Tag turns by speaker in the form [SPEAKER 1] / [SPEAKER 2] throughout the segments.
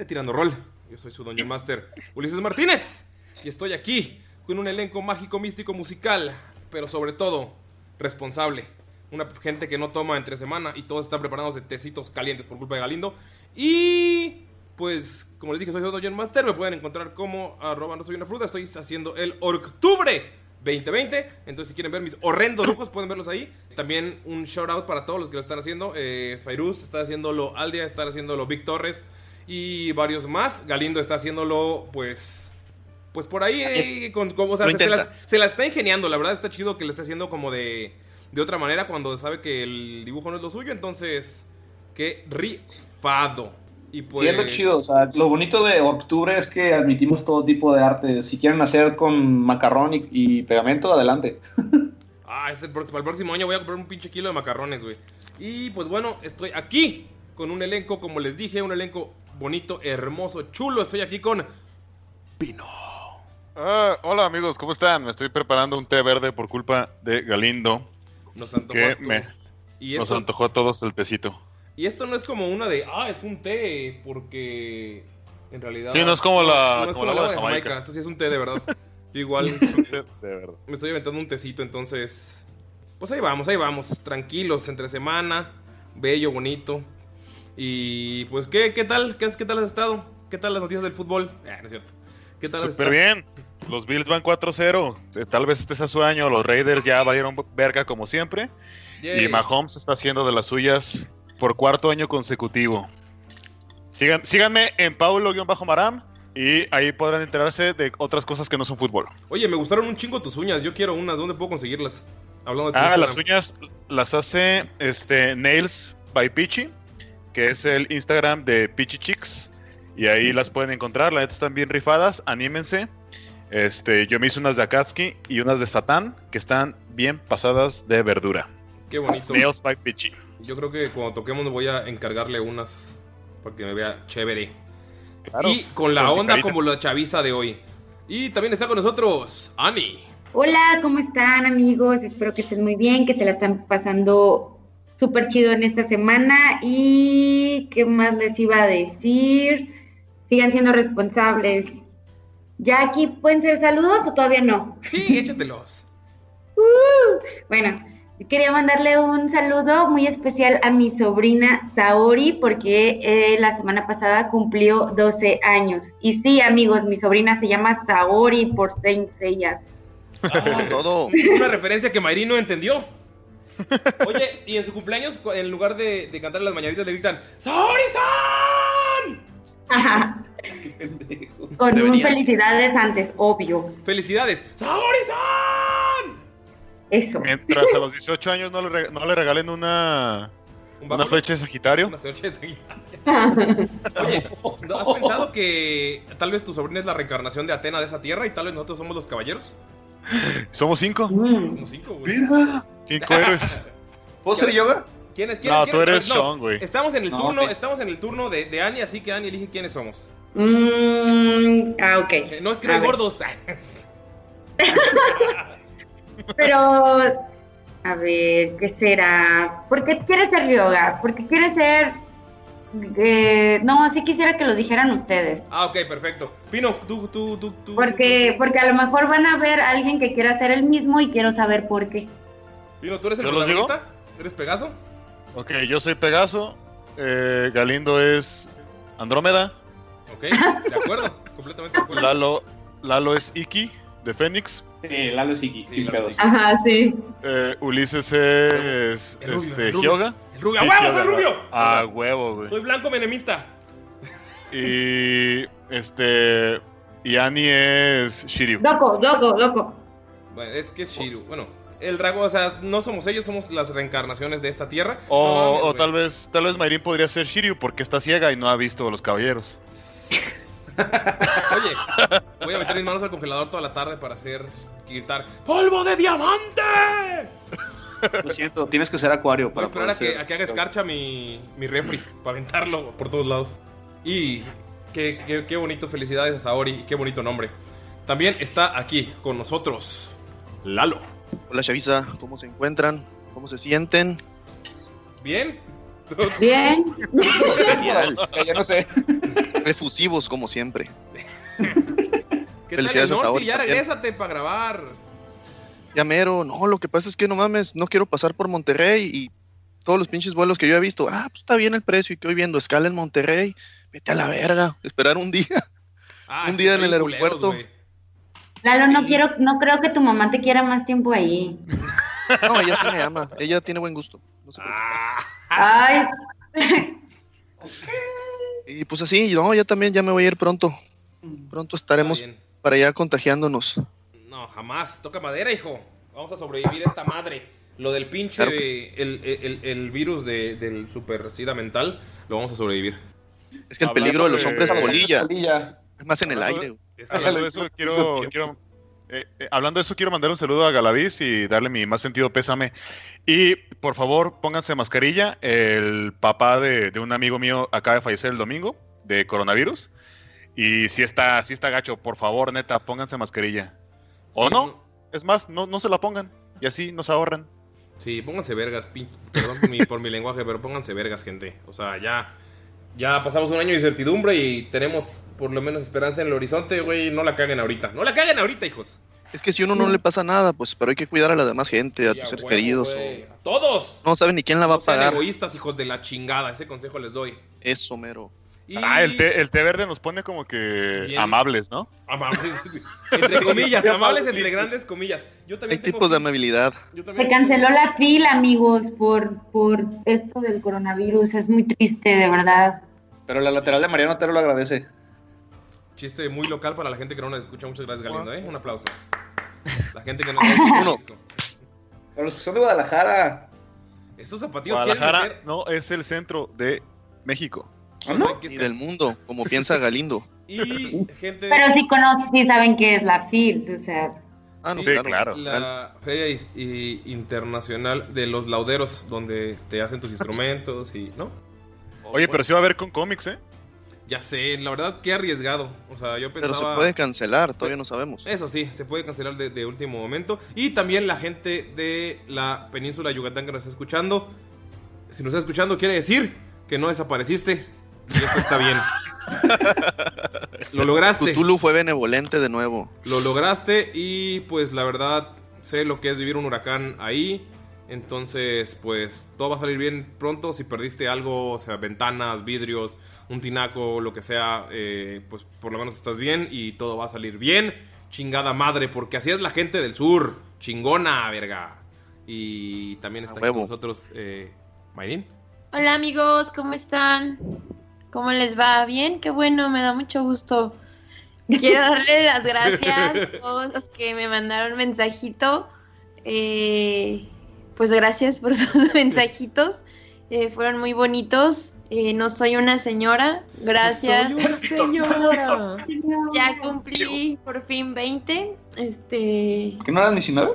[SPEAKER 1] De Tirando Rol. Yo soy su Doña Master, Ulises Martínez. Y estoy aquí con un elenco mágico, místico, musical, pero sobre todo responsable. Una gente que no toma entre semana y todos están preparándose tecitos calientes por culpa de Galindo. Y pues, como les dije, soy su Doña Master. Me pueden encontrar como arroba no soy una fruta. Estoy haciendo el Octubre 2020. Entonces, si quieren ver mis horrendos lujos, pueden verlos ahí. También un shout out para todos los que lo están haciendo. Eh, Fairuz está haciéndolo, Aldia está haciéndolo, Vic Torres y varios más. Galindo está haciéndolo, pues. Pues por ahí, eh, con, con- o sea, se, se
[SPEAKER 2] intenta.
[SPEAKER 1] las, se las está ingeniando. La verdad está chido que lo esté haciendo como de, de otra manera cuando sabe que el dibujo no es lo suyo. Entonces, qué rifado. Y pues.
[SPEAKER 2] Sí, es lo chido. O sea, lo bonito de octubre es que admitimos todo tipo de arte. Si quieren hacer con macarrón y, y pegamento, adelante.
[SPEAKER 1] Ah, es el próximo, el próximo año voy a comprar un pinche kilo de macarrones, güey. Y pues bueno, estoy aquí con un elenco, como les dije, un elenco bonito, hermoso, chulo. Estoy aquí con Pino.
[SPEAKER 3] Ah, hola amigos, ¿cómo están? Me estoy preparando un té verde por culpa de Galindo,
[SPEAKER 1] Nos antojó
[SPEAKER 3] que
[SPEAKER 1] a todos.
[SPEAKER 3] me,
[SPEAKER 1] Y
[SPEAKER 3] nos
[SPEAKER 1] esto,
[SPEAKER 3] antojó a todos el tecito.
[SPEAKER 1] y esto no es como una de, ah, es un té, porque en realidad...
[SPEAKER 3] Sí, no es como la-
[SPEAKER 1] no es
[SPEAKER 3] como agua de Jamaica.
[SPEAKER 1] Esto sí es un té de verdad. Yo igual
[SPEAKER 3] Es un té de verdad.
[SPEAKER 1] me estoy aventando un tecito, entonces... Pues ahí vamos, ahí vamos. Tranquilos, entre semana. Bello, bonito. Y pues, ¿qué, qué tal? ¿Qué, ¿Qué tal has estado? ¿Qué tal las noticias del fútbol? Ah, no es cierto. ¿Qué tal has
[SPEAKER 3] Súper
[SPEAKER 1] estado?
[SPEAKER 3] bien. Los Bills van 4-0. Eh, Tal vez este sea su año. Los Raiders ya valieron verga como siempre.
[SPEAKER 1] Yay.
[SPEAKER 3] Y Mahomes está haciendo de las suyas por cuarto año consecutivo. Sigan, síganme en Paulo-Maram y ahí podrán enterarse de otras cosas que no son fútbol.
[SPEAKER 1] Oye, me gustaron un chingo tus uñas. Yo quiero unas. ¿Dónde puedo conseguirlas? Hablando de
[SPEAKER 3] Ah,
[SPEAKER 1] Instagram.
[SPEAKER 3] las uñas las hace este Nails by Pichi, que es el Instagram de Pichi Chicks. Y ahí las pueden encontrar. La neta están bien rifadas. Anímense. Este, yo me hice unas de Akatsuki y unas de Satán, que están bien pasadas de verdura.
[SPEAKER 1] Qué bonito.
[SPEAKER 3] Nails by Pichi.
[SPEAKER 1] Yo creo que cuando toquemos voy a encargarle unas para que me vea chévere.
[SPEAKER 3] Claro,
[SPEAKER 1] y con la
[SPEAKER 3] con
[SPEAKER 1] onda como la chaviza de hoy. Y también está con nosotros Ani.
[SPEAKER 4] Hola, ¿cómo están amigos? Espero que estén muy bien, que se la están pasando súper chido en esta semana. ¿Y qué más les iba a decir? Sigan siendo responsables. ¿Ya aquí pueden ser saludos o todavía no?
[SPEAKER 1] Sí, échatelos.
[SPEAKER 4] Uh, bueno, quería mandarle un saludo muy especial a mi sobrina Saori porque eh, la semana pasada cumplió 12 años. Y sí, amigos, mi sobrina se llama Saori por Saint Seiya.
[SPEAKER 1] Ah,
[SPEAKER 5] Todo.
[SPEAKER 1] Una referencia que Mayrin no entendió. Oye, y en su cumpleaños, cu- en lugar de, de cantar las mañanitas, le gritan ¡Saori-san!
[SPEAKER 4] Ajá,
[SPEAKER 2] Qué pendejo.
[SPEAKER 4] Con un felicidades antes, obvio.
[SPEAKER 1] ¡Felicidades! ¡Saori-san!
[SPEAKER 4] Eso.
[SPEAKER 3] Mientras a los 18 años no le, re- no le regalen una,
[SPEAKER 1] ¿Un
[SPEAKER 3] una flecha de Sagitario.
[SPEAKER 1] Una flecha de Sagitario. Oye, ¿no ¿has pensado que tal vez tu sobrina es la reencarnación de Atena de esa tierra y tal vez nosotros somos los caballeros?
[SPEAKER 3] Somos cinco.
[SPEAKER 4] Mm.
[SPEAKER 1] Somos cinco, güey.
[SPEAKER 3] Cinco héroes.
[SPEAKER 2] ¿Puedo hacer yoga?
[SPEAKER 1] ¿Quién es? ¿Quién
[SPEAKER 3] No, tú eres
[SPEAKER 1] No,
[SPEAKER 3] Sean, güey.
[SPEAKER 1] Estamos en el
[SPEAKER 2] No,
[SPEAKER 1] turno, estamos en el turno de, de Annie, así que Annie elige quiénes somos.
[SPEAKER 4] Mm, ah, ok.
[SPEAKER 1] Eh, No es que no
[SPEAKER 4] A
[SPEAKER 1] hay
[SPEAKER 4] ver.
[SPEAKER 1] gordos.
[SPEAKER 4] Pero, a ver, ¿qué será? ¿Por qué quieres ser yoga? Porque quieres ser... eh, no, sí quisiera que lo dijeran ustedes.
[SPEAKER 1] Ah, ok, perfecto. Pino, tú, tú, tú, tú.
[SPEAKER 4] Porque, porque a lo mejor van a ver a alguien que quiera hacer el mismo y quiero saber por qué.
[SPEAKER 1] Pino, ¿tú eres el protagonista? ¿Eres Pegaso?
[SPEAKER 3] Ok, yo soy Pegaso. eh, Galindo es Andrómeda.
[SPEAKER 1] Ok, de acuerdo. completamente de acuerdo.
[SPEAKER 3] Lalo, Lalo es Iki de Fénix.
[SPEAKER 2] Eh, Lalo es Iki,
[SPEAKER 1] Sí,
[SPEAKER 2] sin
[SPEAKER 1] Lalo
[SPEAKER 2] pedos.
[SPEAKER 1] es Iki.
[SPEAKER 4] Ajá, sí.
[SPEAKER 3] eh, Ulises es
[SPEAKER 1] rubio,
[SPEAKER 3] este,
[SPEAKER 1] el rubio. ¡A
[SPEAKER 3] Sí,
[SPEAKER 1] huevo, soy rubio!
[SPEAKER 3] Ah, huevo, güey.
[SPEAKER 1] Soy blanco menemista.
[SPEAKER 3] Y este. Y Annie es Shiryu.
[SPEAKER 4] Loco, loco, loco.
[SPEAKER 1] Bueno, es que es Shiru. Bueno, el dragón, o sea, no somos ellos, somos las reencarnaciones de esta tierra.
[SPEAKER 3] O,
[SPEAKER 1] No mames,
[SPEAKER 3] o
[SPEAKER 1] güey.
[SPEAKER 3] tal vez tal vez Mayrin podría ser Shiryu porque está ciega y no ha visto a los caballeros.
[SPEAKER 1] Oye, voy a meter mis manos al congelador toda la tarde para hacer gritar ¡Polvo de diamante!
[SPEAKER 2] Lo siento, tienes que ser acuario
[SPEAKER 1] Voy a
[SPEAKER 2] para
[SPEAKER 1] esperar a que, a que haga escarcha mi, mi refri para aventarlo por todos lados. Y qué, qué- qué bonito, felicidades a Saori y qué bonito nombre. También está aquí con nosotros Lalo.
[SPEAKER 5] Hola Chavisa, ¿cómo se encuentran? ¿Cómo se sienten?
[SPEAKER 1] ¿Bien?
[SPEAKER 4] Bien.
[SPEAKER 2] Yo no sé.
[SPEAKER 5] Refusivos como siempre.
[SPEAKER 1] ¿Qué tal el
[SPEAKER 5] Felicidades a
[SPEAKER 1] norte?
[SPEAKER 5] Saori
[SPEAKER 1] Ya regrésate para grabar.
[SPEAKER 5] Ya mero, no, lo que pasa es que no mames, no quiero pasar por Monterrey y todos los pinches vuelos que yo he visto, ah, pues está bien el precio y que hoy viendo escala en Monterrey, vete a la verga, esperar un día.
[SPEAKER 1] Ah,
[SPEAKER 5] Un día en el
[SPEAKER 1] culeros,
[SPEAKER 5] aeropuerto.
[SPEAKER 4] Lalo, no quiero, no creo que tu mamá te quiera más tiempo ahí.
[SPEAKER 5] No, ella sí me ama, ella tiene buen gusto. no se preocupe.
[SPEAKER 4] Ay,
[SPEAKER 5] Y pues así, no, ya también ya me voy a ir pronto. Pronto estaremos para allá contagiándonos.
[SPEAKER 1] No, jamás. Toca madera, hijo. Vamos a sobrevivir a esta madre. Lo del pinche,
[SPEAKER 5] Claro que
[SPEAKER 1] el, el- el virus de- del super sida mental, lo vamos a sobrevivir.
[SPEAKER 5] Es que el
[SPEAKER 3] Hablando
[SPEAKER 5] peligro de los hombres
[SPEAKER 3] de
[SPEAKER 5] polilla,
[SPEAKER 2] Polilla.
[SPEAKER 5] es más en el
[SPEAKER 3] Hablando
[SPEAKER 5] aire.
[SPEAKER 1] Es que-
[SPEAKER 3] Hablando de eso, quiero, quiero- eh, eh, hablando de eso, quiero mandar un saludo a Galaviz y darle mi más sentido pésame. Y por favor, pónganse mascarilla. El papá de, de un amigo mío acaba de fallecer el domingo de coronavirus. Y si está, si está gacho, por favor, neta, pónganse mascarilla. O
[SPEAKER 1] Sí,
[SPEAKER 3] no, es más, no, no se la pongan. Y así nos ahorran.
[SPEAKER 1] Sí, pónganse vergas, pin- perdón por mi, por mi lenguaje, pero pónganse vergas, gente. O sea, ya, ya pasamos un año de incertidumbre y tenemos por lo menos esperanza en el horizonte, güey. No la caguen ahorita. No la caguen ahorita, hijos.
[SPEAKER 5] Es que si a uno no le pasa nada, pues, pero hay que cuidar a la demás gente, a
[SPEAKER 1] Sí,
[SPEAKER 5] tus seres
[SPEAKER 1] huevo,
[SPEAKER 5] queridos. o-
[SPEAKER 1] A todos.
[SPEAKER 5] No saben ni quién la va a
[SPEAKER 1] sean
[SPEAKER 5] pagar.
[SPEAKER 1] egoístas, hijos de la chingada. Ese consejo les doy.
[SPEAKER 5] Eso, mero.
[SPEAKER 1] Y-
[SPEAKER 3] Ah, el té, el té verde nos pone como que
[SPEAKER 1] Bien.
[SPEAKER 3] amables, ¿no?
[SPEAKER 1] Amables. entre comillas, amables entre grandes comillas. Yo
[SPEAKER 5] Hay
[SPEAKER 1] tengo
[SPEAKER 5] tipos de amabilidad.
[SPEAKER 1] yo también
[SPEAKER 4] se canceló la fila, amigos, por, por esto del coronavirus. Es muy triste, de verdad.
[SPEAKER 2] Pero la lateral de Mariano Otero lo agradece.
[SPEAKER 1] Chiste muy local para la gente que no nos escucha. Muchas gracias, Galindo, ¿eh? Un aplauso. La gente que no
[SPEAKER 5] Uno.
[SPEAKER 2] Para los que son de Guadalajara.
[SPEAKER 1] Estos zapatillos quieren
[SPEAKER 3] Guadalajara
[SPEAKER 1] meter...
[SPEAKER 3] no es el centro de México.
[SPEAKER 2] ¿Ah,
[SPEAKER 1] no
[SPEAKER 5] Y del mundo, como piensa Galindo.
[SPEAKER 1] Y gente...
[SPEAKER 4] Pero sí conocen, sí saben qué es la FIL, o sea.
[SPEAKER 5] Ah, no,
[SPEAKER 3] Sí,
[SPEAKER 5] claro.
[SPEAKER 3] claro.
[SPEAKER 1] La Feria Internacional de los Lauderos, donde te hacen tus instrumentos y... ¿No?
[SPEAKER 3] Oye, pero sí va a haber con cómics, ¿eh?
[SPEAKER 1] Ya sé, la verdad, qué arriesgado. O sea, yo
[SPEAKER 5] Pero
[SPEAKER 1] pensaba.
[SPEAKER 5] se puede cancelar, todavía no sabemos.
[SPEAKER 1] Eso sí, se puede cancelar de, de último momento. Y también la gente de la península de Yucatán que nos está escuchando. Si nos está escuchando, quiere decir que no desapareciste. Y esto está bien. Lo lograste.
[SPEAKER 5] Cthulhu fue benevolente de nuevo.
[SPEAKER 1] Lo lograste y pues la verdad sé lo que es vivir un huracán ahí. Entonces pues todo va a salir bien pronto. Si perdiste algo, o sea, ventanas, vidrios, un tinaco, lo que sea, eh, pues por lo menos estás bien y todo va a salir bien. Chingada madre, porque así es la gente del sur. Chingona, verga. Y también está aquí con nosotros eh, Mayrin.
[SPEAKER 6] Hola amigos, ¿cómo están? ¿Cómo les va? ¿Bien? Qué bueno, me da mucho gusto. Quiero darle las gracias a todos los que me mandaron mensajito. Eh, pues gracias por sus mensajitos. Eh, fueron muy bonitos. Eh, no soy una señora. Gracias.
[SPEAKER 1] Soy una señora.
[SPEAKER 6] Ya cumplí por fin 20. Este.
[SPEAKER 2] ¿Que no eran 19?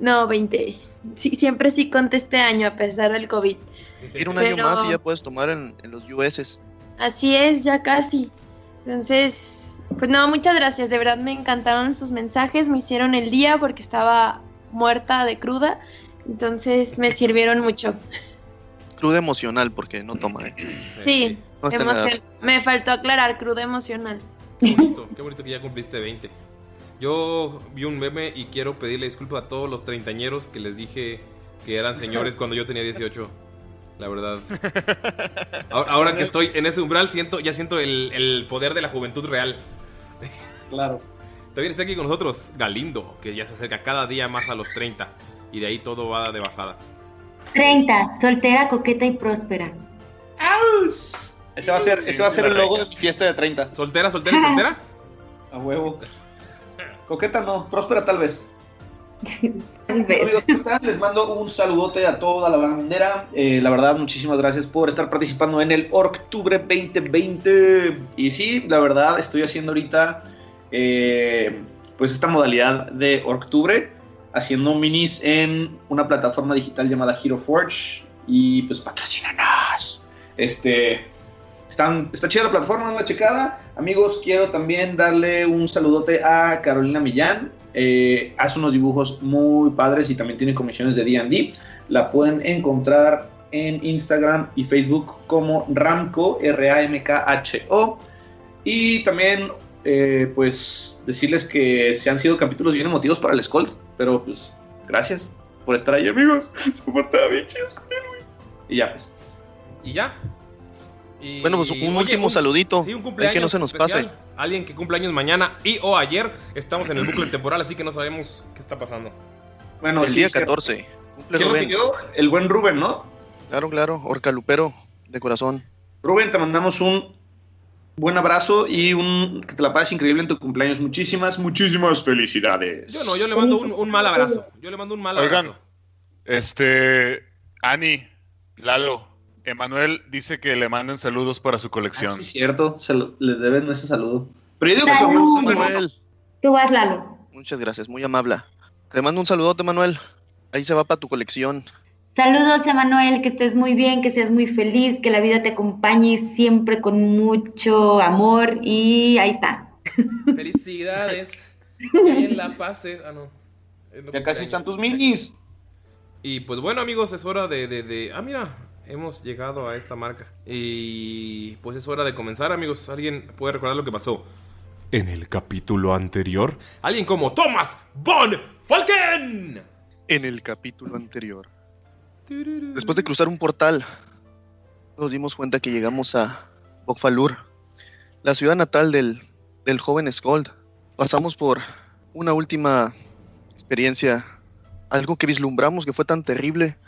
[SPEAKER 6] No, 20. Sí, siempre sí conté este año a pesar del COVID.
[SPEAKER 5] Ir un año más y ya puedes tomar en, en los US.
[SPEAKER 6] Así es, ya casi. Entonces, pues no, muchas gracias. De verdad me encantaron sus mensajes. Me hicieron el día porque estaba muerta de cruda. Entonces me sirvieron mucho.
[SPEAKER 5] Cruda emocional, porque no toma. ¿eh?
[SPEAKER 6] Sí,
[SPEAKER 5] No
[SPEAKER 6] me faltó aclarar, cruda emocional.
[SPEAKER 1] Qué bonito, qué bonito que ya cumpliste 20. Yo vi un meme y quiero pedirle disculpas a todos los treintañeros que les dije que eran señores cuando yo tenía 18. La verdad. Ahora, ahora que estoy en ese umbral, siento, ya siento el, el poder de la juventud real.
[SPEAKER 2] Claro.
[SPEAKER 1] También está aquí con nosotros Galindo, que ya se acerca cada día más a los 30. Y de ahí todo va de bajada.
[SPEAKER 4] 30, soltera, coqueta y próspera.
[SPEAKER 2] Ese va a ser, ese va a ser el logo de mi fiesta de 30.
[SPEAKER 1] ¿Soltera, soltera soltera?
[SPEAKER 2] A huevo. Coqueta no, próspera tal vez. Amigos, ¿cómo están? Les mando un saludote a toda la bandera. Eh, la verdad, muchísimas gracias por estar participando en el Octubre 2020. Y sí, la verdad, estoy haciendo ahorita eh, pues esta modalidad de Octubre, haciendo minis en una plataforma digital llamada Hero Forge. Y pues patrocínanos. Este. Están, está chida la plataforma, la checada. Amigos, quiero también darle un saludote a Carolina Millán. Eh, hace unos dibujos muy padres y también tiene comisiones de D&D. La pueden encontrar en Instagram y Facebook como Ramco, R-A-M-K-H-O. Y también, eh, pues, decirles que se han sido capítulos bien emotivos para el Scold. Pero, pues, gracias por estar ahí, amigos. Y ya, pues.
[SPEAKER 1] Y ya. Y-
[SPEAKER 5] Bueno, pues un último saludito.
[SPEAKER 1] Sí, un cumpleaños.
[SPEAKER 5] que no se nos
[SPEAKER 1] especial.
[SPEAKER 5] pase.
[SPEAKER 1] Alguien que cumpleaños mañana y o ayer. Estamos en el bucle temporal, así que no sabemos qué está pasando.
[SPEAKER 2] Bueno,
[SPEAKER 5] el
[SPEAKER 2] sí,
[SPEAKER 5] día
[SPEAKER 2] cierto.
[SPEAKER 5] 14. Cumple
[SPEAKER 2] ¿Quién lo pidió? El buen Rubén, ¿no?
[SPEAKER 5] Claro, claro. Orcalupero de corazón.
[SPEAKER 2] Rubén, te mandamos un buen abrazo y un que te la pases increíble en tu cumpleaños. Muchísimas, muchísimas felicidades.
[SPEAKER 1] Yo no, yo le mando un, un mal abrazo. Yo le mando un mal
[SPEAKER 3] Oigan,
[SPEAKER 1] abrazo.
[SPEAKER 3] Este. Ani, Lalo, Emanuel dice que le manden saludos para su
[SPEAKER 2] Ah,
[SPEAKER 3] colección.
[SPEAKER 2] sí, cierto. Se lo- les deben ese saludo. Pero yo digo que son
[SPEAKER 5] Manuel.
[SPEAKER 4] Tú vas, Lalo.
[SPEAKER 5] Muchas gracias, muy amable. Te mando un saludote, Manuel. Ahí se va para tu colección.
[SPEAKER 4] Saludos, Emanuel, que estés muy bien, que seas muy feliz, que la vida te acompañe siempre con mucho amor y ahí está.
[SPEAKER 1] Felicidades. Que bien la pases. Ah, no. Es
[SPEAKER 2] Ya casi están tus minis.
[SPEAKER 1] Y pues bueno, amigos, es hora de, de, de- Ah, mira, hemos llegado a esta marca. Y pues es hora de comenzar, amigos. ¿Alguien puede recordar lo que pasó? En el capítulo anterior, alguien como Thomas Von Falken.
[SPEAKER 5] En el capítulo anterior. Después de cruzar un portal, nos dimos cuenta que llegamos a Bokfalur, la ciudad natal del, del joven Skold. Pasamos por una última experiencia, algo que vislumbramos que fue tan terrible.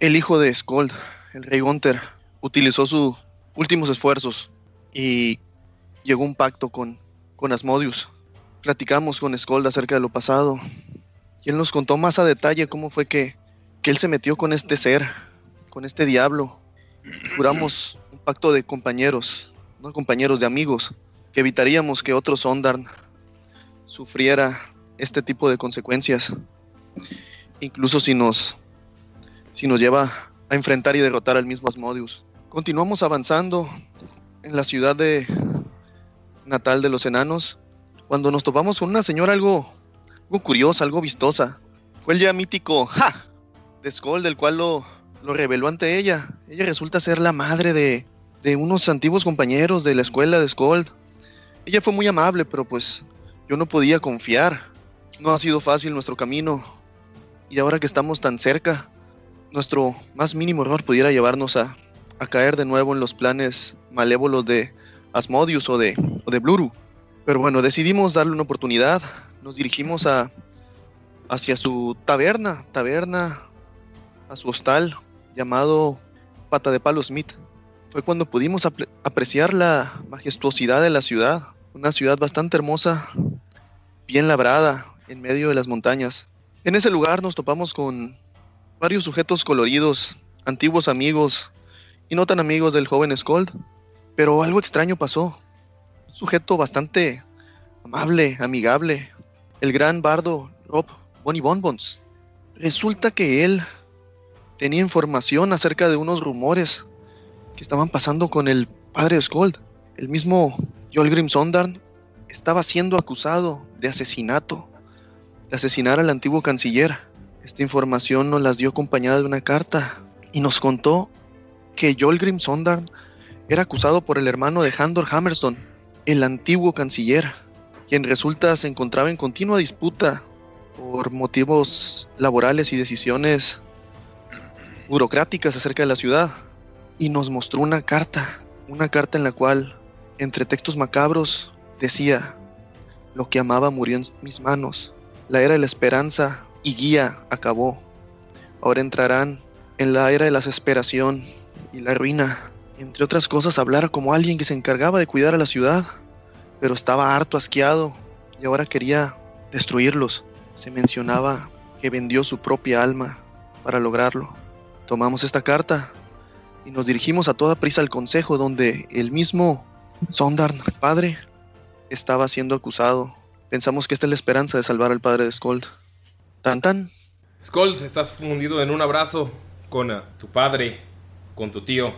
[SPEAKER 5] El hijo de Skold, el rey Gunther, utilizó sus últimos esfuerzos y llegó un pacto con, con Asmodius. Platicamos con Skold acerca de lo pasado y él nos contó más a detalle cómo fue que, que él se metió con este ser, con este diablo. Juramos un pacto de compañeros, no compañeros de amigos, que evitaríamos que otro Sondarn sufriera este tipo de consecuencias. Incluso si nos, si nos lleva a enfrentar y derrotar al mismo Asmodius. Continuamos avanzando en la ciudad de natal de los enanos, cuando nos topamos con una señora algo, algo curiosa, algo vistosa. Fue el ya mítico de Skull, del cual lo, lo reveló ante ella. Ella resulta ser la madre de, de unos antiguos compañeros de la escuela de Skull. Ella fue muy amable, pero pues yo no podía confiar. No ha sido fácil nuestro camino. Y ahora que estamos tan cerca, nuestro más mínimo error pudiera llevarnos a, a caer de nuevo en los planes malévolos de Asmodius o de, o de Bluru. Pero bueno, decidimos darle una oportunidad. Nos dirigimos a, hacia su taberna, taberna, a su hostal llamado Pata de Palo Smith. Fue cuando pudimos apre- apreciar la majestuosidad de la ciudad. Una ciudad bastante hermosa, bien labrada, en medio de las montañas. En ese lugar nos topamos con varios sujetos coloridos, antiguos amigos y no tan amigos del joven Skold. Pero algo extraño pasó. Un sujeto bastante amable, amigable. El gran bardo Rob Bonnie Bonbons. Resulta que él tenía información acerca de unos rumores que estaban pasando con el padre Skold. El mismo Jolgrim Sondarn estaba siendo acusado de asesinato, de asesinar al antiguo canciller. Esta información nos las dio acompañada de una carta y nos contó que Jolgrim Sondarn era acusado por el hermano de Handor Hammerstone, el antiguo canciller, quien resulta se encontraba en continua disputa por motivos laborales y decisiones burocráticas acerca de la ciudad. Y nos mostró una carta, una carta en la cual, entre textos macabros, decía, lo que amaba murió en mis manos, la era de la esperanza y guía acabó. Ahora entrarán en la era de la desesperación y la ruina. Entre otras cosas, hablar como alguien que se encargaba de cuidar a la ciudad, pero estaba harto asqueado y ahora quería destruirlos. Se mencionaba que vendió su propia alma para lograrlo. Tomamos esta carta y nos dirigimos a toda prisa al consejo donde el mismo Sondarn, padre, estaba siendo acusado. Pensamos que esta es la esperanza de salvar al padre de Skold. Tan tan.
[SPEAKER 1] Skold, estás fundido en un abrazo con tu padre, con tu tío.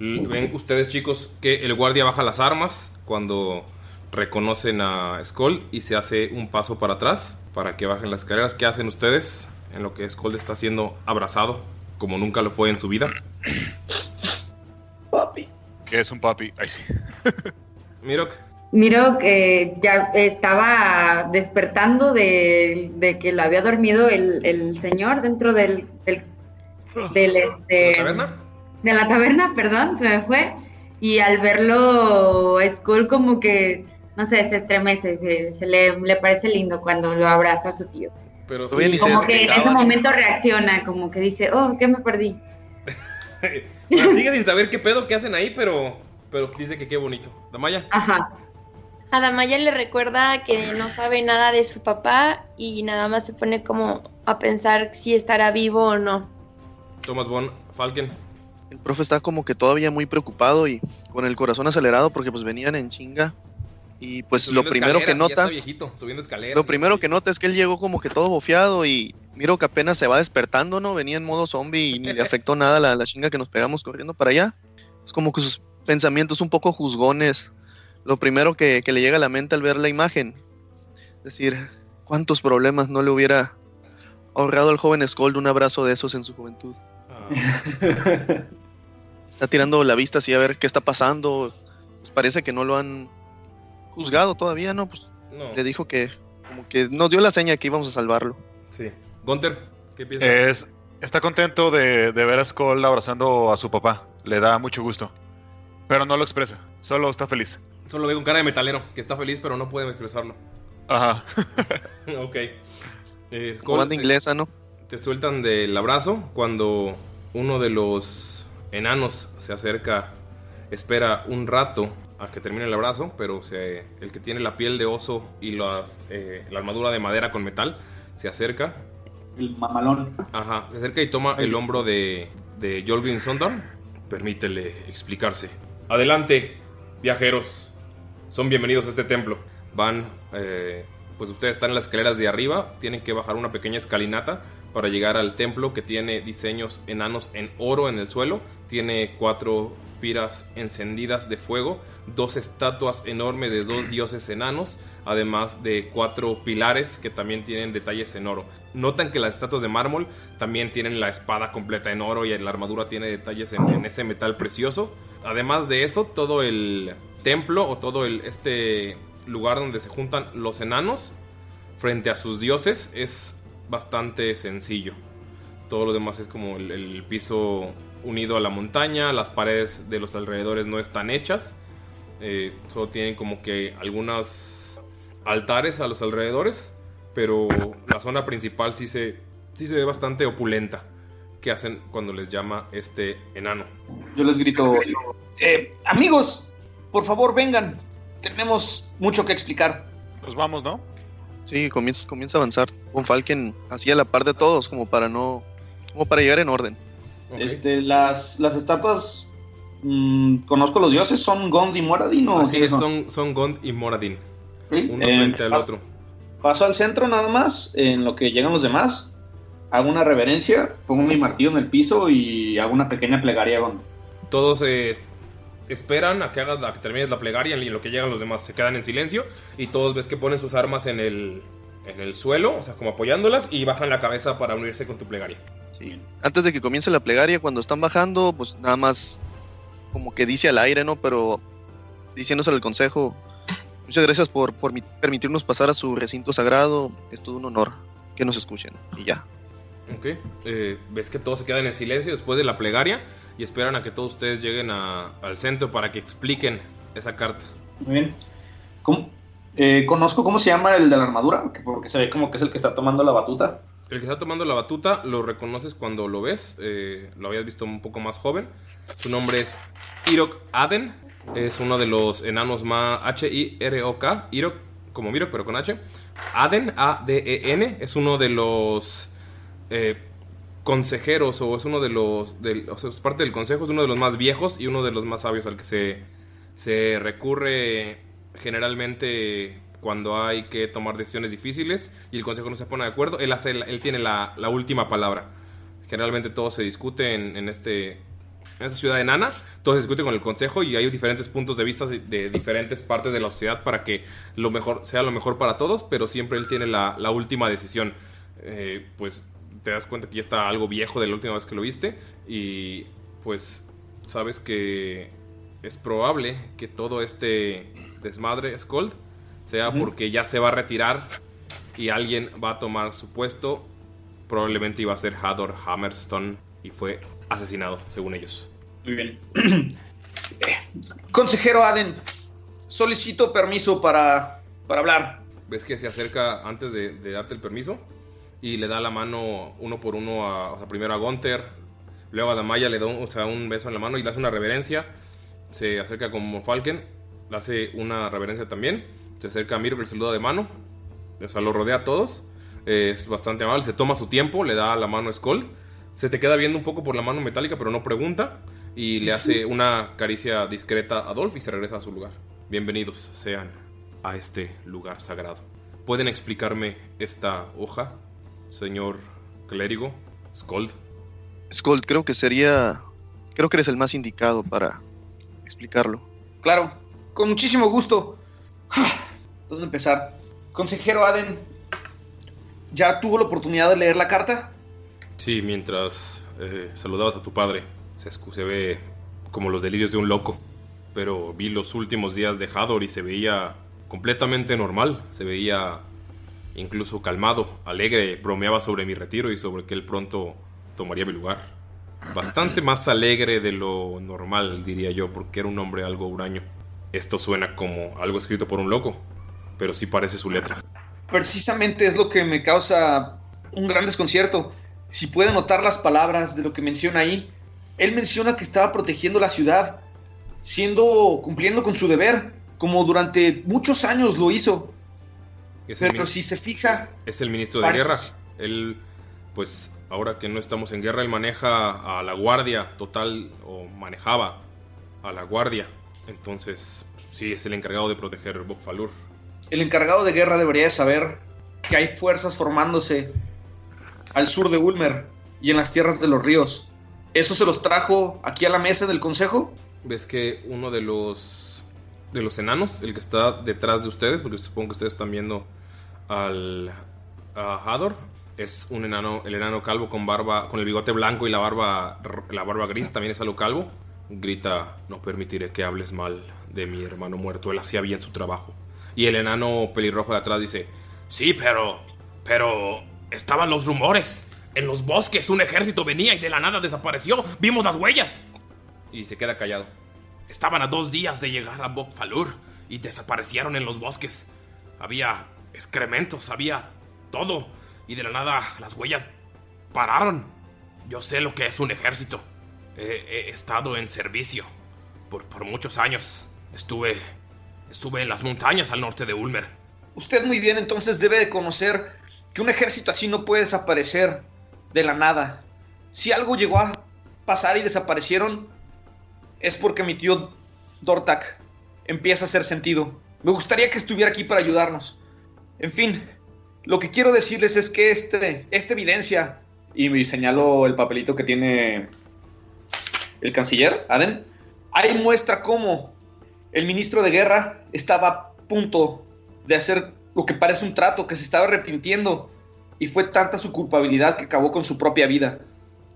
[SPEAKER 1] L- Ven ustedes, chicos, que el guardia baja las armas cuando reconocen a Skold y se hace un paso para atrás para que bajen las escaleras. ¿Qué hacen ustedes en lo que Skold está siendo abrazado como nunca lo fue en su vida?
[SPEAKER 2] Papi.
[SPEAKER 3] Que es un papi. Ay, sí.
[SPEAKER 1] Mirok,
[SPEAKER 4] Miro que ya estaba despertando de, de que lo había dormido el, el señor dentro del, del, del, este,
[SPEAKER 1] ¿la taberna?
[SPEAKER 4] de la taberna, perdón, se me fue. Y al verlo, Skull como que, no sé, se estremece, se, se le, le parece lindo cuando lo abraza a su tío.
[SPEAKER 1] Pero
[SPEAKER 5] se
[SPEAKER 4] Como que en ese momento reacciona, como que dice, oh, ¿qué me perdí?
[SPEAKER 1] Sigue sin saber qué pedo que hacen ahí, pero, pero dice que qué bonito. Damaya,
[SPEAKER 4] Ajá.
[SPEAKER 6] A Damaya le recuerda que no sabe nada de su papá y nada más se pone como a pensar si estará vivo o no.
[SPEAKER 1] Thomas Bon, Falken.
[SPEAKER 5] El profe está como que todavía muy preocupado y con el corazón acelerado porque pues venían en chinga. Y pues
[SPEAKER 1] Subiendo
[SPEAKER 5] lo primero que nota,
[SPEAKER 1] está viejito, subiendo escaleras.
[SPEAKER 5] lo primero que nota es que él llegó como que todo bofeado y miro que apenas se va despertando, ¿no? Venía en modo zombie y ni le afectó nada la, la chinga que nos pegamos corriendo para allá. Es como que sus pensamientos un poco juzgones. Lo primero que, que le llega a la mente al ver la imagen. Es decir, cuántos problemas no le hubiera ahorrado al joven Skold un abrazo de esos en su juventud.
[SPEAKER 1] Ah,
[SPEAKER 5] Está tirando la vista así a ver qué está pasando. Pues parece que no lo han juzgado todavía, ¿no? Pues
[SPEAKER 1] no,
[SPEAKER 5] le dijo que como que nos dio la seña que íbamos a salvarlo.
[SPEAKER 1] sí. Gunter, ¿qué piensas?
[SPEAKER 3] Es, está contento de, de ver a Skull abrazando a su papá. Le da mucho gusto. Pero no lo expresa. Solo está feliz.
[SPEAKER 1] Solo veo con cara de metalero, que está feliz, pero no puede expresarlo.
[SPEAKER 3] Ajá.
[SPEAKER 1] ok. Eh, Skull,
[SPEAKER 5] Como banda inglesa, ¿no?
[SPEAKER 1] te sueltan del abrazo cuando uno de los enanos se acerca, espera un rato a que termine el abrazo, pero se- el que tiene la piel de oso y las, eh, la armadura de madera con metal se acerca,
[SPEAKER 2] El mamalón.
[SPEAKER 1] ajá, se acerca y toma el hombro de, de Jolgrin Sondar. Permítele explicarse. Adelante, viajeros. Son bienvenidos a este templo. Van eh, pues ustedes están en las escaleras de arriba, tienen que bajar una pequeña escalinata para llegar al templo que tiene diseños enanos en oro en el suelo, tiene cuatro piras encendidas de fuego, dos estatuas enormes de dos dioses enanos, además de cuatro pilares que también tienen detalles en oro. Notan que las estatuas de mármol también tienen la espada completa en oro y la armadura tiene detalles en, en ese metal precioso. Además de eso, todo el templo o todo este lugar donde se juntan los enanos frente a sus dioses es bastante sencillo. Todo lo demás es como el, el piso unido a la montaña, las paredes de los alrededores no están hechas, eh, solo tienen como que algunos altares a los alrededores, pero la zona principal sí se, sí se ve bastante opulenta. ¿Qué hacen cuando les llama este enano?
[SPEAKER 2] Yo les grito, eh, amigos, por favor vengan, tenemos mucho que explicar.
[SPEAKER 3] Pues vamos, ¿no?
[SPEAKER 5] Sí, comienza, comienza a avanzar. Con Falken así a la par de todos, como para no. como para llegar en orden.
[SPEAKER 2] Este, las, las estatuas, mm, conozco los dioses, son Gond y Moradin o
[SPEAKER 1] Así es, son, son Gond y Moradin,
[SPEAKER 2] Sí,
[SPEAKER 1] uno
[SPEAKER 2] eh,
[SPEAKER 1] frente al otro.
[SPEAKER 2] Paso al centro nada más, en lo que llegan los demás. Hago una reverencia, pongo mi martillo en el piso y hago una pequeña plegaria a Gond.
[SPEAKER 1] Todos eh, esperan a que hagas a que termines la plegaria y en lo que llegan los demás se quedan en silencio y todos ves que ponen sus armas en el en el suelo, o sea, como apoyándolas y bajan la cabeza para unirse con tu plegaria.
[SPEAKER 5] Sí. Antes de que comience la plegaria, cuando están bajando, pues nada más como que dice al aire, ¿no? Pero diciéndose al consejo, muchas gracias por, por mi- permitirnos pasar a su recinto sagrado. Es todo un honor que nos escuchen. Y ya.
[SPEAKER 1] Ok. Eh, ves que todos se quedan en silencio después de la plegaria y esperan a que todos ustedes lleguen a- al centro para que expliquen esa carta.
[SPEAKER 2] Muy bien. ¿Cómo- eh, conozco cómo se llama el de la armadura, que- porque se ve como que es el que está tomando la batuta.
[SPEAKER 1] El que está tomando la batuta lo reconoces cuando lo ves. eh, lo habías visto un poco más joven. Su nombre es Irok Aden. Es uno de los enanos más H-I-R-O-K. Irok, como Mirok, pero con H. Aden, A-D-E-N. Es uno de los eh, consejeros o es uno de los. o sea, es parte del consejo. Es uno de los más viejos y uno de los más sabios al que se, se recurre generalmente cuando hay que tomar decisiones difíciles y el consejo no se pone de acuerdo, él, hace, él tiene la, última palabra. Generalmente todo se discute en, en este, en esta ciudad enana, todo se discute con el consejo y hay diferentes puntos de vista de, de diferentes partes de la sociedad para que lo mejor sea lo mejor para todos, pero siempre él tiene la, la última decisión. Eh, pues te das cuenta que ya está algo viejo de la última vez que lo viste y pues sabes que es probable que todo este desmadre, Scold, sea porque ya se va a retirar y alguien va a tomar su puesto. Probablemente iba a ser Hador Hammerstone y fue asesinado, según ellos.
[SPEAKER 2] Muy bien. Consejero Aden, solicito permiso para, para hablar.
[SPEAKER 1] Ves que se acerca antes de, de darte el permiso y le da la mano uno por uno, a, o sea, primero a Gunther, luego a Damaya le da un, o sea, un beso en la mano y le hace una reverencia. Se acerca con Falken, le hace una reverencia también. Se acerca a Mir, le saluda de mano, o sea, lo rodea a todos. Es bastante amable, se toma su tiempo, le da la mano a Skold. Se te queda viendo un poco por la mano metálica, pero no pregunta. Y le hace una caricia discreta a Adolf y se regresa a su lugar. Bienvenidos sean a este lugar sagrado. ¿Pueden explicarme esta hoja, señor clérigo, Skold?
[SPEAKER 5] Skold, creo que sería. Creo que eres el más indicado para explicarlo.
[SPEAKER 2] Claro, con muchísimo gusto. ¿Dónde empezar? Consejero Aden, ¿ya tuvo la oportunidad de leer la carta?
[SPEAKER 1] Sí, mientras eh, saludabas a tu padre, se, se ve como los delirios de un loco. Pero vi los últimos días de Hador y se veía completamente normal. Se veía incluso calmado, alegre, bromeaba sobre mi retiro y sobre que él pronto tomaría mi lugar. Bastante más alegre de lo normal, diría yo, porque era un hombre algo huraño. Esto suena como algo escrito por un loco, pero sí parece su letra.
[SPEAKER 2] Precisamente es lo que me causa un gran desconcierto. Si puede notar las palabras de lo que menciona ahí, él menciona que estaba protegiendo la ciudad, siendo cumpliendo con su deber, como durante muchos años lo hizo.
[SPEAKER 1] Es
[SPEAKER 2] Pero si se fija,
[SPEAKER 1] Es el ministro de guerra. Él, pues, ahora que no estamos en guerra, él maneja a la guardia total, o manejaba a la guardia. Entonces, sí, es el encargado de proteger Bokfalur.
[SPEAKER 2] el encargado de guerra debería de saber que hay fuerzas formándose al sur de Ulmer y en las tierras de los ríos. ¿Eso se los trajo aquí a la mesa del consejo?
[SPEAKER 1] Ves que uno de los de los enanos, el que está detrás de ustedes, porque supongo que ustedes están viendo al Hador, es un enano, el enano calvo con barba, con el bigote blanco y la barba la barba gris, también es algo calvo. Grita, "No permitiré que hables mal de mi hermano muerto, él hacía bien su trabajo." Y el enano pelirrojo de atrás dice, "Sí, pero pero estaban los rumores. En los bosques un ejército venía y de la nada desapareció. Vimos las huellas." Y se queda callado. Estaban a dos días de llegar a Bokfalur y desaparecieron en los bosques. Había excrementos, había todo. Y de la nada las huellas pararon. Yo sé lo que es un ejército. He, he estado en servicio por, por muchos años. Estuve. Estuve en las montañas al norte de Ulmer.
[SPEAKER 2] Usted muy bien entonces debe de conocer que un ejército así no puede desaparecer de la nada. Si algo llegó a pasar y desaparecieron, es porque mi tío Dortak empieza a hacer sentido. Me gustaría que estuviera aquí para ayudarnos. En fin, lo que quiero decirles es que este, esta evidencia, y me señalo el papelito que tiene el canciller, Aden, ahí muestra cómo el ministro de guerra estaba a punto de hacer lo que parece un trato, que se estaba arrepintiendo, y fue tanta su culpabilidad que acabó con su propia vida.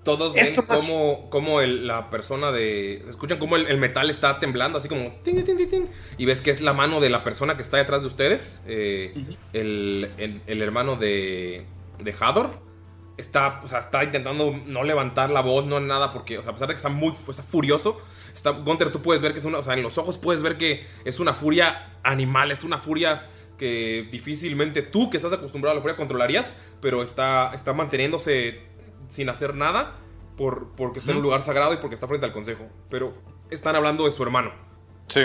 [SPEAKER 1] Todos ven
[SPEAKER 2] Esto
[SPEAKER 1] cómo, cómo el- la persona de. Escuchan cómo el, el metal está temblando, así como. tin, tin, tin, tin, y ves que es la mano de la persona que está detrás de ustedes. eh, el, el- el hermano de. de Hador. Está, o sea, está intentando no levantar la voz, no nada, porque, o sea, a pesar de que está muy está furioso, está, Gunter, tú puedes ver que es una, o sea, en los ojos puedes ver que es una furia animal, es una furia que difícilmente tú, que estás acostumbrado a la furia, controlarías, pero está, está manteniéndose sin hacer nada por, porque está en un lugar sagrado y porque está frente al consejo. Pero están hablando de su hermano.
[SPEAKER 3] Sí.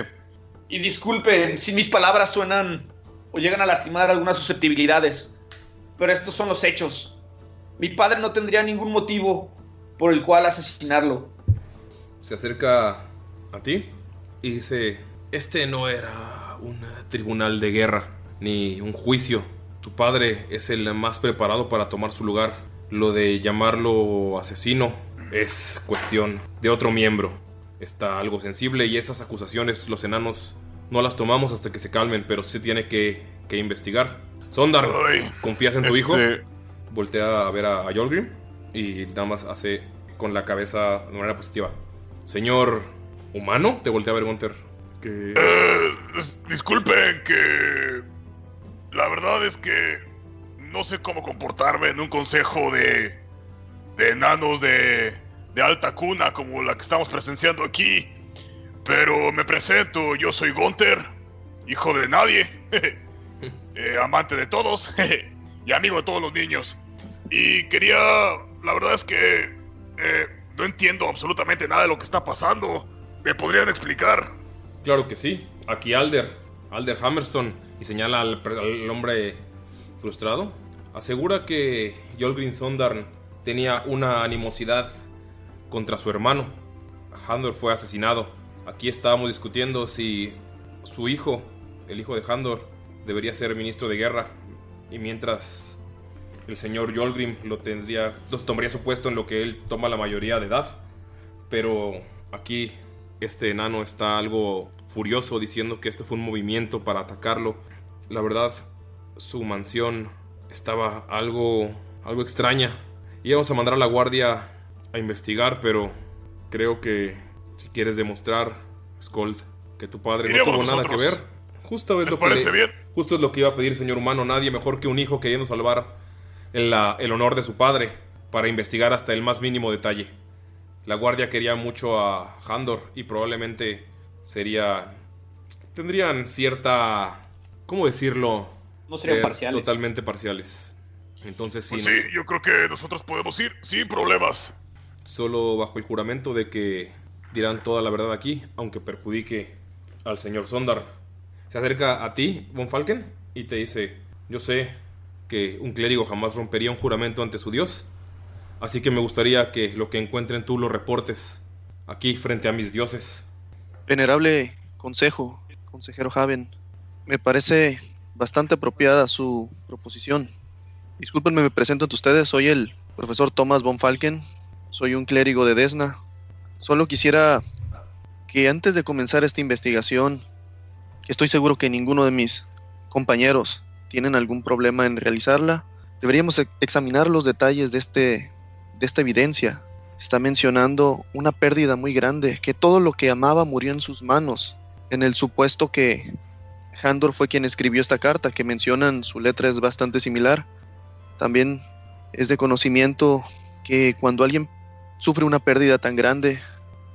[SPEAKER 2] Y disculpen si mis palabras suenan o llegan a lastimar algunas susceptibilidades, pero estos son los hechos. Mi padre no tendría ningún motivo por el cual asesinarlo.
[SPEAKER 1] Se acerca a ti y dice, este no era un tribunal de guerra ni un juicio. Tu padre es el más preparado para tomar su lugar. Lo de llamarlo asesino es cuestión de otro miembro. Está algo sensible y esas acusaciones los enanos no las tomamos hasta que se calmen, pero sí tiene que, que investigar. Sondar, ¿confías en tu
[SPEAKER 3] este,
[SPEAKER 1] hijo? Voltea a ver a, a Yolgrim y nada más hace con la cabeza de manera positiva. Señor humano, te voltea a ver Gunter. Que...
[SPEAKER 3] eh, disculpen que... La verdad es que no sé cómo comportarme en un consejo de... de enanos de... de alta cuna como la que estamos presenciando aquí. Pero me presento, yo soy Gunther, hijo de nadie, eh, amante de todos y amigo de todos los niños. Y quería, la verdad es que eh, no entiendo absolutamente nada de lo que está pasando. ¿Me podrían explicar?
[SPEAKER 1] Claro que sí. Aquí Alder, Alder Hammerson, y señala al, hombre frustrado. Asegura que Yolgrin Sondarn tenía una animosidad contra su hermano. Handor fue asesinado. Aquí estábamos discutiendo si su hijo, el hijo de Handor, debería ser ministro de guerra. Y mientras el señor Yolgrim lo tendría, lo tomaría su puesto en lo que él toma la mayoría de edad. Pero aquí este enano está algo furioso diciendo que este fue un movimiento para atacarlo. La verdad, su mansión estaba algo algo extraña. Íbamos a mandar a la guardia a investigar, pero creo que si quieres demostrar, Skold, que tu padre no tuvo nada que ver, justo es
[SPEAKER 3] ¿Les
[SPEAKER 1] lo que le-
[SPEAKER 3] bien?
[SPEAKER 1] Justo es lo que iba a pedir, señor humano. Nadie mejor que un hijo queriendo salvar el, la- el honor de su padre para investigar hasta el más mínimo detalle. La guardia quería mucho a Handor y probablemente sería... Tendrían cierta... ¿Cómo decirlo?
[SPEAKER 2] No serían
[SPEAKER 1] Ser
[SPEAKER 2] parciales.
[SPEAKER 1] Totalmente parciales. Entonces sí,
[SPEAKER 3] Pues
[SPEAKER 1] nos-
[SPEAKER 3] sí, yo creo que nosotros podemos ir sin problemas.
[SPEAKER 1] solo bajo el juramento de que dirán toda la verdad aquí, aunque perjudique al señor Sondar. Se acerca a ti, Von Falken, y te dice, yo sé que un clérigo jamás rompería un juramento ante su dios, así que me gustaría que lo que encuentren tú lo reportes aquí frente a mis dioses.
[SPEAKER 5] Venerable consejo, consejero Haven, me parece bastante apropiada su proposición. Discúlpenme, me presento ante ustedes. Soy el profesor Thomas von Falken. Soy un clérigo de Desna. Solo quisiera que antes de comenzar esta investigación, que estoy seguro que ninguno de mis compañeros tienen algún problema en realizarla, deberíamos examinar los detalles de, este, de esta evidencia. Está mencionando una pérdida muy grande, que todo lo que amaba murió en sus manos, en el supuesto que Handor fue quien escribió esta carta, que mencionan su letra es bastante similar. También es de conocimiento que cuando alguien sufre una pérdida tan grande,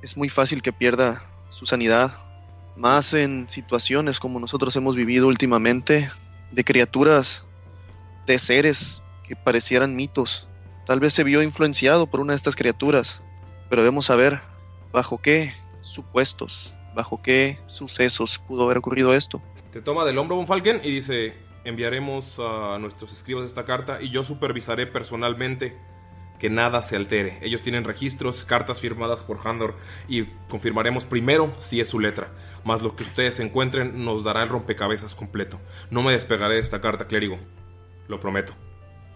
[SPEAKER 5] es muy fácil que pierda su sanidad, más en situaciones como nosotros hemos vivido últimamente, de criaturas, de seres que parecieran mitos. Tal vez se vio influenciado por una de estas criaturas, pero debemos saber bajo qué supuestos, bajo qué sucesos pudo haber ocurrido esto.
[SPEAKER 1] Te toma del hombro Von Falken y dice, enviaremos a nuestros escribas esta carta y yo supervisaré personalmente que nada se altere. Ellos tienen registros, cartas firmadas por Handor y confirmaremos primero si es su letra. Más lo que ustedes encuentren nos dará el rompecabezas completo. No me despegaré de esta carta, clérigo. Lo prometo.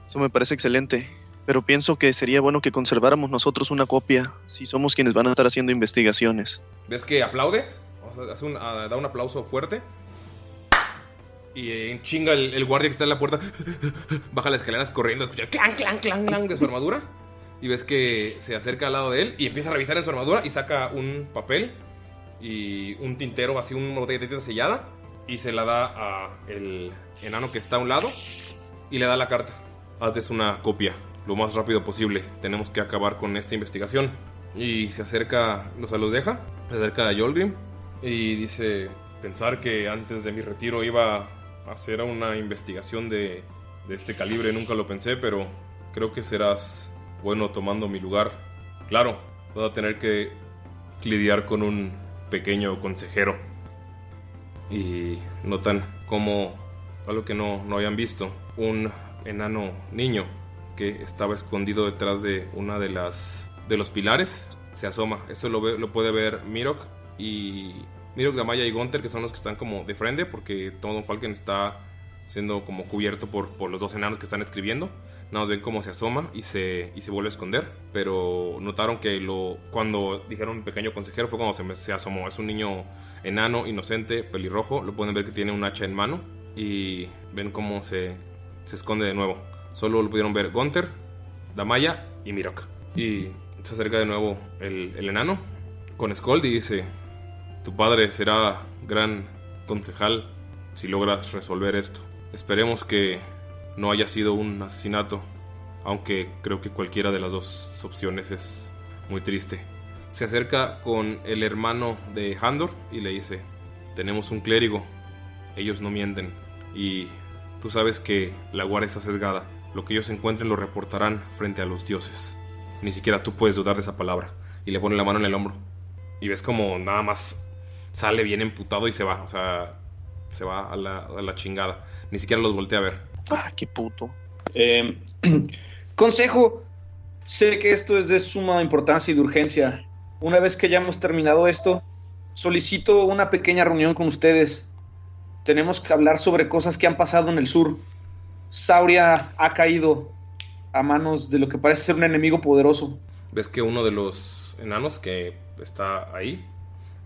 [SPEAKER 5] Eso me parece excelente, pero pienso que sería bueno que conserváramos nosotros una copia si somos quienes van a estar haciendo investigaciones.
[SPEAKER 1] ¿Ves que aplaude? O sea, hace un- ah, da un aplauso fuerte. Y eh, en chinga el, guardia que está en la puerta baja las escaleras corriendo, escucha clan, clan, clan, clan de su armadura. Y ves que se acerca al lado de él y empieza a revisar en su armadura y saca un papel y un tintero, así una botella de tinta sellada. Y se la da a el enano que está a un lado y le da la carta. Hazles una copia lo más rápido posible. Tenemos que acabar con esta investigación. Y se acerca, o sea, los deja. Se acerca a Yolgrim y dice: Pensar que antes de mi retiro iba a hacer una investigación de, de este calibre, nunca lo pensé, pero creo que serás bueno tomando mi lugar. Claro, voy a tener que lidiar con un pequeño consejero. Y notan como algo que no, no habían visto, un enano niño que estaba escondido detrás de una de las de los pilares se asoma. Eso lo, ve- lo puede ver Mirok y Mirok, Damaya y Gunter, que son los que están como de frente, porque Tom Falken está siendo como cubierto por, por los dos enanos que están escribiendo. Nada más ven cómo se asoma y se, y se vuelve a esconder. Pero notaron que lo cuando dijeron pequeño consejero fue cuando se, se asomó. Es un niño enano, inocente, pelirrojo. Lo pueden ver que tiene un hacha en mano. Y ven cómo se, se esconde de nuevo. Solo lo pudieron ver Gunter, Damaya y Mirok. Y se acerca de nuevo el, el enano con Skold y dice: Tu padre será gran concejal si logras resolver esto. Esperemos que no haya sido un asesinato, aunque creo que cualquiera de las dos opciones es muy triste. Se acerca con el hermano de Handor y le dice: Tenemos un clérigo, ellos no mienten y tú sabes que la guardia está sesgada. Lo que ellos encuentren lo reportarán frente a los dioses. Ni siquiera tú puedes dudar de esa palabra. Y le pone la mano en el hombro. Y ves como nada más sale bien emputado y se va. O sea, se va a la, a la chingada. Ni siquiera los voltea a ver.
[SPEAKER 5] Ah, qué puto.
[SPEAKER 2] Eh, consejo, sé que esto es de suma importancia y de urgencia. Una vez que hayamos terminado esto, solicito una pequeña reunión con ustedes. Tenemos que hablar sobre cosas que han pasado en el sur. Sauria ha caído a manos de lo que parece ser un enemigo poderoso.
[SPEAKER 1] Ves que uno de los enanos que está ahí,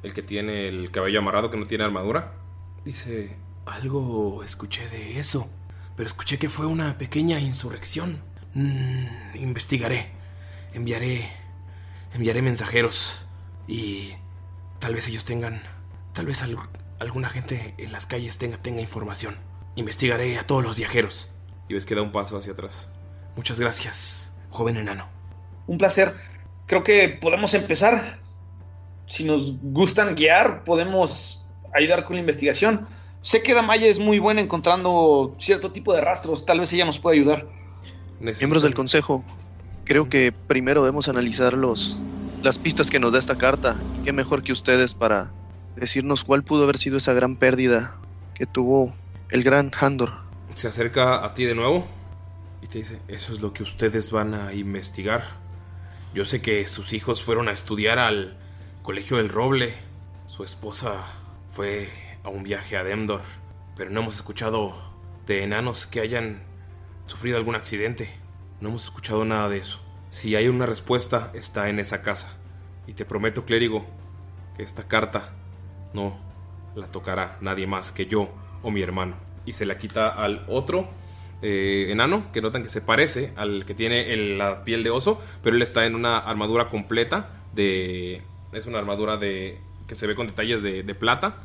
[SPEAKER 1] el que tiene el cabello amarrado, que no tiene armadura, dice, algo escuché de eso, pero escuché que fue una pequeña insurrección. Mm, investigaré, enviaré, enviaré mensajeros y tal vez ellos tengan, tal vez al- alguna gente en las calles tenga, tenga información. Investigaré a todos los viajeros. Y ves que da un paso hacia atrás. Muchas gracias, joven enano.
[SPEAKER 2] Un placer. Creo que podemos empezar. Si nos gustan guiar, podemos ayudar con la investigación. Sé que Damaya es muy buena encontrando cierto tipo de rastros. Tal vez ella nos pueda ayudar.
[SPEAKER 5] Miembros del consejo, creo que primero debemos analizar los, las pistas que nos da esta carta. Y qué mejor que ustedes para decirnos cuál pudo haber sido esa gran pérdida que tuvo el gran Handor.
[SPEAKER 1] Se acerca a ti de nuevo y te dice, eso es lo que ustedes van a investigar. Yo sé que sus hijos fueron a estudiar al Colegio del Roble. Su esposa fue a un viaje a Demdor. Pero no hemos escuchado de enanos que hayan sufrido algún accidente. No hemos escuchado nada de eso. Si hay una respuesta, está en esa casa. Y te prometo, clérigo, que esta carta no la tocará nadie más que yo o mi hermano. Y se la quita al otro eh, enano, que notan que se parece al que tiene la piel de oso, pero él está en una armadura completa de... Es una armadura de... que se ve con detalles de, de plata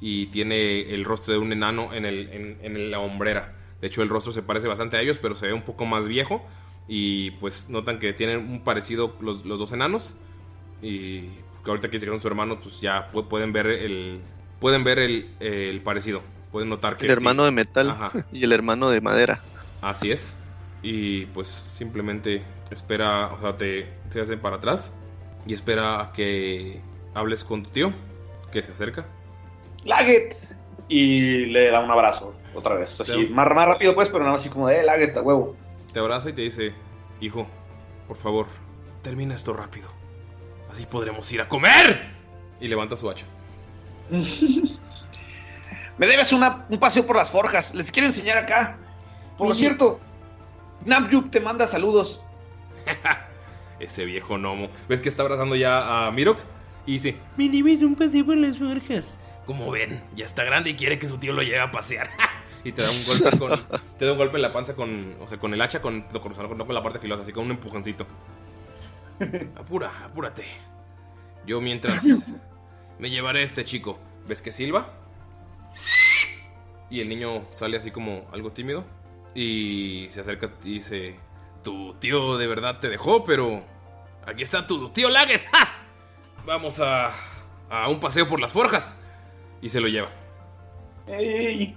[SPEAKER 1] y tiene el rostro de un enano en, el, en, en la hombrera. De hecho, el rostro se parece bastante a ellos, pero se ve un poco más viejo. Y pues notan que tienen un parecido los, los dos enanos. Y que ahorita que hicieron su hermano, pues ya pu- pueden ver el. Pueden ver el, el parecido. Pueden notar que.
[SPEAKER 5] El hermano
[SPEAKER 1] sí.
[SPEAKER 5] de metal
[SPEAKER 1] Ajá.
[SPEAKER 5] y el hermano de madera.
[SPEAKER 1] Así es. Y pues simplemente espera, o sea, te, se hacen para atrás y espera a que hables con tu tío, que se acerca.
[SPEAKER 2] Laget. Y le da un abrazo otra vez. Así,
[SPEAKER 1] Sí.
[SPEAKER 2] más, más rápido pues, pero nada más así como de, eh, Laget, a huevo.
[SPEAKER 1] Te abraza y te dice, hijo, por favor, termina esto rápido. Así podremos ir a comer. Y levanta su hacha.
[SPEAKER 2] Me debes una- un paseo por las forjas. Les quiero enseñar acá. Por cierto, Namjuk te manda saludos.
[SPEAKER 1] Ese viejo gnomo. ¿Ves que está abrazando ya a Mirok? Y dice, me debes un paseo por las forjas. Como ven, ya está grande y quiere que su tío lo lleve a pasear. y te da un golpe con. Te da un golpe en la panza con. O sea, con el hacha, con, no con la parte filosa, así con un empujoncito. Apura, apúrate. Yo mientras me llevaré a este chico. ¿Ves que silba? Y el niño sale así como algo tímido. Y se acerca y dice: Tu tío de verdad te dejó, pero. Aquí está tu tío Laget. ¡Ja! Vamos a. a un paseo por las forjas. Y se lo lleva.
[SPEAKER 2] Ey.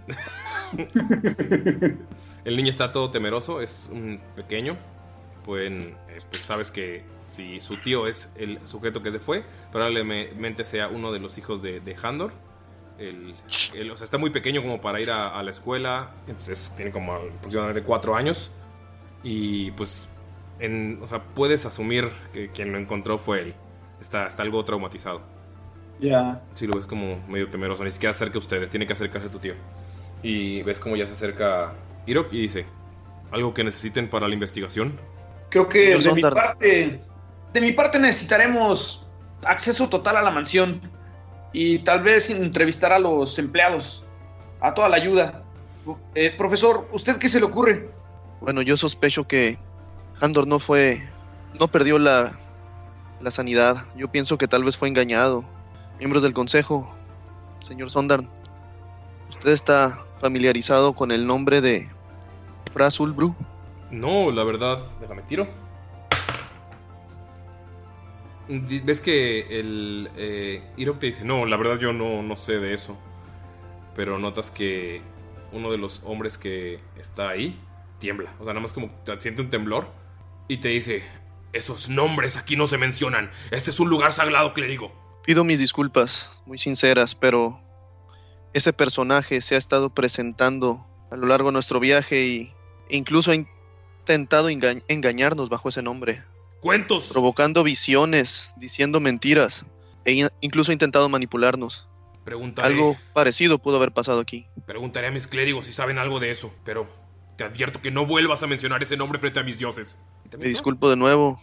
[SPEAKER 1] El niño está todo temeroso, es un pequeño. Eh, pues sabes que si su tío es el sujeto que se fue, probablemente sea uno de los hijos de, de Handor. El, el- o sea, está muy pequeño como para ir a, a la escuela, entonces tiene como aproximadamente cuatro años. Y pues, en, o sea, puedes asumir que quien lo encontró fue él. Está, está algo traumatizado.
[SPEAKER 2] Ya.
[SPEAKER 1] Si lo ves como medio temeroso, ni siquiera acerca a ustedes, tiene que acercarse a tu tío. Y ves como ya se acerca Irok y dice, ¿algo que necesiten para la investigación?
[SPEAKER 2] Creo que de mi parte. De mi parte necesitaremos acceso total a la mansión. Y tal vez entrevistar a los empleados. A toda la ayuda. Eh, profesor, ¿usted qué se le ocurre?
[SPEAKER 5] Bueno, yo sospecho que Handor no fue. no perdió la, la sanidad. Yo pienso que tal vez fue engañado. Miembros del consejo, señor Sondar, ¿usted está familiarizado con el nombre de Fras Ulbru?
[SPEAKER 1] No, la verdad, déjame tiro. Ves que el eh, Irok te dice, no, la verdad yo no, no sé de eso. Pero notas que uno de los hombres que está ahí tiembla. O sea, nada más como te siente un temblor. Y te dice, esos nombres aquí no se mencionan. Este es un lugar sagrado, clérigo.
[SPEAKER 5] Pido mis disculpas, muy sinceras, pero ese personaje se ha estado presentando a lo largo de nuestro viaje y e incluso ha intentado enga- engañarnos bajo ese nombre,
[SPEAKER 1] Cuentos.
[SPEAKER 5] provocando visiones, diciendo mentiras e in- incluso ha intentado manipularnos.
[SPEAKER 1] Preguntaré,
[SPEAKER 5] Algo parecido pudo haber pasado aquí.
[SPEAKER 1] preguntaré a mis clérigos si saben algo de eso. Pero te advierto que no vuelvas a mencionar ese nombre frente a mis dioses.
[SPEAKER 5] Me disculpo de nuevo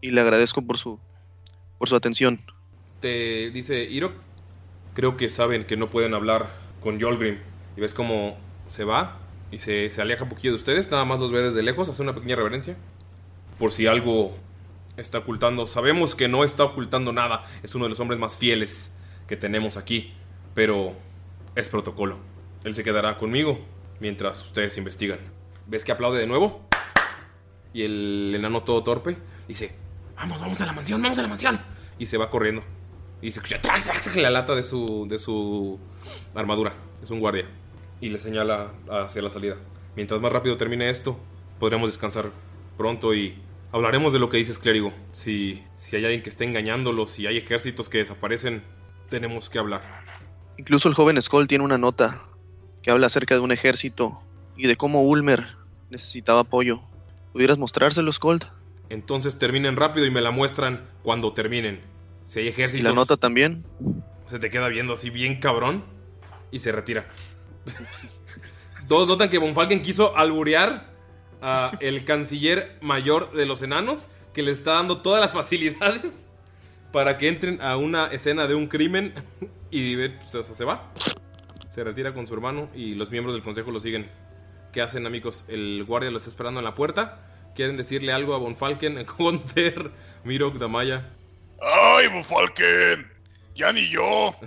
[SPEAKER 5] y le agradezco por su por su atención.
[SPEAKER 1] te dice Irok, creo que saben que no pueden hablar con Yolgrim. Y ves cómo se va y se, se aleja un poquillo de ustedes. Nada más los ve desde lejos, hace una pequeña reverencia. Por si algo está ocultando. Sabemos que no está ocultando nada. Es uno de los hombres más fieles que tenemos aquí. Pero es protocolo. Él se quedará conmigo mientras ustedes investigan. ¿Ves que aplaude de nuevo? Y el enano todo torpe dice, vamos, vamos a la mansión, vamos a la mansión. Y se va corriendo. Y se escucha la lata de su, de su armadura. Es un guardia. Y le señala hacia la salida. Mientras más rápido termine esto, podremos descansar pronto y hablaremos de lo que dices, clérigo. Si, si hay alguien que esté engañándolos, si hay ejércitos que desaparecen, tenemos que hablar.
[SPEAKER 5] Incluso el joven Skoll tiene una nota que habla acerca de un ejército y de cómo Ulmer necesitaba apoyo. ¿Pudieras mostrárselo, Skold?
[SPEAKER 1] Entonces terminen rápido y me la muestran cuando terminen. Si hay
[SPEAKER 5] Y
[SPEAKER 1] ejércitos,
[SPEAKER 5] la nota también.
[SPEAKER 1] se te queda viendo así bien cabrón y se retira. Todos notan que Von Falken quiso alburear a el canciller mayor de los enanos, que le está dando todas las facilidades para que entren a una escena de un crimen y pues, o sea, se va. Se retira con su hermano y los miembros del consejo lo siguen. ¿Qué hacen, amigos? El guardia los está esperando en la puerta. ¿Quieren decirle algo a Von Falken, Gunter, Mirok, Damaya?
[SPEAKER 3] ¡Ay, Von Falken! ¡Ya ni yo!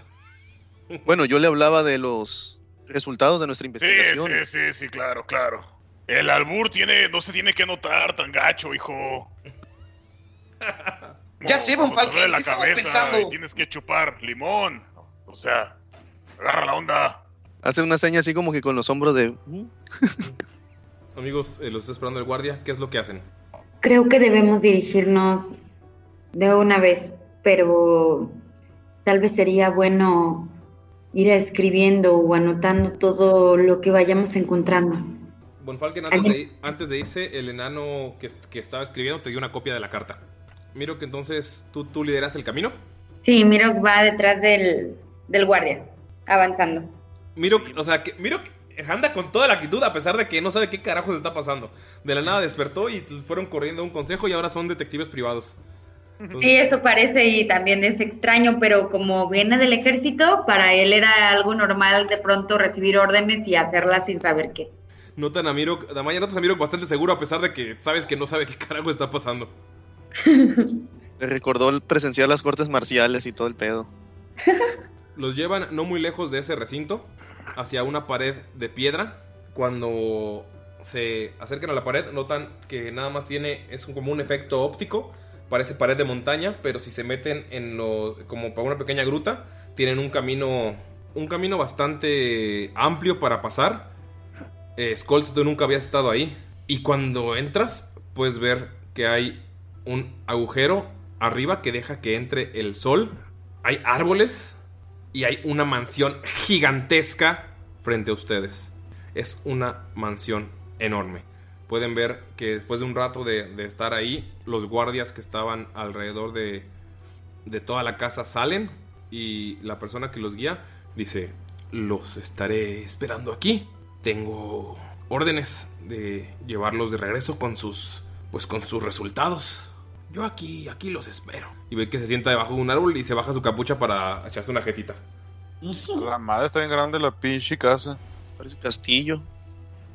[SPEAKER 5] Bueno, yo le hablaba de los resultados de nuestra
[SPEAKER 3] Sí,
[SPEAKER 5] investigación.
[SPEAKER 3] sí, sí, sí, claro, claro. El albur tiene, no se tiene que notar tan gacho, hijo.
[SPEAKER 2] Ya sé, Von
[SPEAKER 3] Como
[SPEAKER 2] Falken,
[SPEAKER 3] te duele la
[SPEAKER 2] ¿qué estabas
[SPEAKER 3] cabeza
[SPEAKER 2] pensando?
[SPEAKER 3] y tienes que chupar limón. O sea, agarra la onda.
[SPEAKER 5] Hace una seña así como que con los hombros de... "Mm".
[SPEAKER 1] Amigos, eh, los está esperando el guardia. ¿Qué es lo que hacen?
[SPEAKER 4] Creo que debemos dirigirnos de una vez, pero tal vez sería bueno ir escribiendo o anotando todo lo que vayamos encontrando.
[SPEAKER 1] Von Falken, antes de, antes de irse, el enano que, que estaba escribiendo te dio una copia de la carta. Miro que entonces tú, tú lideraste el camino.
[SPEAKER 4] Sí, Miro va detrás del, del guardia, avanzando.
[SPEAKER 1] Miro, que- o sea, que Miro anda con toda la actitud a pesar de que no sabe qué carajos está pasando. De la nada despertó y fueron corriendo a un consejo y ahora son detectives privados. Entonces,
[SPEAKER 4] Sí, eso parece y también es extraño, pero como viene del ejército, para él era algo normal de pronto recibir órdenes y hacerlas sin saber qué.
[SPEAKER 1] notan a Miro, Damaya notas a Miro bastante seguro a pesar de que sabes que no sabe qué carajo está pasando.
[SPEAKER 5] Le recordó el presenciar las cortes marciales y todo el pedo.
[SPEAKER 1] Los llevan no muy lejos de ese recinto, hacia una pared de piedra. Cuando se acercan a la pared, notan que nada más tiene, es como un efecto óptico. Parece pared de montaña, pero si se meten en lo, como para una pequeña gruta, tienen un camino, un camino bastante amplio para pasar. Eh, tú nunca habías estado ahí. Y cuando entras, puedes ver que hay un agujero arriba que deja que entre el sol. Hay árboles y hay una mansión gigantesca frente a ustedes. Es una mansión enorme. Pueden ver que después de un rato de, estar ahí, los guardias que estaban alrededor de, de toda la casa salen y la persona que los guía dice, los estaré esperando aquí. Tengo órdenes de llevarlos de regreso con sus, pues con sus resultados. Yo aquí, aquí los espero. Y ve que se sienta debajo de un árbol y se baja su capucha para echarse una jetita.
[SPEAKER 3] La madre está bien grande la pinche casa.
[SPEAKER 5] Parece un castillo.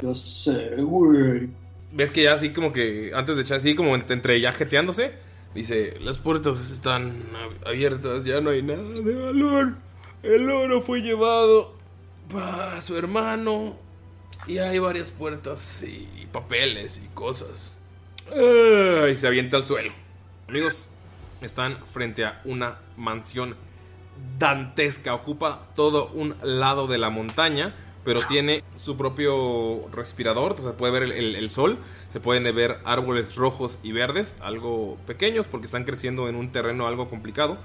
[SPEAKER 2] Ya sé, güey.
[SPEAKER 1] Ves que ya así como que antes de echar así como ent- entre ya jeteándose, dice, las puertas están ab- abiertas, ya no hay nada de valor. El oro fue llevado para su hermano y hay varias puertas y papeles y cosas. Ah, y se avienta al suelo. Amigos, están frente a una mansión dantesca. Ocupa todo un lado de la montaña, pero tiene su propio respirador. O sea, puede ver el sol. Se pueden ver árboles rojos y verdes, algo pequeños porque están creciendo en un terreno algo complicado.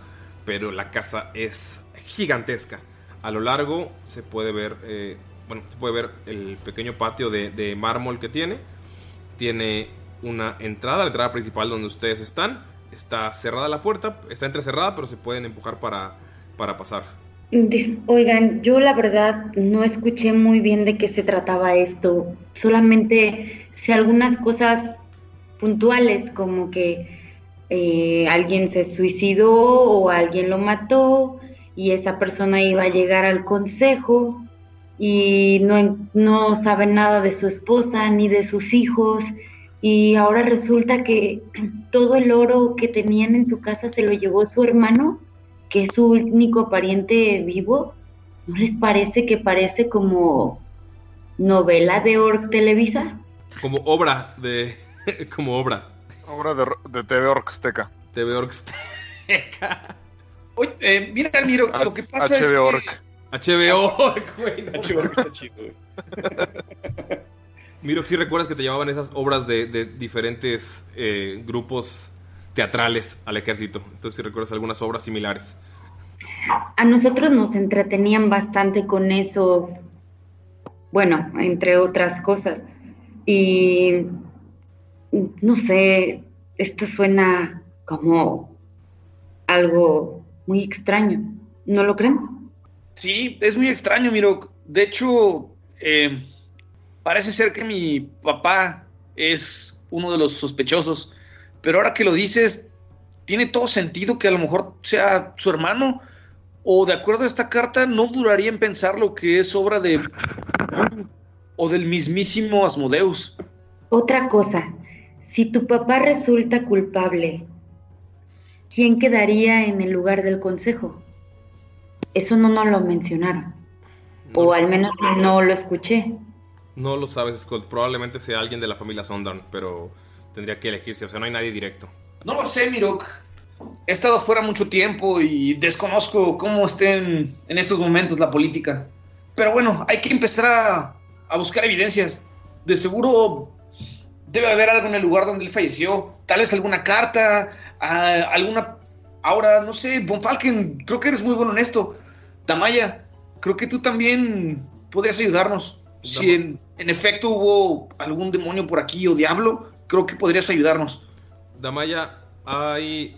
[SPEAKER 1] Pero la casa es gigantesca. A lo largo se puede ver, eh, bueno, se puede ver el pequeño patio de, de mármol que tiene. Tiene una entrada, la entrada principal donde ustedes están. Está cerrada la puerta, está entrecerrada, pero se pueden empujar para, para pasar.
[SPEAKER 4] Oigan, yo la verdad no escuché muy bien de qué se trataba esto. Solamente sé algunas cosas puntuales, como que eh, alguien se suicidó o alguien lo mató y esa persona iba a llegar al consejo y no, no saben nada de su esposa ni de sus hijos y ahora resulta que todo el oro que tenían en su casa se lo llevó su hermano que es su único pariente vivo, ¿no les parece que parece como novela de Org Televisa?
[SPEAKER 1] Como obra de. como obra.
[SPEAKER 3] Obra de, de TV Orquesteca.
[SPEAKER 1] TV Orcs.
[SPEAKER 2] Oye, eh, mira, Miro, lo que pasa es
[SPEAKER 3] HBO
[SPEAKER 2] que...
[SPEAKER 3] Orc.
[SPEAKER 1] HBO, güey. no
[SPEAKER 2] HBO está chido, güey.
[SPEAKER 1] Miro, si recuerdas que te llevaban esas obras de, de diferentes eh, grupos teatrales al ejército. Entonces, si recuerdas algunas obras similares.
[SPEAKER 4] A nosotros nos entretenían bastante con eso, bueno, entre otras cosas. Y no sé, esto suena como algo muy extraño, ¿no lo creen?
[SPEAKER 2] Sí, es muy extraño, Miro. De hecho, eh, parece ser que mi papá es uno de los sospechosos, pero ahora que lo dices, tiene todo sentido que a lo mejor sea su hermano, o de acuerdo a esta carta, no duraría en pensar lo que es obra de... o del mismísimo Asmodeus.
[SPEAKER 4] Otra cosa, si tu papá resulta culpable, ¿quién quedaría en el lugar del consejo? Eso no nos lo mencionaron.
[SPEAKER 1] No
[SPEAKER 4] o al menos no lo escuché.
[SPEAKER 1] No lo sabes, Scott. Probablemente sea alguien de la familia Sondern, pero tendría que elegirse. O sea, no hay nadie directo.
[SPEAKER 2] No lo sé, Mirok. He estado fuera mucho tiempo y desconozco cómo estén en estos momentos la política. Pero bueno, hay que empezar a, a buscar evidencias. De seguro debe haber algo en el lugar donde él falleció. Tal vez alguna carta, ah, alguna... Ahora, no sé, Von creo que eres muy bueno en esto. Tamaya, creo que tú también podrías ayudarnos. Si en, en efecto hubo algún demonio por aquí o diablo, creo que podrías ayudarnos.
[SPEAKER 1] Damaya, hay...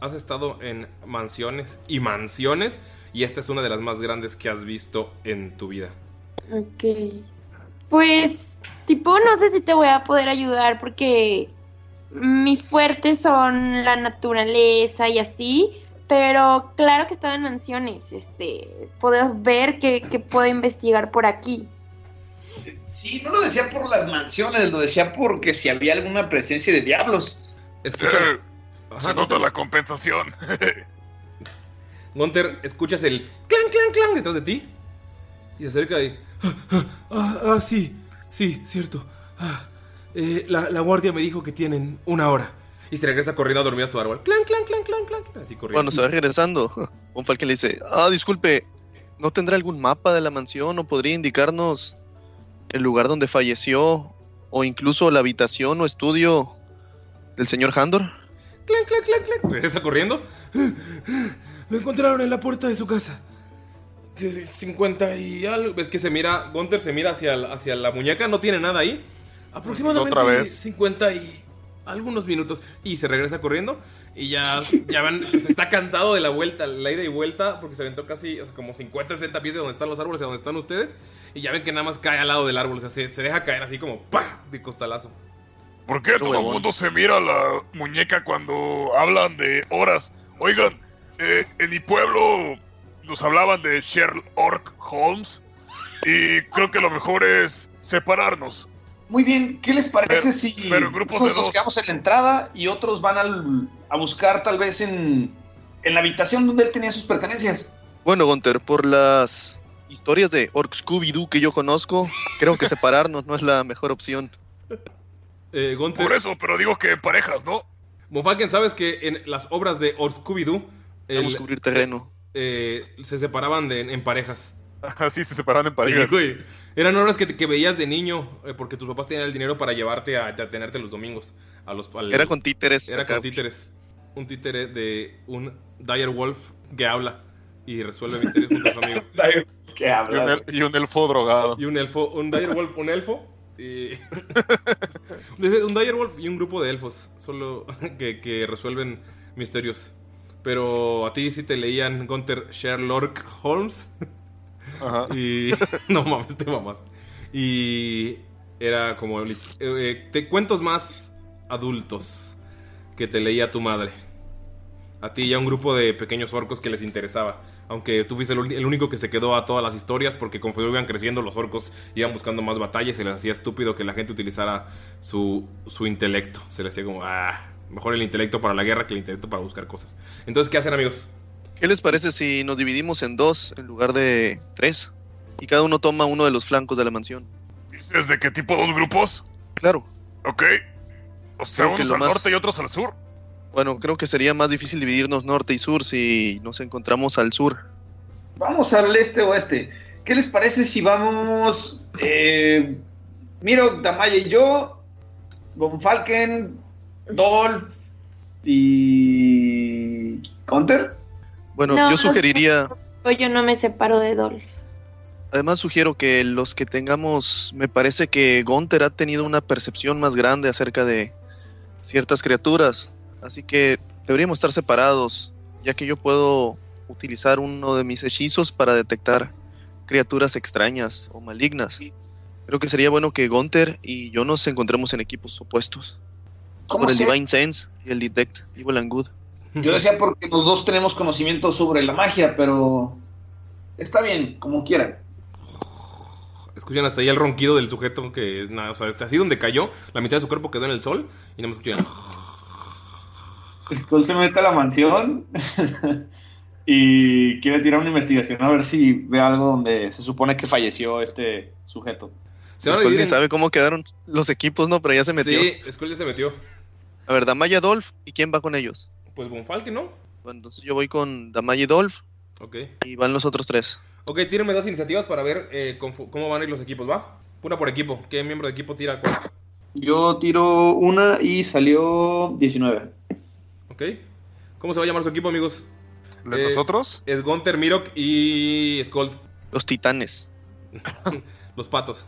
[SPEAKER 1] has estado en mansiones y mansiones. Y esta es una de las más grandes que has visto en tu vida.
[SPEAKER 6] Ok. Pues, tipo, no sé si te voy a poder ayudar porque mis fuertes son la naturaleza y así. Pero claro que estaba en mansiones. Este, puedo ver que, que puedo investigar por aquí.
[SPEAKER 2] Sí, no lo decía por las mansiones, lo decía porque si había alguna presencia de diablos.
[SPEAKER 1] Escucha.
[SPEAKER 7] Eh, se nota la compensación.
[SPEAKER 1] Gunter, escuchas el clan, clan, clan detrás de ti. Y se acerca y. Ah, ah, ah, ah, sí, sí, cierto. Ah, eh, la, la guardia me dijo que tienen una hora. Y se regresa corriendo a dormir a su árbol. Clan, clan, clan, clan, clan. Así corriendo.
[SPEAKER 5] Cuando se va regresando, un Falken le dice, ah, disculpe, ¿no tendrá algún mapa de la mansión o podría indicarnos el lugar donde falleció o incluso la habitación o estudio del señor Handor?
[SPEAKER 1] Clan, clan, clan, clan. Regresa corriendo. Lo encontraron en la puerta de su casa. Sí, sí, 50 y algo. Ves que se mira, Gunter se mira hacia, la- hacia la muñeca, no tiene nada ahí. Aproximadamente
[SPEAKER 7] Otra vez.
[SPEAKER 1] 50 y algunos minutos. Y se regresa corriendo. Y ya, ya van, pues está cansado de la vuelta, la ida y vuelta, porque se aventó casi o sea, como 50, 60 pies de donde están los árboles, de donde están ustedes. Y ya ven que nada más cae al lado del árbol, o sea, se, se deja caer así como ¡pah! de costalazo.
[SPEAKER 7] ¿Por qué todo el mundo se mira a la muñeca cuando hablan de horas? Oigan, eh, en mi pueblo nos hablaban de Sherlock Holmes y creo que lo mejor es separarnos.
[SPEAKER 2] Muy bien, ¿qué les parece
[SPEAKER 7] Pero-
[SPEAKER 2] si
[SPEAKER 7] pero en grupos de
[SPEAKER 2] nos
[SPEAKER 7] dos.
[SPEAKER 2] quedamos en la entrada y otros van al- a buscar tal vez en, en la habitación donde él tenía sus pertenencias?
[SPEAKER 5] Bueno, Gunter, por las historias de Orc Scooby-Doo que yo conozco, creo que separarnos no es la mejor opción.
[SPEAKER 1] Eh,
[SPEAKER 7] Por eso, pero digo que en parejas, ¿no?
[SPEAKER 1] Monfalken, ¿sabes que en las obras de Or Scooby-Doo
[SPEAKER 5] Vamos a cubrir terreno.
[SPEAKER 1] eh, se separaban de- en parejas?
[SPEAKER 3] Así se separan en
[SPEAKER 1] Sí,
[SPEAKER 3] parejas.
[SPEAKER 1] güey. Eran obras que, te- que veías de niño eh, porque tus papás tenían el dinero para llevarte a, a tenerte los domingos. A los, al-
[SPEAKER 5] Era con títeres.
[SPEAKER 1] era
[SPEAKER 5] acá.
[SPEAKER 1] con títeres. Un títere de un Dire Wolf que habla y resuelve misterios junto a su amigo.
[SPEAKER 2] ¿Qué
[SPEAKER 3] Y un,
[SPEAKER 2] habla?
[SPEAKER 3] el- y un elfo drogado.
[SPEAKER 1] Y un elfo, un Dire Wolf, un elfo. Y... un Dire Wolf y un grupo de elfos. Solo que, que resuelven misterios. Pero a ti sí te leían Gunter Sherlock Holmes. Y. no mames, te mamaste. Y. Era como. lit- eh, te cuentos más adultos que te leía tu madre. A ti y a un grupo de pequeños orcos que les interesaba. Aunque tú fuiste el único que se quedó a todas las historias porque conforme iban creciendo los orcos iban buscando más batallas y se les hacía estúpido que la gente utilizara su, su intelecto. Se les hacía como, ah, mejor el intelecto para la guerra que el intelecto para buscar cosas. Entonces, ¿qué hacen amigos?
[SPEAKER 5] ¿Qué les parece si nos dividimos en dos en lugar de tres? Y cada uno toma uno de los flancos de la mansión.
[SPEAKER 7] ¿Dices de qué tipo dos grupos?
[SPEAKER 5] Claro.
[SPEAKER 7] Ok. O sea,
[SPEAKER 5] Creo
[SPEAKER 7] unos al
[SPEAKER 5] más-
[SPEAKER 7] norte y otros al sur.
[SPEAKER 5] Bueno, creo que sería más difícil dividirnos norte y sur si nos encontramos al sur.
[SPEAKER 2] Vamos al este oeste. ¿Qué les parece si vamos... Eh, Miro, Damaya y yo, Von Falken, Dolph y... ¿Counter?
[SPEAKER 5] Bueno,
[SPEAKER 6] No,
[SPEAKER 5] yo sugeriría,
[SPEAKER 6] Pues yo no me separo de Dolph.
[SPEAKER 5] además sugiero que los que tengamos, me parece que Gunther ha tenido una percepción más grande acerca de ciertas criaturas, así que deberíamos estar separados, ya que yo puedo utilizar uno de mis hechizos para detectar criaturas extrañas o malignas. Creo que sería bueno que Gunther y yo nos encontremos en equipos opuestos.
[SPEAKER 2] ¿Cómo
[SPEAKER 5] Por el? Divine Sense y el Detect Evil and Good.
[SPEAKER 2] Yo decía porque los dos tenemos conocimiento sobre la magia, pero está bien, como quieran.
[SPEAKER 1] Escuchan hasta ahí el ronquido del sujeto que, nada, o sea, este, así donde cayó, la mitad de su cuerpo quedó en el sol y no me escuchan.
[SPEAKER 2] Skull se mete a la mansión y quiere tirar una investigación a ver si ve algo donde se supone que falleció este sujeto.
[SPEAKER 1] Se
[SPEAKER 5] Skull ni
[SPEAKER 1] en-
[SPEAKER 5] sabe cómo quedaron los equipos, ¿no? Pero ya se metió.
[SPEAKER 1] Sí, Skull ya se metió.
[SPEAKER 5] A ver, Damaya Dolph, ¿y quién va con ellos?
[SPEAKER 1] Pues Bonfalque, ¿no?
[SPEAKER 5] Bueno, entonces yo voy con Damaya y Dolph
[SPEAKER 1] Ok.
[SPEAKER 5] y van los otros tres.
[SPEAKER 1] Ok, tírenme dos iniciativas para ver eh, cómo van a ir los equipos, ¿va? Una por equipo. ¿Qué miembro de equipo tira cuál?
[SPEAKER 2] Yo tiro una y salió 19.
[SPEAKER 1] Ok. ¿Cómo se va a llamar su equipo, amigos?
[SPEAKER 7] ¿De
[SPEAKER 1] Eh,
[SPEAKER 7] nosotros?
[SPEAKER 1] Es Gunter, Mirok y Skull.
[SPEAKER 5] Los titanes.
[SPEAKER 1] Los patos.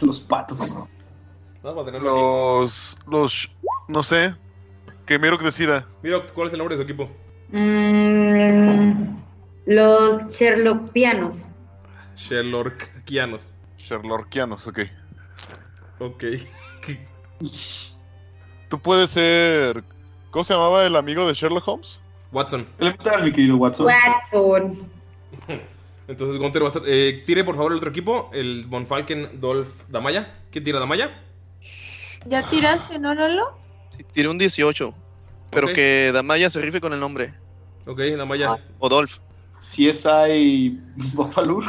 [SPEAKER 2] Los patos.
[SPEAKER 1] Vamos a tenerlo aquí.
[SPEAKER 7] Los. Los. No sé. Que Mirok decida.
[SPEAKER 1] Mirok, ¿cuál es el nombre de su equipo?
[SPEAKER 4] Mm, los Sherlockianos.
[SPEAKER 1] Sherlockianos.
[SPEAKER 7] Sherlockianos, ok.
[SPEAKER 1] Ok.
[SPEAKER 7] Tú puedes ser. ¿Cómo se llamaba el amigo de Sherlock Holmes?
[SPEAKER 1] Watson.
[SPEAKER 2] Elemental, mi querido Watson.
[SPEAKER 4] Watson.
[SPEAKER 1] Entonces Gunter va a estar. eh, tire por favor el otro equipo, el Bonfalken Dolph Damaya. ¿Quién tira Damaya?
[SPEAKER 6] ¿Ya tiraste, no, Lolo?
[SPEAKER 5] Sí, tiré un 18. Pero que Damaya se rife con el nombre.
[SPEAKER 1] Ok, Damaya.
[SPEAKER 5] O Dolph.
[SPEAKER 2] Si es hay Bofalur.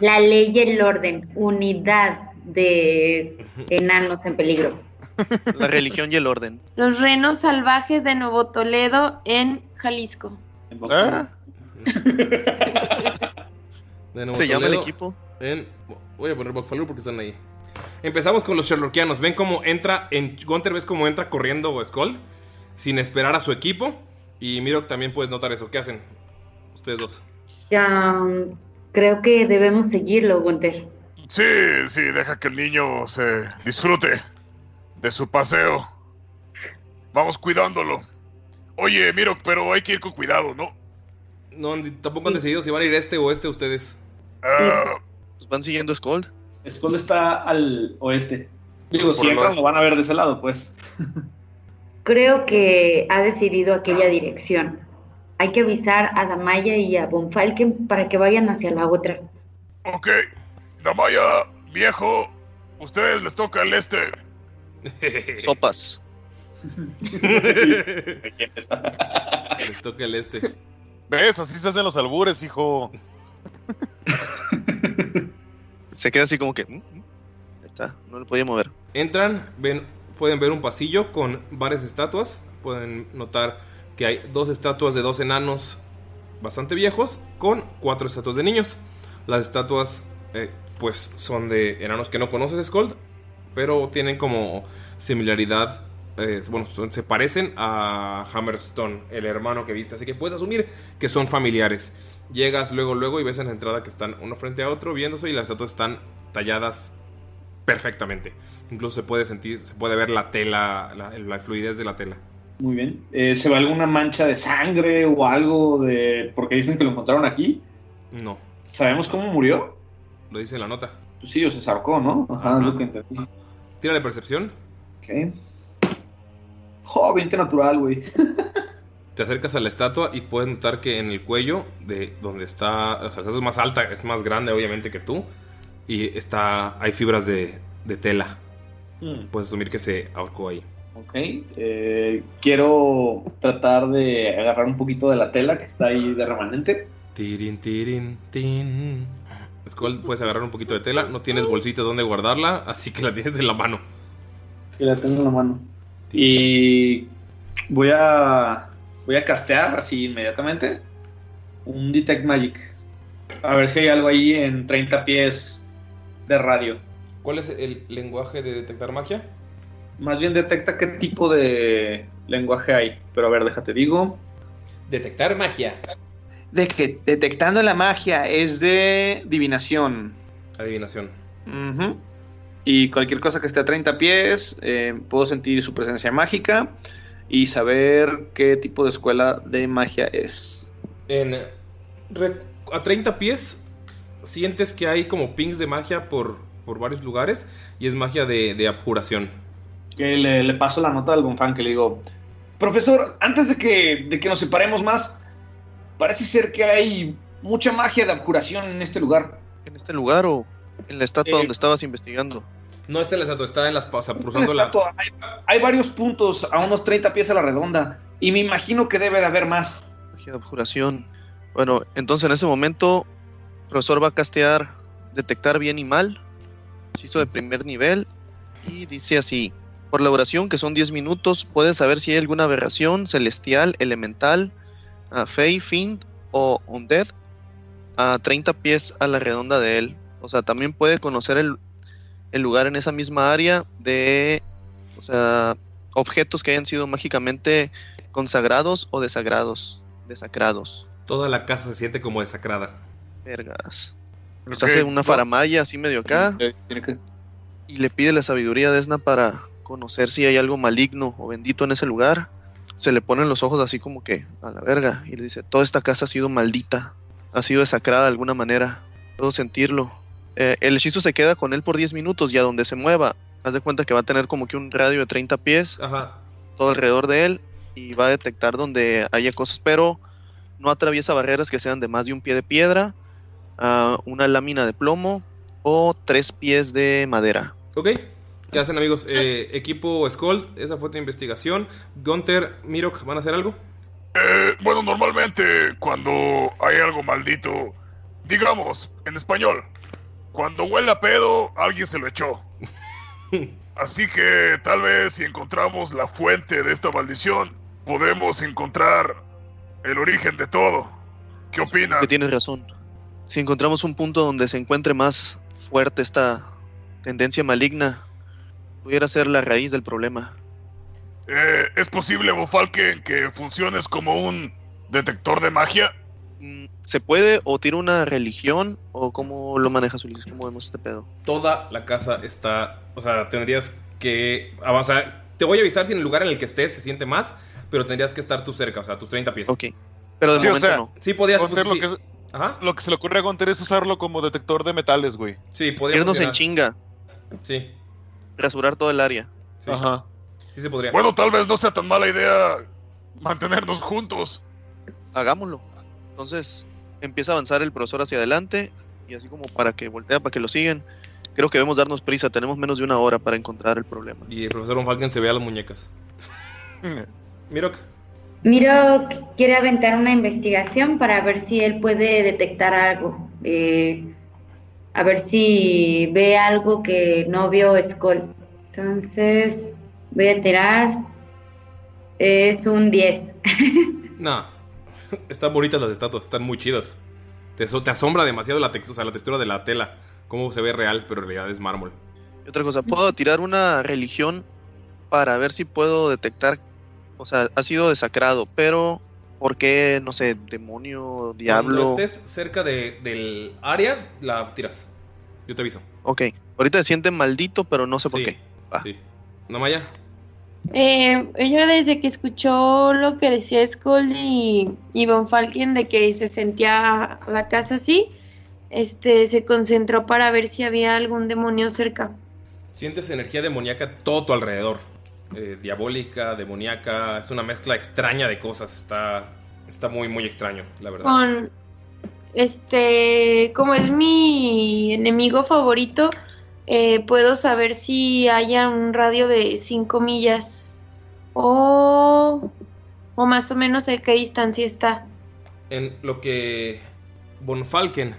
[SPEAKER 4] La ley y el orden. Unidad de enanos en peligro.
[SPEAKER 5] La religión y el orden.
[SPEAKER 6] Los renos salvajes de Nuevo Toledo en Jalisco.
[SPEAKER 7] ¿Ah?
[SPEAKER 1] De Nuevo
[SPEAKER 5] Se llama el equipo.
[SPEAKER 1] En, voy a poner Bokfalur porque están ahí. Empezamos con los Sherlockianos. Ven cómo entra. En Gunter ves cómo entra corriendo Skull. Sin esperar a su equipo. Y Mirok también puedes notar eso. ¿Qué hacen? Ustedes dos.
[SPEAKER 4] Ya, mm, creo que debemos seguirlo, Gunther.
[SPEAKER 7] Sí, sí, deja que el niño se disfrute de su paseo. Vamos cuidándolo. Oye, Mirok, pero hay que ir con cuidado, ¿no?
[SPEAKER 1] No, tampoco han decidido si van a ir este o este ustedes.
[SPEAKER 7] Ah,
[SPEAKER 5] Pues van siguiendo Scold.
[SPEAKER 2] Skull está al oeste. Digo, si entran lo van a ver de ese lado, pues.
[SPEAKER 4] Creo que ha decidido aquella dirección. Hay que avisar a Damaya y a Bonfalken para que vayan hacia la otra.
[SPEAKER 7] ok. Damaya, viejo, ustedes les toca el este.
[SPEAKER 5] Sopas.
[SPEAKER 1] Les toca el este.
[SPEAKER 7] ¿Ves? Así se hacen los albures, hijo.
[SPEAKER 5] Se queda así como que. "Mm, mm". Está, no lo podía mover.
[SPEAKER 1] Entran, ven, pueden ver un pasillo con varias estatuas. Pueden notar que hay dos estatuas de dos enanos bastante viejos con cuatro estatuas de niños. Las estatuas, eh, pues, son de enanos que no conoces, Skold, pero tienen como similaridad. eh, bueno, se parecen a Hammerstone, el hermano que viste. Así que puedes asumir que son familiares. Llegas luego, luego y ves en la entrada que están uno frente a otro viéndose y las estatuas están talladas perfectamente. Incluso se puede sentir, se puede ver la tela, la, la fluidez de la tela.
[SPEAKER 2] Muy bien. Eh, ¿Se ve alguna mancha de sangre o algo de. porque dicen que lo encontraron aquí?
[SPEAKER 1] No,
[SPEAKER 2] ¿Sabemos cómo murió?
[SPEAKER 1] lo dice en la nota.
[SPEAKER 2] Pues sí, o se zarcó, ¿no? Ajá,
[SPEAKER 1] Ajá.
[SPEAKER 2] lo que entendí.
[SPEAKER 1] Tira de percepción,
[SPEAKER 2] Ok. Oh, 20 natural, güey.
[SPEAKER 1] te acercas a la estatua y puedes notar que en el cuello de donde está, o sea, la estatua es más alta, es más grande obviamente que tú y está, hay fibras de, de tela.
[SPEAKER 2] Hmm,
[SPEAKER 1] Puedes asumir que se ahorcó ahí.
[SPEAKER 2] Ok. Eh, quiero tratar de agarrar un poquito de la tela que está ahí de remanente.
[SPEAKER 1] Tirin, tirin, tin. Skull, puedes agarrar un poquito de tela, no tienes bolsitas donde guardarla, así que la tienes en la mano.
[SPEAKER 2] Y la tengo en la mano. Y voy a. Voy a castear así inmediatamente. Un Detect Magic. A ver si hay algo ahí en 30 pies de radio.
[SPEAKER 1] ¿Cuál es el lenguaje de detectar magia?
[SPEAKER 2] Más bien detecta qué tipo de lenguaje hay. Pero a ver, déjate digo.
[SPEAKER 1] Detectar magia.
[SPEAKER 2] De que detectando la magia es de divinación.
[SPEAKER 1] Adivinación.
[SPEAKER 2] Ujú. Y cualquier cosa que esté a 30 pies, eh, puedo sentir su presencia mágica y saber qué tipo de escuela de magia es.
[SPEAKER 1] En re- a 30 pies sientes que hay como pings de magia por por varios lugares y es magia de, de abjuración.
[SPEAKER 2] Que le, le paso la nota al Bonfan que le digo, profesor, antes de que, de que nos separemos más, parece ser que hay mucha magia de abjuración en este lugar.
[SPEAKER 5] ¿En este lugar o en la estatua
[SPEAKER 2] Eh,
[SPEAKER 5] donde estabas investigando?
[SPEAKER 1] No está en la estatua, está en las o sea, cruzando la.
[SPEAKER 2] estatua, hay, hay varios puntos a unos 30 pies a la redonda y me imagino que debe de haber más.
[SPEAKER 5] Magia de abjuración. Bueno, entonces en ese momento, el profesor va a castear detectar bien y mal, hechizo de primer nivel, y dice así: por la oración, que son 10 minutos, puedes saber si hay alguna aberración celestial, elemental, a Fey, Fiend o Undead a 30 pies a la redonda de él. O sea, también puede conocer el, el lugar en esa misma área de, o sea, objetos que hayan sido mágicamente consagrados o desagrados, desacrados.
[SPEAKER 1] Toda la casa se siente como desacrada.
[SPEAKER 5] Vergas. Se hace una faramaya así medio acá y le pide la sabiduría de Esna para conocer si hay algo maligno o bendito en ese lugar. Se le ponen los ojos así como que a la verga y le dice, toda esta casa ha sido maldita, ha sido desacrada de alguna manera, puedo sentirlo. Eh, el hechizo se queda con él por 10 minutos y a donde se mueva, haz de cuenta que va a tener como que un radio de 30 pies
[SPEAKER 1] Ajá.
[SPEAKER 5] todo alrededor de él y va a detectar donde haya cosas, pero no atraviesa barreras que sean de más de un pie de piedra, ah, una lámina de plomo o tres pies de madera.
[SPEAKER 1] Ok. ¿Qué hacen, amigos? Eh, equipo Skull, esa fue tu investigación. Gunter, Mirok, ¿van a hacer algo?
[SPEAKER 7] Eh, bueno, normalmente cuando hay algo maldito, digamos, en español, cuando huele a pedo, alguien se lo echó. Así que tal vez si encontramos la fuente de esta maldición, podemos encontrar el origen de todo. ¿Qué opinan?
[SPEAKER 5] Que tienes razón. Si encontramos un punto donde se encuentre más fuerte esta tendencia maligna, pudiera ser la raíz del problema.
[SPEAKER 7] Eh, ¿Es posible, Bofalken, que funciones como un detector de magia?
[SPEAKER 5] Mm, ¿Se puede o tira una religión o cómo lo manejas, Ulises? ¿Cómo vemos este pedo?
[SPEAKER 1] Toda la casa está. O sea, tendrías que. O sea, te voy a avisar si en el lugar en el que estés se siente más, pero tendrías que estar tú cerca, o sea, tus 30 pies.
[SPEAKER 5] Ok. Pero de
[SPEAKER 3] Sí, o
[SPEAKER 5] momento
[SPEAKER 3] sea,
[SPEAKER 5] no.
[SPEAKER 1] Sí, podías. Pues,
[SPEAKER 3] lo,
[SPEAKER 1] sí.
[SPEAKER 3] que,
[SPEAKER 1] Ajá.
[SPEAKER 3] lo que se le ocurre a Gunter es usarlo como detector de metales, güey.
[SPEAKER 1] Sí, podría.
[SPEAKER 5] Irnos en chinga,
[SPEAKER 1] Sí,
[SPEAKER 5] rasurar todo el área.
[SPEAKER 1] sí.
[SPEAKER 3] Ajá.
[SPEAKER 1] Sí se podría.
[SPEAKER 7] Bueno, tal vez no sea tan mala idea mantenernos juntos.
[SPEAKER 5] hagámoslo. Entonces empieza a avanzar el profesor hacia adelante y así como para que voltea, para que lo sigan. Creo que debemos darnos prisa, tenemos menos de una hora para encontrar el problema.
[SPEAKER 1] Y el profesor Falken se ve a las muñecas. Mirok.
[SPEAKER 4] Miro que quiere aventar una investigación para ver si él puede detectar algo. eh, a ver si ve algo que no vio Skull. Entonces, voy a tirar. Es un 10.
[SPEAKER 1] No. Están bonitas las estatuas, están muy chidas. Te, so- te asombra demasiado la, tex- o sea, la textura de la tela. Cómo se ve real, pero en realidad es mármol.
[SPEAKER 5] Y otra cosa, puedo tirar una religión para ver si puedo detectar, o sea, ha sido desacrado, pero ¿por qué, no sé, demonio, diablo?
[SPEAKER 1] Cuando estés cerca de- del área, la tiras. Yo te aviso.
[SPEAKER 5] Ok, ahorita se siente maldito, pero no sé por
[SPEAKER 1] Sí.
[SPEAKER 5] qué. Va.
[SPEAKER 1] Sí. Namaya.
[SPEAKER 6] Eh, ella desde que escuchó lo que decía Skull y, y Von Falken de que se sentía la casa así, este, se concentró para ver si había algún demonio cerca.
[SPEAKER 1] Sientes energía demoníaca todo tu alrededor. Eh, diabólica, demoníaca. Es una mezcla extraña de cosas. Está, está muy, muy extraño, la verdad.
[SPEAKER 6] Con, este, como es mi enemigo favorito, eh, puedo saber si haya un radio de 5 millas o, o más o menos a qué distancia está.
[SPEAKER 1] En lo que Von Falken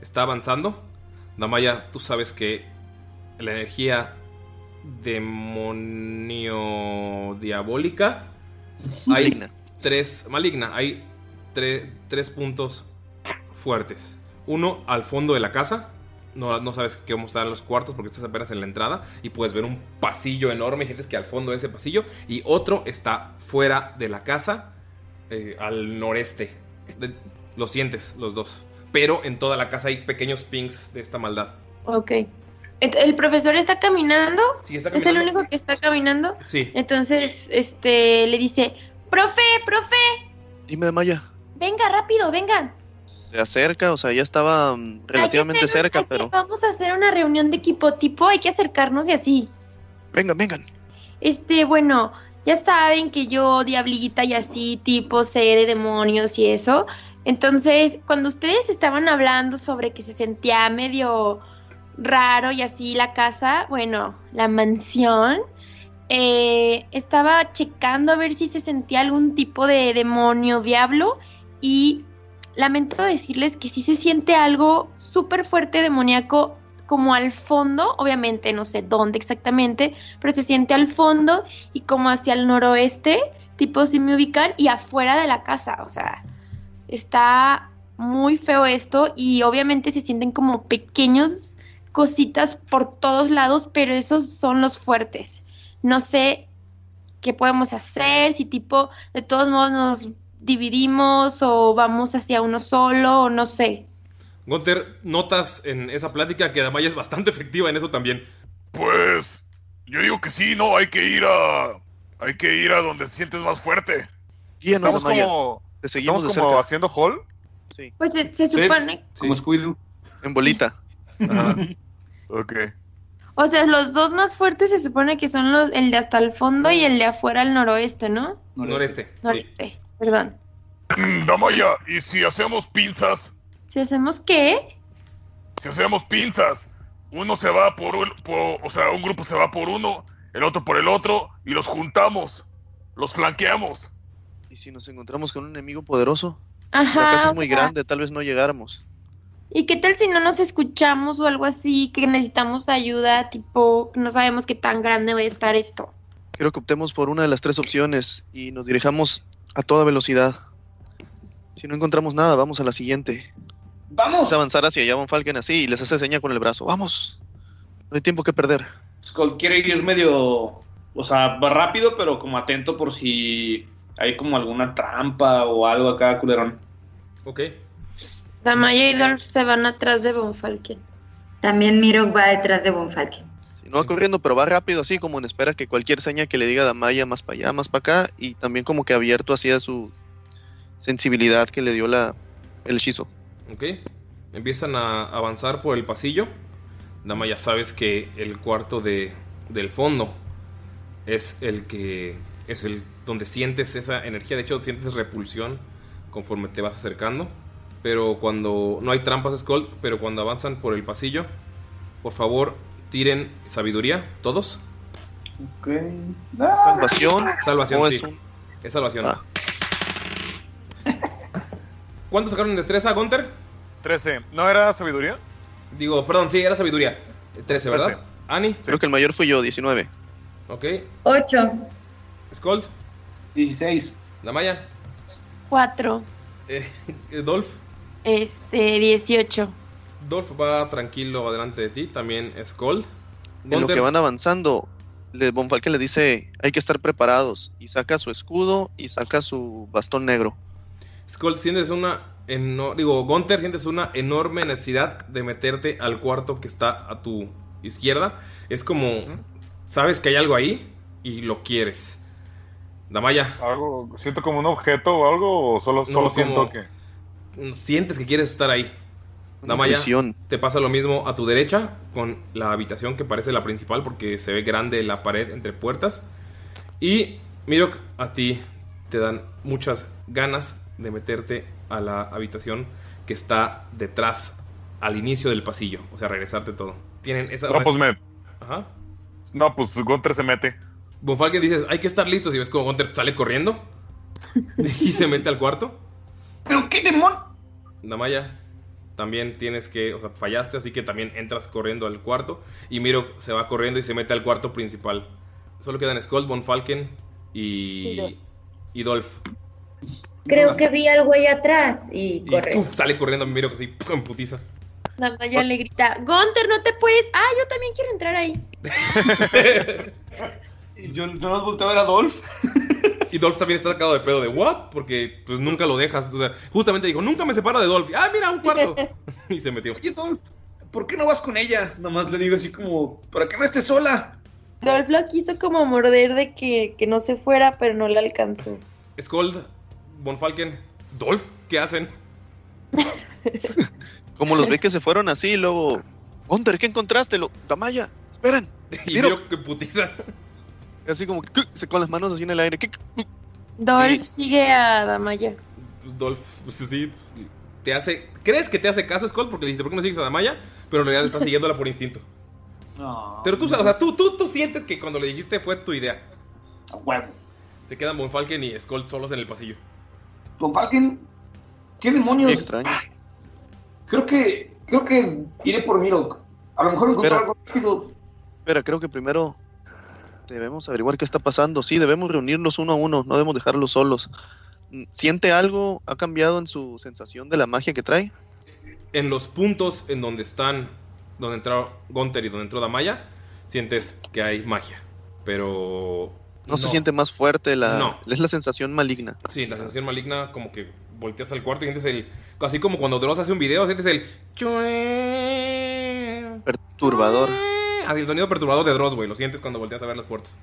[SPEAKER 1] está avanzando, Namaya, tú sabes que la energía demonio diabólica hay
[SPEAKER 5] Maligna.
[SPEAKER 1] tres maligna, hay tre- tres puntos fuertes. Uno al fondo de la casa. No, no sabes cómo están los cuartos porque estás apenas en la entrada y puedes ver un pasillo enorme. Gente que al fondo de ese pasillo. Y otro está fuera de la casa, eh, al noreste. De- lo sientes los dos. Pero en toda la casa hay pequeños pings de esta maldad.
[SPEAKER 6] Ok. ¿El profesor está caminando?
[SPEAKER 1] Sí, está
[SPEAKER 6] ¿Es el
[SPEAKER 1] caminando.
[SPEAKER 6] único que está caminando?
[SPEAKER 1] Sí.
[SPEAKER 6] Entonces, este, le dice, profe, profe,
[SPEAKER 5] Dime, Maya.
[SPEAKER 6] venga rápido, venga.
[SPEAKER 5] Se acerca, o sea, ya estaba mm, relativamente
[SPEAKER 6] hacer-
[SPEAKER 5] cerca, pero...
[SPEAKER 6] Vamos a hacer una reunión de equipo tipo, hay que acercarnos y así.
[SPEAKER 5] Vengan, vengan.
[SPEAKER 6] Este, bueno, ya saben que yo, diablita y así, tipo, sé de demonios y eso. Entonces, cuando ustedes estaban hablando sobre que se sentía medio raro y así la casa, bueno, la mansión, eh, estaba checando a ver si se sentía algún tipo de demonio, diablo, y lamento decirles que sí se siente algo súper fuerte demoníaco como al fondo, obviamente no sé dónde exactamente, pero se siente al fondo y como hacia el noroeste, tipo si me ubican, y afuera de la casa, o sea, está muy feo esto y obviamente se sienten como pequeños cositas por todos lados, pero esos son los fuertes. No sé qué podemos hacer, si tipo de todos modos nos dividimos o vamos hacia uno solo o no sé.
[SPEAKER 1] Gunter, notas en esa plática que Damaya es bastante efectiva en eso también.
[SPEAKER 7] Pues yo digo que sí, no, hay que ir a hay que ir a donde te sientes más fuerte.
[SPEAKER 5] Guíanos,
[SPEAKER 7] Estamos
[SPEAKER 5] Damaya.
[SPEAKER 7] como
[SPEAKER 5] Te seguimos
[SPEAKER 7] estamos como
[SPEAKER 5] cerca.
[SPEAKER 7] haciendo hall.
[SPEAKER 5] Sí,
[SPEAKER 6] Pues se, se
[SPEAKER 2] Sí.
[SPEAKER 6] supone,
[SPEAKER 2] Como Scooby-Doo.
[SPEAKER 5] en bolita.
[SPEAKER 7] Ajá. ok.
[SPEAKER 6] o sea, los dos más fuertes se supone que son los, el de hasta el fondo y el de afuera al noroeste, ¿no?
[SPEAKER 1] Noreste. sí.
[SPEAKER 6] Noreste, perdón.
[SPEAKER 7] Mm, Damaya, ¿y si hacemos pinzas?
[SPEAKER 6] Si hacemos qué?
[SPEAKER 7] Si hacemos pinzas, uno se va por un, por- o sea, un grupo se va por uno, el otro por el otro, y los juntamos, los flanqueamos.
[SPEAKER 5] ¿Y si nos encontramos con un enemigo poderoso?
[SPEAKER 6] Ajá.
[SPEAKER 5] la casa
[SPEAKER 6] o
[SPEAKER 5] es muy
[SPEAKER 6] sea,
[SPEAKER 5] grande, tal vez no llegáramos.
[SPEAKER 6] ¿Y qué tal si no nos escuchamos o algo así, que necesitamos ayuda, tipo, no sabemos qué tan grande va a estar esto?
[SPEAKER 5] Creo que optemos por una de las tres opciones y nos dirijamos a toda velocidad. Si no encontramos nada, vamos a la siguiente.
[SPEAKER 2] ¡Vamos!
[SPEAKER 5] Es avanzar hacia allá Von Falken así y les hace seña con el brazo. ¡Vamos! No hay tiempo que perder.
[SPEAKER 2] Skull quiere ir medio. O sea, va rápido, pero como atento por si hay como alguna trampa o algo acá, culerón.
[SPEAKER 1] Ok.
[SPEAKER 6] Damaya y Dolph se van atrás de Von Falken.
[SPEAKER 4] También Miro va detrás de Von Falken.
[SPEAKER 5] No va corriendo, pero va rápido así como en espera que cualquier seña que le diga a Damaya más para allá, más para acá y también como que abierto hacia su sensibilidad que le dio la, el hechizo.
[SPEAKER 1] Ok. Empiezan a avanzar por el pasillo. Dama, ya sabes que el cuarto de, del fondo es el que. Es el donde sientes esa energía. De hecho, sientes repulsión conforme te vas acercando. Pero cuando. No hay trampas, Skull. Pero cuando avanzan por el pasillo, por favor, tiren sabiduría. Todos.
[SPEAKER 2] Ok.
[SPEAKER 5] Salvación.
[SPEAKER 1] Salvación, sí.
[SPEAKER 5] es un-
[SPEAKER 1] Es salvación.
[SPEAKER 5] Ah.
[SPEAKER 1] ¿Cuánto sacaron en destreza, Gunter?
[SPEAKER 7] 13. ¿No era sabiduría?
[SPEAKER 1] Digo, perdón, sí, era sabiduría. 13, ¿verdad?
[SPEAKER 7] 13.
[SPEAKER 1] Ani,
[SPEAKER 5] Creo que el mayor fui yo, 19.
[SPEAKER 1] ok.
[SPEAKER 4] Ocho.
[SPEAKER 1] Skold,
[SPEAKER 2] 16.
[SPEAKER 1] Damaya,
[SPEAKER 6] Cuatro.
[SPEAKER 1] eh, Dolph.
[SPEAKER 6] Este, 18.
[SPEAKER 1] Dolph va tranquilo adelante de ti, también Skold.
[SPEAKER 5] En lo que van avanzando, le, Von Falken le dice, hay que estar preparados. Y saca su escudo y saca su bastón negro.
[SPEAKER 1] Skold, sientes una. eno- digo, Gunter, sientes una enorme necesidad de meterte al cuarto que está a tu izquierda. Es como. Sabes que hay algo ahí y lo quieres. Damaya,
[SPEAKER 7] ¿Algo, ¿Siento como un objeto o algo? ¿O solo,
[SPEAKER 1] No,
[SPEAKER 7] solo siento
[SPEAKER 1] como-
[SPEAKER 7] que.?
[SPEAKER 1] sientes que quieres estar ahí. Damaya,
[SPEAKER 5] prisión.
[SPEAKER 1] te pasa lo mismo a tu derecha con la habitación que parece la principal porque se ve grande la pared entre puertas. Y Mirok, a ti te dan muchas ganas de meterte a la habitación que está detrás al inicio del pasillo, o sea, regresarte todo. Tienen esa
[SPEAKER 7] No, pues me.
[SPEAKER 1] Ajá.
[SPEAKER 7] No, pues Gunter se mete.
[SPEAKER 1] Bonfalken dices, hay que estar listos y ves como Gunter sale corriendo y se mete al cuarto.
[SPEAKER 2] ¿Pero qué demonio?
[SPEAKER 1] Damaya, también tienes que, o sea, fallaste, así que también entras corriendo al cuarto. Y Miro se va corriendo y se mete al cuarto principal. Solo quedan Skull, Von Falken
[SPEAKER 6] Y
[SPEAKER 1] y,
[SPEAKER 6] Dolph.
[SPEAKER 1] y Dolph.
[SPEAKER 4] Creo que vi algo ahí atrás y
[SPEAKER 1] Y
[SPEAKER 4] corre.
[SPEAKER 1] ¡pum! sale corriendo Miro así, ¡pum! en putiza.
[SPEAKER 6] Damaya le grita, Gunter, no te puedes. Ah, yo también quiero entrar ahí.
[SPEAKER 2] Yo no nos volteo a ver a Dolph.
[SPEAKER 1] Y Dolph también está sacado de pedo de ¿what? Porque pues nunca lo dejas. O sea, justamente dijo, nunca me separo de Dolph. Ah, mira, un cuarto. y se metió.
[SPEAKER 2] Oye, Dolph, ¿por qué no vas con ella? Nomás le digo así como, ¿para qué no estés sola?
[SPEAKER 6] Dolph lo quiso como morder de que, que no se fuera, pero no le alcanzó.
[SPEAKER 1] Skold, Von Falken, Dolph, ¿qué hacen?
[SPEAKER 5] Como los ve que se fueron así, y luego. Gunter, ¿qué encontraste? Lo, Damaya, esperen.
[SPEAKER 1] Y
[SPEAKER 5] miro
[SPEAKER 1] que putiza.
[SPEAKER 5] Así como que se- con las manos así en el aire. ¿qué-
[SPEAKER 6] Dolph sigue a Damaya.
[SPEAKER 1] Dolph, pues sí, te hace. ¿Crees que te hace caso, Skull? Porque le dijiste, ¿por qué no sigues a Damaya? Pero en realidad estás siguiéndola por instinto.
[SPEAKER 2] No.
[SPEAKER 1] Pero tú, o sea, tú, tú, tú sientes que cuando le dijiste fue tu idea.
[SPEAKER 2] A huevo.
[SPEAKER 1] Se quedan Bonfalken y Skull solos en el pasillo.
[SPEAKER 2] Con Falken, ¿qué demonios?
[SPEAKER 5] Qué extraño.
[SPEAKER 2] Creo que, creo que iré por Miro. A lo mejor encontrar
[SPEAKER 5] Espera.
[SPEAKER 2] algo rápido.
[SPEAKER 5] Espera, creo que primero debemos averiguar qué está pasando. Sí, debemos reunirnos uno a uno, no debemos dejarlos solos. Mm, ¿Siente algo? ¿Ha cambiado en su sensación de la magia que trae?
[SPEAKER 1] En los puntos en donde están, donde entró Gunter y donde entró Damaya, sientes que hay magia. Pero.
[SPEAKER 5] No, se siente más fuerte, la,
[SPEAKER 1] No.
[SPEAKER 5] es la sensación maligna.
[SPEAKER 1] Sí, la sensación maligna, como que volteas al cuarto y sientes el. Así como cuando Dross hace un video, sientes el.
[SPEAKER 5] Perturbador.
[SPEAKER 1] Así el sonido perturbador de Dross, güey. Lo sientes cuando volteas a ver las puertas.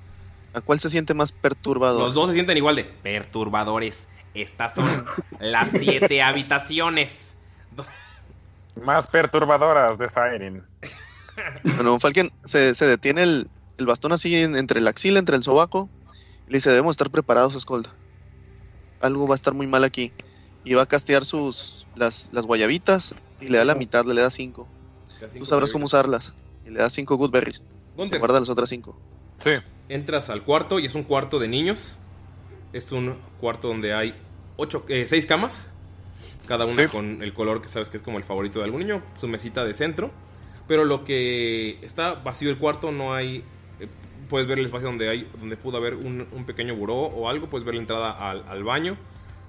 [SPEAKER 5] ¿A cuál se siente más perturbador?
[SPEAKER 1] Los dos se sienten igual de. Perturbadores. Estas son las siete habitaciones.
[SPEAKER 8] Más perturbadoras de Siren.
[SPEAKER 5] Bueno, Falken se, se detiene el, el bastón así en- entre la axila, entre el sobaco. Y le dice, debemos estar preparados, Skold. Algo va a estar muy mal aquí. Y va a castear sus las, las guayabitas y le da la mitad, le da cinco. Tú sabrás cómo usarlas. Y le da cinco good berries. Se guarda las otras cinco.
[SPEAKER 8] Sí.
[SPEAKER 1] Entras al cuarto y es un cuarto de niños. Es un cuarto donde hay ocho, eh, seis camas. Cada una
[SPEAKER 8] Sí.
[SPEAKER 1] con el color que sabes que es como el favorito de algún niño. Su mesita de centro. Pero lo que está vacío el cuarto no hay. eh, puedes ver el espacio donde hay. Donde pudo haber un, un pequeño buró o algo. Puedes ver la entrada al, al baño.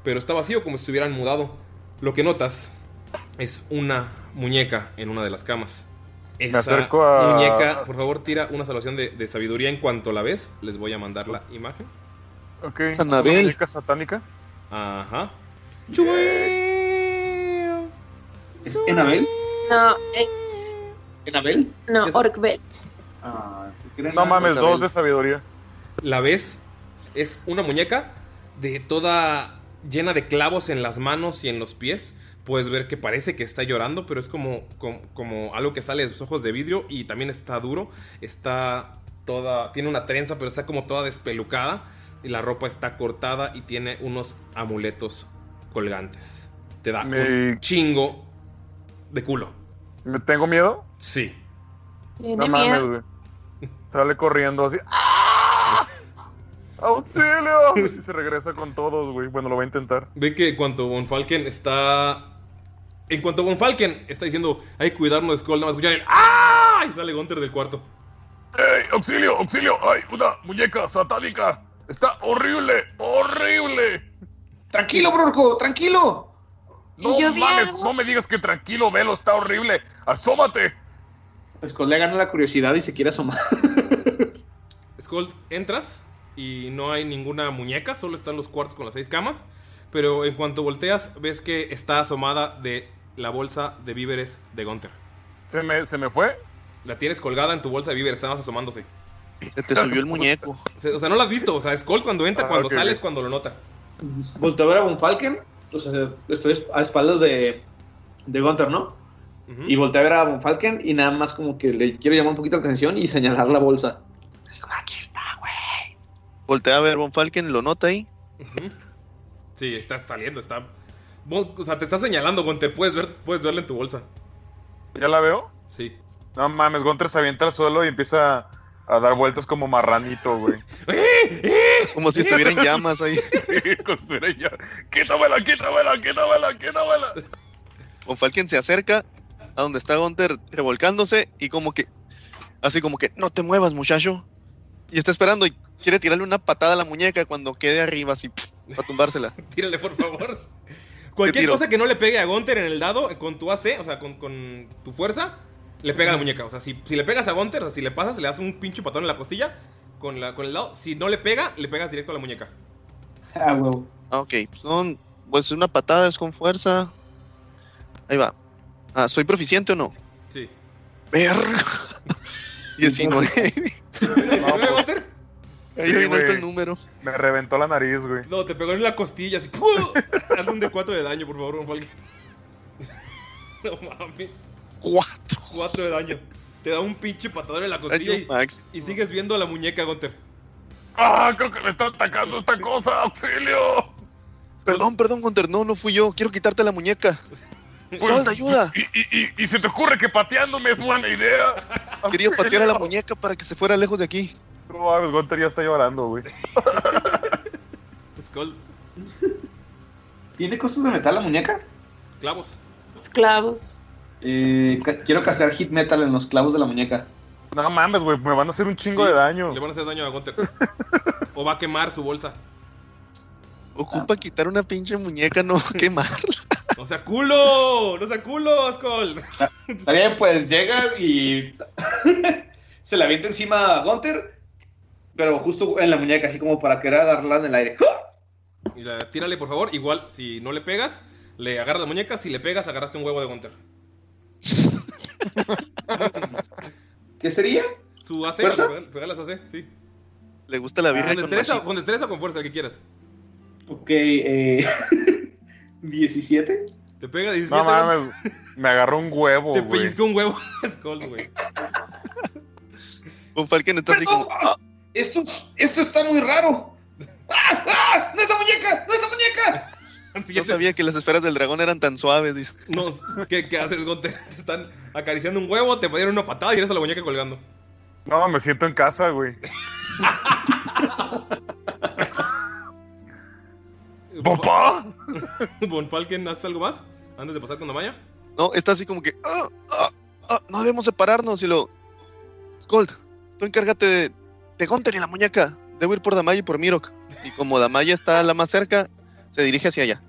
[SPEAKER 1] Pero está vacío como si se hubieran mudado. Lo que notas es una muñeca en una de las camas. Esa
[SPEAKER 8] acerco a-
[SPEAKER 1] muñeca, por favor, tira una salvación de, de sabiduría en cuanto la ves. Les voy a mandar la imagen.
[SPEAKER 8] Ok.
[SPEAKER 5] Sanabel.
[SPEAKER 8] ¿Una muñeca satánica?
[SPEAKER 1] Ajá.
[SPEAKER 2] ¿Es Enabel?
[SPEAKER 6] No, es.
[SPEAKER 2] ¿Enabel?
[SPEAKER 6] No,
[SPEAKER 1] Es-.
[SPEAKER 2] Ah.
[SPEAKER 8] No mames, dos de sabiduría.
[SPEAKER 1] La ves. Es una muñeca de toda llena de clavos en las manos y en los pies. Puedes ver que parece que está llorando, pero es como, como, como algo que sale de sus ojos de vidrio y también está duro. Está toda. Tiene una trenza, pero está como toda despelucada. Y la ropa está cortada y tiene unos amuletos colgantes. Te da
[SPEAKER 8] Me-
[SPEAKER 1] un chingo de culo.
[SPEAKER 8] ¿Me tengo miedo?
[SPEAKER 1] Sí.
[SPEAKER 6] Tiene
[SPEAKER 8] No mames,
[SPEAKER 6] miedo.
[SPEAKER 8] güey. Sale corriendo así. ¡Ah! ¡Auxilio! Y se regresa con todos, güey. Bueno, lo voy a intentar.
[SPEAKER 1] Ve que en cuanto Von Falken está. En cuanto Von Falken está diciendo, hay que cuidarnos de Skull, nada más escuchar el ¡Ah! Y sale Gunter del cuarto.
[SPEAKER 7] ¡Ey, auxilio, auxilio! ¡Hay una muñeca satánica! ¡Está horrible, horrible!
[SPEAKER 2] Tranquilo, Brorco, tranquilo.
[SPEAKER 7] No mames, no me digas que tranquilo, velo, está horrible. ¡Asómate!
[SPEAKER 2] Skull le gana la curiosidad y se quiere asomar.
[SPEAKER 1] Skull, entras y no hay ninguna muñeca, solo están los cuartos con las seis camas. Pero en cuanto volteas, ves que está asomada de la bolsa de víveres de Gunter.
[SPEAKER 8] ¿Se me, se me fue?
[SPEAKER 1] La tienes colgada en tu bolsa de víveres, está más asomándose.
[SPEAKER 5] Se te subió el muñeco.
[SPEAKER 1] O sea, no la has visto, o sea, Skull cuando entra,
[SPEAKER 8] Ah,
[SPEAKER 1] cuando
[SPEAKER 8] ok,
[SPEAKER 1] sale
[SPEAKER 8] ok.
[SPEAKER 1] es cuando lo nota.
[SPEAKER 2] Volteo a ver a Von Falken. O sea, estoy a espaldas de, de Gunter, ¿no? Y volteo a ver a Von Falken y nada más como que le quiero llamar un poquito la atención y señalar la bolsa. Así como, aquí está, güey.
[SPEAKER 5] Voltea a ver Von Falken, lo nota ahí.
[SPEAKER 1] Sí, está saliendo, está. O sea, te está señalando, Gunter. Puedes, ver, puedes verla en tu bolsa.
[SPEAKER 8] ¿Ya la veo?
[SPEAKER 1] Sí.
[SPEAKER 8] No mames, Gunter se avienta al suelo y empieza a dar vueltas como marranito, güey.
[SPEAKER 5] Como si estuviera en llamas ahí.
[SPEAKER 8] Como si estuviera ya. ¡Quítamela, quítamela, quítamela, quítamela!
[SPEAKER 5] Von Falken se acerca a donde está Gunter revolcándose y como que, así como que, no te muevas muchacho. Y está esperando y quiere tirarle una patada a la muñeca cuando quede arriba así, para tumbársela.
[SPEAKER 1] Tírale, por favor. Cualquier cosa que no le pegue a Gunter en el dado, eh, con tu AC, o sea, con, con tu fuerza, le pega a la muñeca. O sea, si, si le pegas a Gunter, o sea, si le pasas, le das un pinche patón en la costilla con, la, con el dado. Si no le pega, le pegas directo a la muñeca.
[SPEAKER 2] Ah, huevo.
[SPEAKER 5] Ah, ok, son, pues una patada es con fuerza. Ahí va. Ah, ¿soy proficiente o no?
[SPEAKER 1] Sí.
[SPEAKER 5] Verga. 19.
[SPEAKER 1] ¿19, Gunter?
[SPEAKER 5] Ahí
[SPEAKER 8] Sí,
[SPEAKER 5] alto el número.
[SPEAKER 8] Me reventó la nariz, güey.
[SPEAKER 1] No, te pegó en la costilla, así. ¡pum! Hazle un de 4 de daño, por favor, Von Falken. No mames.
[SPEAKER 5] Cuatro.
[SPEAKER 1] Cuatro de daño. Te da un pinche patadón en la costilla y, y sigues viendo a la muñeca, Gunter.
[SPEAKER 7] ¡Ah! Creo que me está atacando esta cosa. ¡Auxilio!
[SPEAKER 5] Perdón, perdón, Gunter. No, no fui yo. Quiero quitarte la muñeca. Gold, ayuda.
[SPEAKER 7] Y, y, y, y se te ocurre que pateándome es buena idea.
[SPEAKER 5] Quería patear a la muñeca para que se fuera lejos de aquí.
[SPEAKER 8] No mames, Gunter ya está llorando, güey.
[SPEAKER 1] Skull,
[SPEAKER 2] ¿Tiene cosas de metal la muñeca?
[SPEAKER 1] clavos.
[SPEAKER 6] Clavos.
[SPEAKER 2] Eh, ca- quiero castear hit metal en los clavos de la muñeca.
[SPEAKER 8] No mames, güey, me van a hacer un chingo
[SPEAKER 1] Sí,
[SPEAKER 8] de daño.
[SPEAKER 1] Le van a hacer daño a Gunter. o va a quemar su bolsa.
[SPEAKER 5] Ocupa quitar una pinche muñeca, no quemarla.
[SPEAKER 1] ¡No sea culo! ¡No sea culo, Skull!
[SPEAKER 2] Está bien, pues llega y se la avienta encima a Gunter, pero justo en la muñeca, así como para querer agarrarla en el aire.
[SPEAKER 1] Y la, tírale, por favor. Igual, si no le pegas, le agarras la muñeca. Si le pegas, agarraste un huevo de Gunter.
[SPEAKER 2] ¿Qué sería?
[SPEAKER 1] Su AC, pegar- su AC, sí.
[SPEAKER 5] Le gusta la birria
[SPEAKER 1] Con
[SPEAKER 5] con
[SPEAKER 1] destreza, con destreza o con fuerza, el que quieras.
[SPEAKER 2] Ok, eh, 17.
[SPEAKER 1] Te pega 17
[SPEAKER 8] No mames, me agarró un huevo,
[SPEAKER 1] Te
[SPEAKER 8] güey.
[SPEAKER 1] pellizcó un huevo Skull, güey.
[SPEAKER 5] Con Falken está así como. "Ah,
[SPEAKER 2] Esto, esto está muy raro. ¡Ah! ¡Ah! ¡No es la muñeca! ¡No es la muñeca!
[SPEAKER 5] no sabía que las esferas del dragón eran tan suaves. dice.
[SPEAKER 1] No, ¿qué, qué haces, Gunter? Te están acariciando un huevo, te dieron una patada y eres a la muñeca colgando.
[SPEAKER 8] No, me siento en casa, güey.
[SPEAKER 7] ¡Papá!
[SPEAKER 1] Bonfalken, ¿haces algo más? Antes de pasar con Damaya.
[SPEAKER 5] No, está así como que. "Ah, ah, ah, no debemos separarnos. Y lo. Skold, tú encárgate de, de Gunter y la muñeca. Debo ir por Damaya y por Mirok. Y como Damaya está la más cerca, se dirige hacia allá.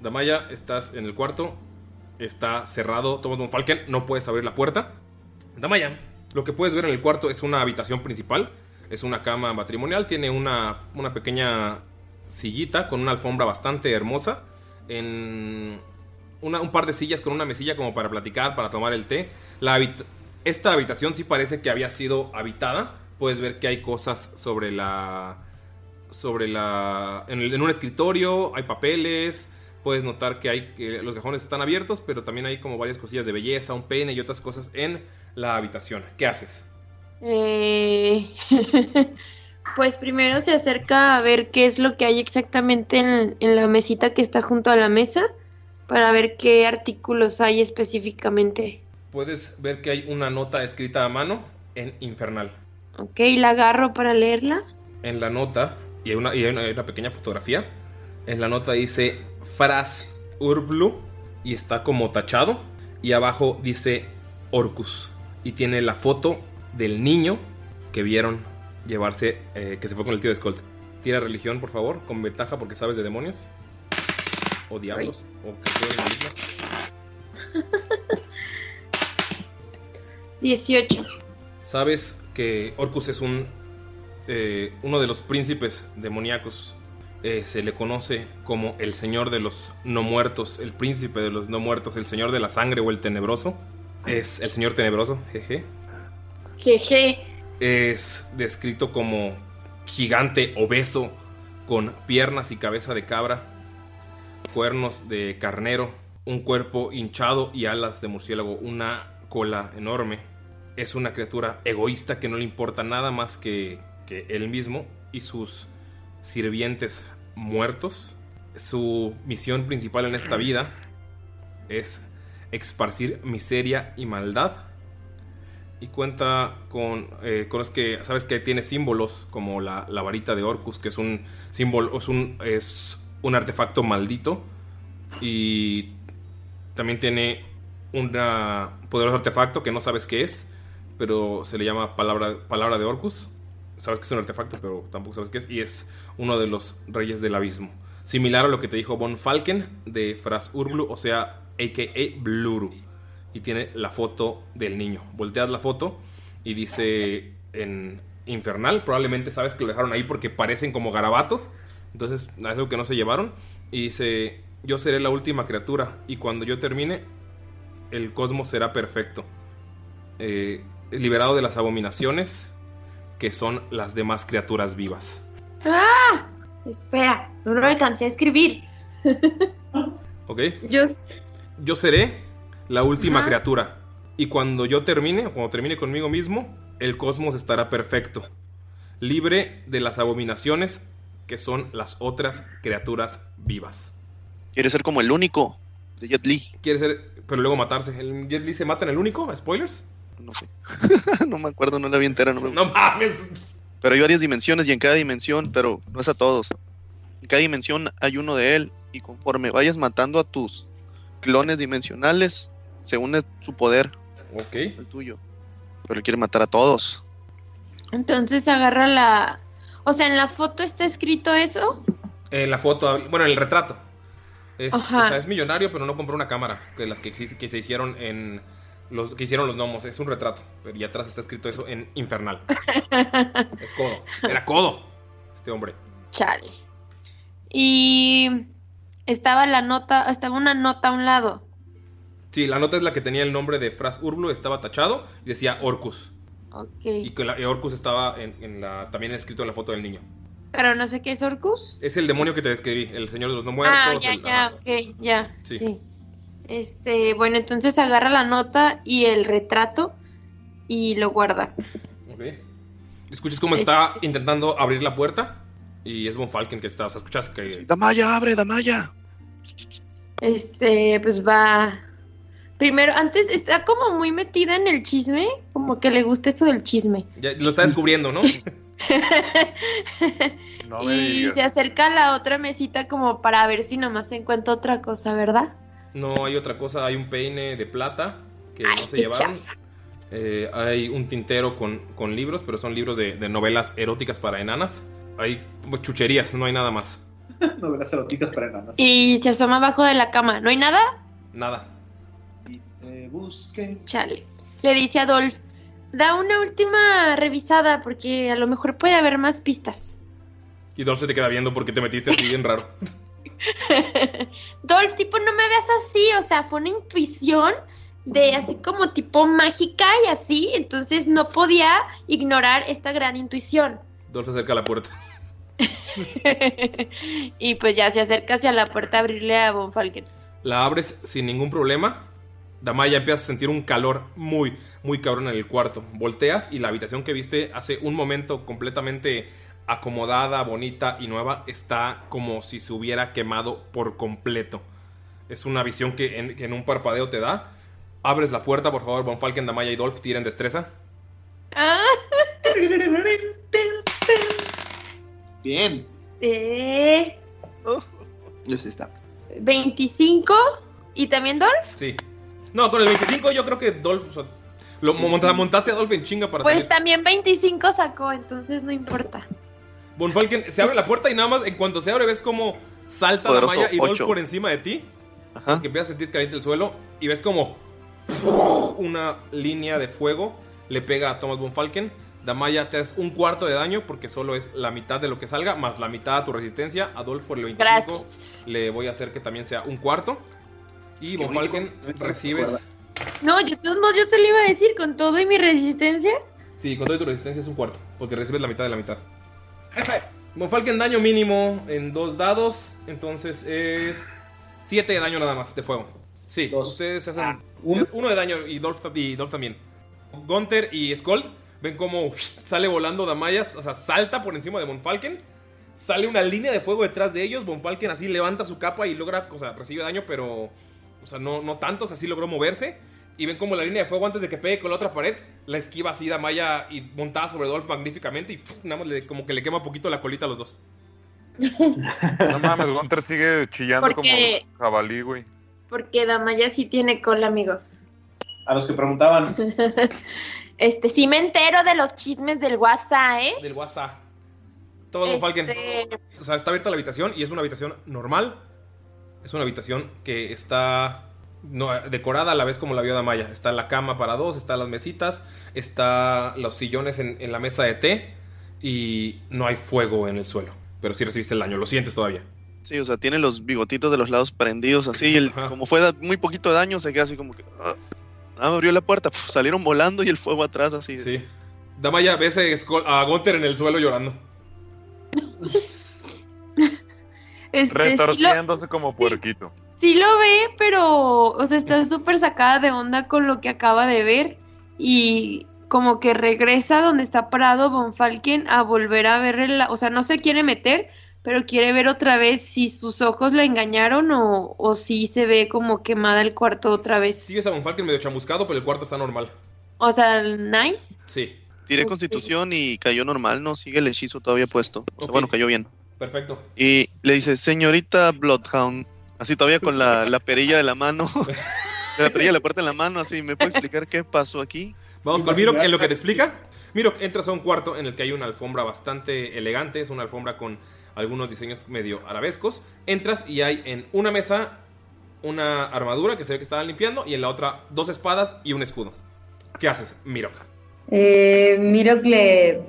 [SPEAKER 1] Damaya, estás en el cuarto. Está cerrado. Tomas Bonfalken, no puedes abrir la puerta. Damaya, lo que puedes ver en el cuarto es una habitación principal. Es una cama matrimonial. Tiene una, una pequeña sillita con una alfombra bastante hermosa. En un par de sillas con una mesilla como para platicar, para tomar el té. La esta habitación sí parece que había sido habitada. Puedes ver que hay cosas sobre la. Sobre la. En, el- en un escritorio hay papeles. Puedes notar que hay que los cajones están abiertos, pero también hay como varias cosillas de belleza, un pene y otras cosas en la habitación. ¿Qué haces?
[SPEAKER 6] Eh, pues primero se acerca a ver qué es lo que hay exactamente en, en la mesita que está junto a la mesa para ver qué artículos hay específicamente.
[SPEAKER 1] Puedes ver que hay una nota escrita a mano en infernal.
[SPEAKER 6] Ok, la agarro para leerla.
[SPEAKER 1] En la nota, y hay una, y hay una, hay una pequeña fotografía, en la nota dice Fras Urblu y está como tachado. Y abajo dice Orcus. Y tiene la foto del niño que vieron llevarse, eh, que se fue con el tío de Skolt. Tira religión, por favor, con ventaja porque sabes de demonios. O diablos. O que jueguen malignas.
[SPEAKER 6] 18.
[SPEAKER 1] Sabes que Orcus es un eh, uno de los príncipes demoníacos. Eh, se le conoce como el señor de los no muertos, el príncipe de los no muertos, el señor de la sangre o el tenebroso. Es el señor tenebroso, jeje.
[SPEAKER 6] Jeje.
[SPEAKER 1] Es descrito como gigante obeso con piernas y cabeza de cabra, cuernos de carnero, un cuerpo hinchado y alas de murciélago, una cola enorme. Es una criatura egoísta que no le importa nada más que, que él mismo y sus sirvientes muertos. Su misión principal en esta vida es esparcir miseria y maldad y cuenta con, eh, con los que sabes que tiene símbolos como la, la varita de Orcus, que es un símbolo, es un, es un artefacto maldito. Y también tiene un poderoso artefacto que no sabes qué es, pero se le llama palabra, palabra de Orcus. Sabes que es un artefacto, pero tampoco sabes qué es. Y es uno de los reyes del abismo. Similar a lo que te dijo Von Falken de Fras Urblu, o sea, a.k.a. Bluru y tiene la foto del niño. Volteas la foto y dice en infernal, probablemente sabes que lo dejaron ahí porque parecen como garabatos, entonces es algo que no se llevaron. Y dice, yo seré la última criatura y cuando yo termine, el cosmos será perfecto. Eh, liberado de las abominaciones que son las demás criaturas vivas.
[SPEAKER 6] ¡Ah! Espera, no lo alcancé a escribir.
[SPEAKER 1] ¿Ok?
[SPEAKER 6] Yo,
[SPEAKER 1] Yo seré la última
[SPEAKER 6] Ajá.
[SPEAKER 1] criatura. Y cuando yo termine, cuando termine conmigo mismo, el cosmos estará perfecto. Libre de las abominaciones que son las otras criaturas vivas.
[SPEAKER 5] Quiere ser como el único de Jet Li.
[SPEAKER 1] Quiere ser, pero luego matarse. ¿El Jet Li se mata en el único? ¿Spoilers?
[SPEAKER 5] No sé. no me acuerdo, no la vi entera. No, me-
[SPEAKER 1] No mames.
[SPEAKER 5] Pero hay varias dimensiones y en cada dimensión, pero no es a todos. En cada dimensión hay uno de él y conforme vayas matando a tus clones dimensionales, se une su poder,
[SPEAKER 1] Ok.
[SPEAKER 5] el tuyo. Pero él quiere matar a todos.
[SPEAKER 6] Entonces agarra la. O sea, en la foto está escrito eso.
[SPEAKER 1] En la foto, bueno, en el retrato. Es,
[SPEAKER 6] Ajá.
[SPEAKER 1] o sea, es millonario, pero no compró una cámara. De las que, que se hicieron en. Los que hicieron los gnomos. Es un retrato. Pero y atrás está escrito eso en infernal. es codo. Era codo. Este hombre.
[SPEAKER 6] Chale. Y estaba la nota, estaba una nota a un lado.
[SPEAKER 1] Sí, la nota es la que tenía el nombre de Fras Urblo. Estaba tachado y decía Orcus.
[SPEAKER 6] Ok.
[SPEAKER 1] Y que la, Orcus estaba en, en la, también escrito en la foto del niño.
[SPEAKER 6] Pero no sé qué es Orcus.
[SPEAKER 1] Es el demonio que te describí. El señor de los no muertos.
[SPEAKER 6] ah, ya,
[SPEAKER 1] el-
[SPEAKER 6] ya,
[SPEAKER 1] ajá.
[SPEAKER 6] ok, ya.
[SPEAKER 1] Sí.
[SPEAKER 6] Sí. Este, bueno, entonces agarra la nota y el retrato y lo guarda.
[SPEAKER 1] Ok. Escuchas cómo está intentando abrir la puerta. Y es Von Falken que está. O sea, escuchas que.
[SPEAKER 5] Damaya, abre, Damaya.
[SPEAKER 6] Este, pues va. Primero, antes está como muy metida en el chisme, como que le gusta esto del chisme.
[SPEAKER 1] Ya lo está descubriendo, ¿no?
[SPEAKER 6] Y
[SPEAKER 8] digas.
[SPEAKER 6] se acerca a la otra mesita como para ver si nomás se encuentra otra cosa, ¿verdad?
[SPEAKER 1] No hay otra cosa. Hay un peine de plata que
[SPEAKER 6] Ay,
[SPEAKER 1] no se llevaron. Eh, hay un tintero con, con libros, pero son libros de, de novelas eróticas para enanas. Hay chucherías, no hay nada más.
[SPEAKER 2] Novelas eróticas para enanas.
[SPEAKER 6] Y se asoma abajo de la cama. ¿No hay nada?
[SPEAKER 1] Nada.
[SPEAKER 2] Y te busquen.
[SPEAKER 6] Chale. Le dice a Dolph, da una última revisada porque a lo mejor puede haber más pistas.
[SPEAKER 1] Y Dolph se te queda viendo porque te metiste así bien raro.
[SPEAKER 6] Dolph, tipo, no me veas así, o sea, fue una intuición de así como tipo mágica y así, entonces no podía ignorar esta gran intuición.
[SPEAKER 1] Dolph se acerca a la puerta.
[SPEAKER 6] y pues ya se acerca hacia la puerta a abrirle a Von Falken.
[SPEAKER 1] La abres sin ningún problema. Damaya empiezas a sentir un calor muy, muy cabrón en el cuarto. Volteas y la habitación que viste hace un momento completamente acomodada, bonita y nueva está como si se hubiera quemado por completo. Es una visión que en, que en un parpadeo te da. Abres la puerta, por favor, Von Falken, Damaya y Dolph tiren destreza.
[SPEAKER 6] Ah,
[SPEAKER 2] Bien.
[SPEAKER 6] eh,
[SPEAKER 2] sí está.
[SPEAKER 6] 25 y también Dolph.
[SPEAKER 1] Sí. No, con el 25 yo creo que Dolph... o sea, lo monta- montaste a Dolph en chinga para
[SPEAKER 6] Pues
[SPEAKER 1] salir.
[SPEAKER 6] también 25 sacó, entonces no importa.
[SPEAKER 1] Von Falken se abre la puerta y nada más en cuanto se abre ves como salta la
[SPEAKER 5] Poderoso
[SPEAKER 1] malla y Dolph por encima de ti.
[SPEAKER 5] Ajá.
[SPEAKER 1] Que empiezas a sentir caliente el suelo y ves como una línea de fuego le pega a Thomas Von Falken. Damaya te haces un cuarto de daño porque solo es la mitad de lo que salga, más la mitad a tu resistencia. A Dolph por el 25
[SPEAKER 6] Gracias.
[SPEAKER 1] le voy a hacer que también sea un cuarto. Y Von. Falken recibes.
[SPEAKER 6] No, yo de yo te lo iba a decir con todo y mi resistencia.
[SPEAKER 1] Sí, con toda tu resistencia es un cuarto, porque recibes la mitad de la mitad. Von Falken daño mínimo en dos dados, entonces es 7 de daño nada más de fuego. Sí,
[SPEAKER 2] Dos.
[SPEAKER 1] ustedes se hacen
[SPEAKER 2] Ah, ¿uno?
[SPEAKER 1] es uno de daño y Dolph, y Dolph también. Gunter y Skold ven como sale volando Damayas, o sea, salta por encima de Von Falken. Sale una línea de fuego detrás de ellos. Von Falken así levanta su capa y logra, o sea, recibe daño, pero, o sea, no, no tanto, o sea, sí logró moverse. Y ven como la línea de fuego antes de que pegue con la otra pared, la esquiva así Damaya y montada sobre Dolph magníficamente y ¡fuf! nada más le- como que le quema poquito la colita a los dos.
[SPEAKER 8] No mames, Gunter sigue chillando
[SPEAKER 6] Porque-
[SPEAKER 8] como jabalí, güey.
[SPEAKER 6] Porque Damaya sí tiene cola, amigos.
[SPEAKER 2] A los que preguntaban,
[SPEAKER 6] Este, sí me entero de los chismes del WhatsApp, ¿eh?
[SPEAKER 1] Del WhatsApp. Todo Von Falken.
[SPEAKER 6] Este,
[SPEAKER 1] O sea, está abierta la habitación y es una habitación normal. Es una habitación que está no, decorada a la vez como la vio Damaya. Está la cama para dos, están las mesitas, está los sillones en, en la mesa de té y no hay fuego en el suelo. Pero sí recibiste el daño, lo sientes todavía.
[SPEAKER 5] Sí, o sea, tiene los bigotitos de los lados prendidos así. Y el-
[SPEAKER 1] Ajá.
[SPEAKER 5] como fue da- muy poquito de daño, se queda así como que. ah. Ah, abrió la puerta, pf, salieron volando y el fuego atrás así.
[SPEAKER 1] Sí. Damaya ves a a Gunter en el suelo llorando.
[SPEAKER 6] este, sí lo-
[SPEAKER 8] Retorciéndose como puerquito.
[SPEAKER 6] Sí lo ve, pero, o sea, está súper sacada de onda con lo que acaba de ver y como que regresa donde está parado Von Falken a volver a ver, el- o sea, no se quiere meter, pero quiere ver otra vez si sus ojos la engañaron o, o si se ve como quemada el cuarto otra vez.
[SPEAKER 1] Sigues a Von Falken medio chamuscado, pero el cuarto está normal.
[SPEAKER 6] O sea, nice.
[SPEAKER 1] Sí,
[SPEAKER 5] Tiré constitución y cayó normal, no sigue el hechizo todavía puesto. O sea, bueno, cayó bien.
[SPEAKER 1] perfecto.
[SPEAKER 5] Y le dice, señorita Bloodhound, así todavía con la, la perilla de la mano, la perilla de la puerta en la mano, así, ¿me puede explicar qué pasó aquí?
[SPEAKER 1] Vamos con Mirok en lo que te explica. Mirok, entras a un cuarto en el que hay una alfombra bastante elegante. Es una alfombra con algunos diseños medio arabescos. Entras y hay en una mesa una armadura que se ve que estaban limpiando y en la otra dos espadas y un escudo. ¿Qué haces, Mirok?
[SPEAKER 4] Eh, Miro que le,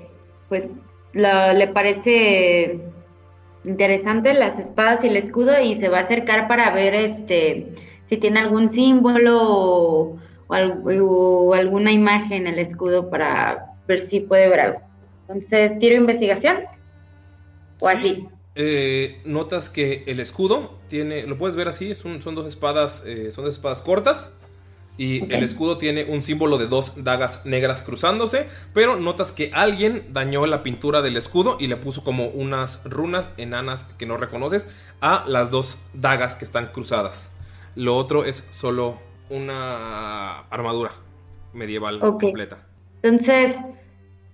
[SPEAKER 4] pues, la- le parece interesante las espadas y el escudo y se va a acercar para ver este si tiene algún símbolo o, o al- o alguna imagen en el escudo para ver si puede ver algo. Entonces, tiro investigación o
[SPEAKER 1] Sí.
[SPEAKER 4] así.
[SPEAKER 1] Eh, notas que el escudo tiene, lo puedes ver así, es un- son dos espadas, eh, son dos espadas cortas y el escudo tiene un símbolo de dos dagas negras cruzándose, pero notas que alguien dañó la pintura del escudo y le puso como unas runas enanas que no reconoces a las dos dagas que están cruzadas. Lo otro es solo una armadura medieval completa.
[SPEAKER 4] Entonces,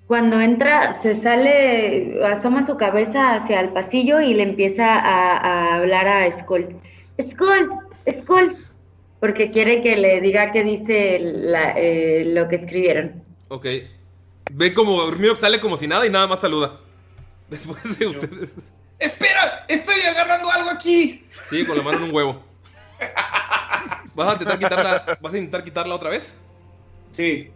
[SPEAKER 4] cuando entra, se sale, asoma su cabeza hacia el pasillo y le empieza a, a hablar a Skull. Skull, Skull, porque quiere que le diga qué dice la- eh, lo que escribieron.
[SPEAKER 1] Ok. Ve como Mirok sale como si nada y nada más saluda. Después de ustedes.
[SPEAKER 2] ¡Espera! ¡Estoy agarrando algo aquí!
[SPEAKER 1] Sí, con la mano en un huevo. ¿Vas a intentar quitarla, ¿vas a intentar quitarla otra vez?
[SPEAKER 2] Sí.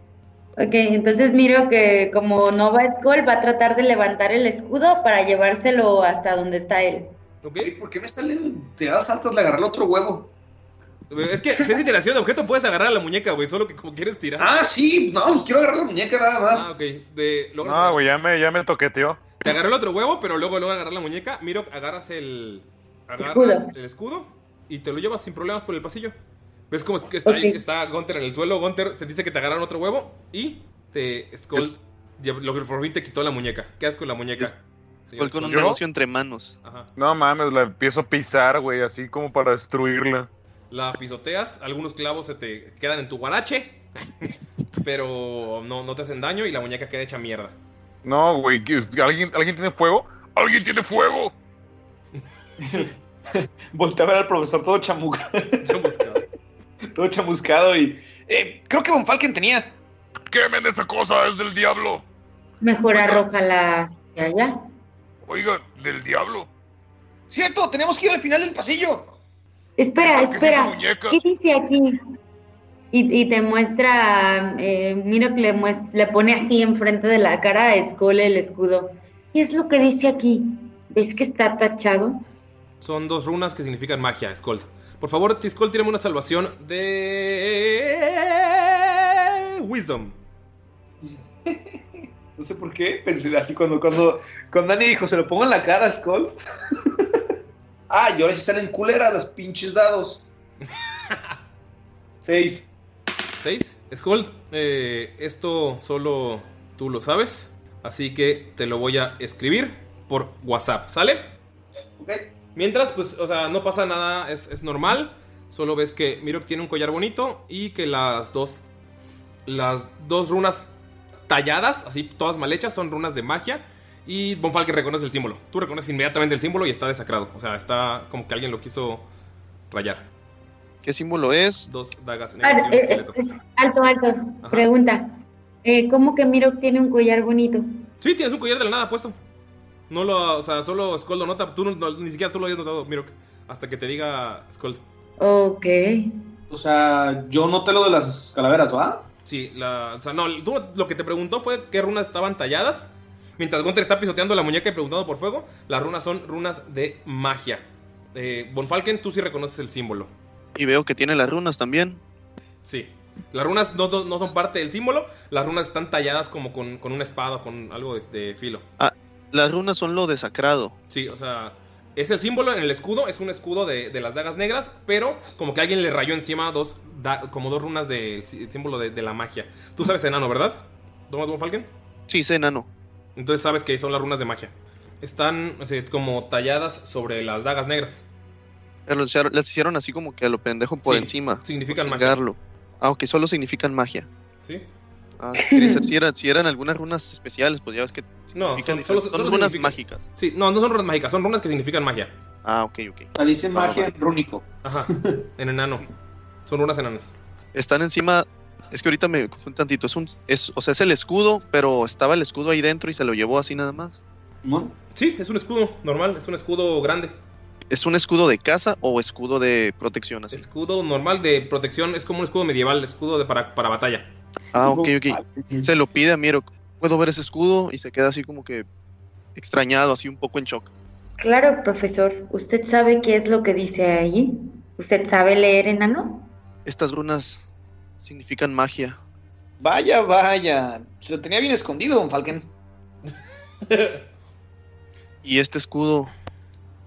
[SPEAKER 4] Ok, entonces miro que como no va Skull, va a tratar de levantar el escudo para llevárselo hasta donde está él.
[SPEAKER 1] Ok.
[SPEAKER 2] ¿Por qué me salen tiradas altas de agarrar otro huevo?
[SPEAKER 1] Es que si es iteración de objeto, puedes agarrar a la muñeca, güey. Solo que como quieres tirar.
[SPEAKER 2] Ah, sí, no, pues quiero agarrar la muñeca nada más.
[SPEAKER 1] Ah, ok. De,
[SPEAKER 8] No, güey, ya me, ya me toqueteó.
[SPEAKER 1] Te agarró el otro huevo, pero luego luego agarrar la muñeca. Miro, agarras el. Agarras
[SPEAKER 4] Escudo.
[SPEAKER 1] el escudo y te lo llevas sin problemas por el pasillo. ¿Ves cómo está, ahí,
[SPEAKER 4] Ok.
[SPEAKER 1] está Gunter en el suelo? Gunter te dice que te agarraron otro huevo y te. Skull.
[SPEAKER 5] Es-
[SPEAKER 1] Lo que por fin te quitó la muñeca. ¿Qué haces con la muñeca?
[SPEAKER 5] Es- Skull con un negocio entre manos.
[SPEAKER 1] Ajá.
[SPEAKER 8] No mames, la empiezo a pisar, güey, así como para destruirla.
[SPEAKER 1] La pisoteas, algunos clavos se te quedan en tu guarache, pero no, no te hacen daño y la muñeca queda hecha mierda.
[SPEAKER 8] No, güey, ¿qué- ¿alguien, ¿alguien tiene fuego? ¡Alguien tiene fuego!
[SPEAKER 2] Volté a ver al profesor todo chamucado,
[SPEAKER 1] Chamuscado.
[SPEAKER 2] todo chamuscado y... eh, creo que Von Falken tenía.
[SPEAKER 7] ¡Quemen esa cosa! ¡Es del diablo!
[SPEAKER 4] Mejor arrójala hacia allá.
[SPEAKER 7] Oigan, ¿del diablo?
[SPEAKER 2] ¡Cierto! ¡Tenemos que ir al final del pasillo!
[SPEAKER 4] Espera,
[SPEAKER 7] ¿Por qué es esa
[SPEAKER 4] espera. ¿Qué dice aquí? Y, y te muestra, eh, miro que le, pone así enfrente de la cara a Skull el escudo. ¿Qué es lo que dice aquí? ¿Ves que está tachado?
[SPEAKER 1] Son dos runas que significan magia, Skull. Por favor, Skull, tírame una salvación de... Wisdom.
[SPEAKER 2] No sé por qué, pensé así cuando, cuando, cuando Dani dijo, se lo pongo en la cara a Skull. ah, y ahora sí salen culera los pinches dados. Seis.
[SPEAKER 1] ¿Seis? Skull, eh, esto solo tú lo sabes, así que te lo voy a escribir por WhatsApp, ¿sale?
[SPEAKER 2] Ok.
[SPEAKER 1] Mientras, pues, o sea, no pasa nada, es, es normal. Solo ves que Mirok tiene un collar bonito y que las dos. Las dos runas talladas, así todas mal hechas, son runas de magia. Y Von Falken reconoce el símbolo. Tú reconoces inmediatamente el símbolo y está desacrado. O sea, está como que alguien lo quiso rayar.
[SPEAKER 5] ¿Qué símbolo es?
[SPEAKER 1] Dos dagas
[SPEAKER 4] Ah,
[SPEAKER 1] negras y un
[SPEAKER 4] eh, eh,
[SPEAKER 1] esqueleto.
[SPEAKER 4] eh, alto, alto.
[SPEAKER 1] Ajá.
[SPEAKER 4] Pregunta. Eh, ¿Cómo que Miro tiene un collar bonito?
[SPEAKER 1] Sí, tienes un collar de la nada puesto. No lo, o sea, solo Skull lo nota. Tú no- no- ni siquiera tú lo habías notado, Mirok. Hasta que te diga Skull.
[SPEAKER 4] Ok.
[SPEAKER 2] O sea, yo noté lo de las calaveras, ¿va?
[SPEAKER 1] Sí, la, o sea, no, tú lo que te preguntó fue qué runas estaban talladas. Mientras Gunter está pisoteando la muñeca y preguntando por fuego, las runas son runas de magia. Eh, Von Falken, tú sí reconoces el símbolo.
[SPEAKER 5] Y veo que tiene las runas también.
[SPEAKER 1] Sí. Las runas no, no- no son parte del símbolo, las runas están talladas como con, con una espada, con algo de, de filo.
[SPEAKER 5] Las runas son lo desacrado.
[SPEAKER 1] Sí, o sea, Es el símbolo en el escudo, es un escudo de, de las dagas negras, pero como que alguien le rayó encima dos, da- como dos runas del sí- símbolo de, de la magia. Tú sabes enano, ¿verdad? ¿Thomas von Falken?
[SPEAKER 5] Sí, sé enano.
[SPEAKER 1] Entonces sabes que son las runas de magia. Están o sea, como talladas sobre las dagas negras.
[SPEAKER 5] Pero Las hicieron, así como que a lo pendejo por
[SPEAKER 1] Sí,
[SPEAKER 5] encima.
[SPEAKER 1] significan
[SPEAKER 5] por
[SPEAKER 1] magia.
[SPEAKER 5] Ah, ok, solo significan magia.
[SPEAKER 1] ¿Sí?
[SPEAKER 5] Ah, saber si, era- si eran algunas runas especiales, pues ya ves que
[SPEAKER 1] No, son, solo,
[SPEAKER 5] runas mágicas.
[SPEAKER 1] Sí, no, no son runas mágicas, son runas que significan magia.
[SPEAKER 5] Ah, ok, ok.
[SPEAKER 2] Ah, dice magia en rúnico.
[SPEAKER 1] Ajá, en enano. Son runas enanas.
[SPEAKER 5] Están encima. Es que ahorita me confundí tantito. Es un, es, o sea, es el escudo, pero estaba el escudo ahí dentro y se lo llevó así nada más.
[SPEAKER 2] ¿No?
[SPEAKER 1] Sí, es un escudo normal, es un escudo grande.
[SPEAKER 5] ¿Es un escudo de casa o escudo de protección así?
[SPEAKER 1] Escudo normal de protección, es como un escudo medieval, escudo de para, para batalla.
[SPEAKER 5] Ah, ok, ok. Se lo pide a Miro. Puedo ver ese escudo y se queda así como que extrañado, así un poco en shock.
[SPEAKER 4] Claro, profesor. ¿Usted sabe qué es lo que dice ahí? ¿Usted sabe leer enano?
[SPEAKER 5] Estas runas significan magia.
[SPEAKER 2] Vaya, vaya. Se lo tenía bien escondido, Don Falken.
[SPEAKER 5] Y este escudo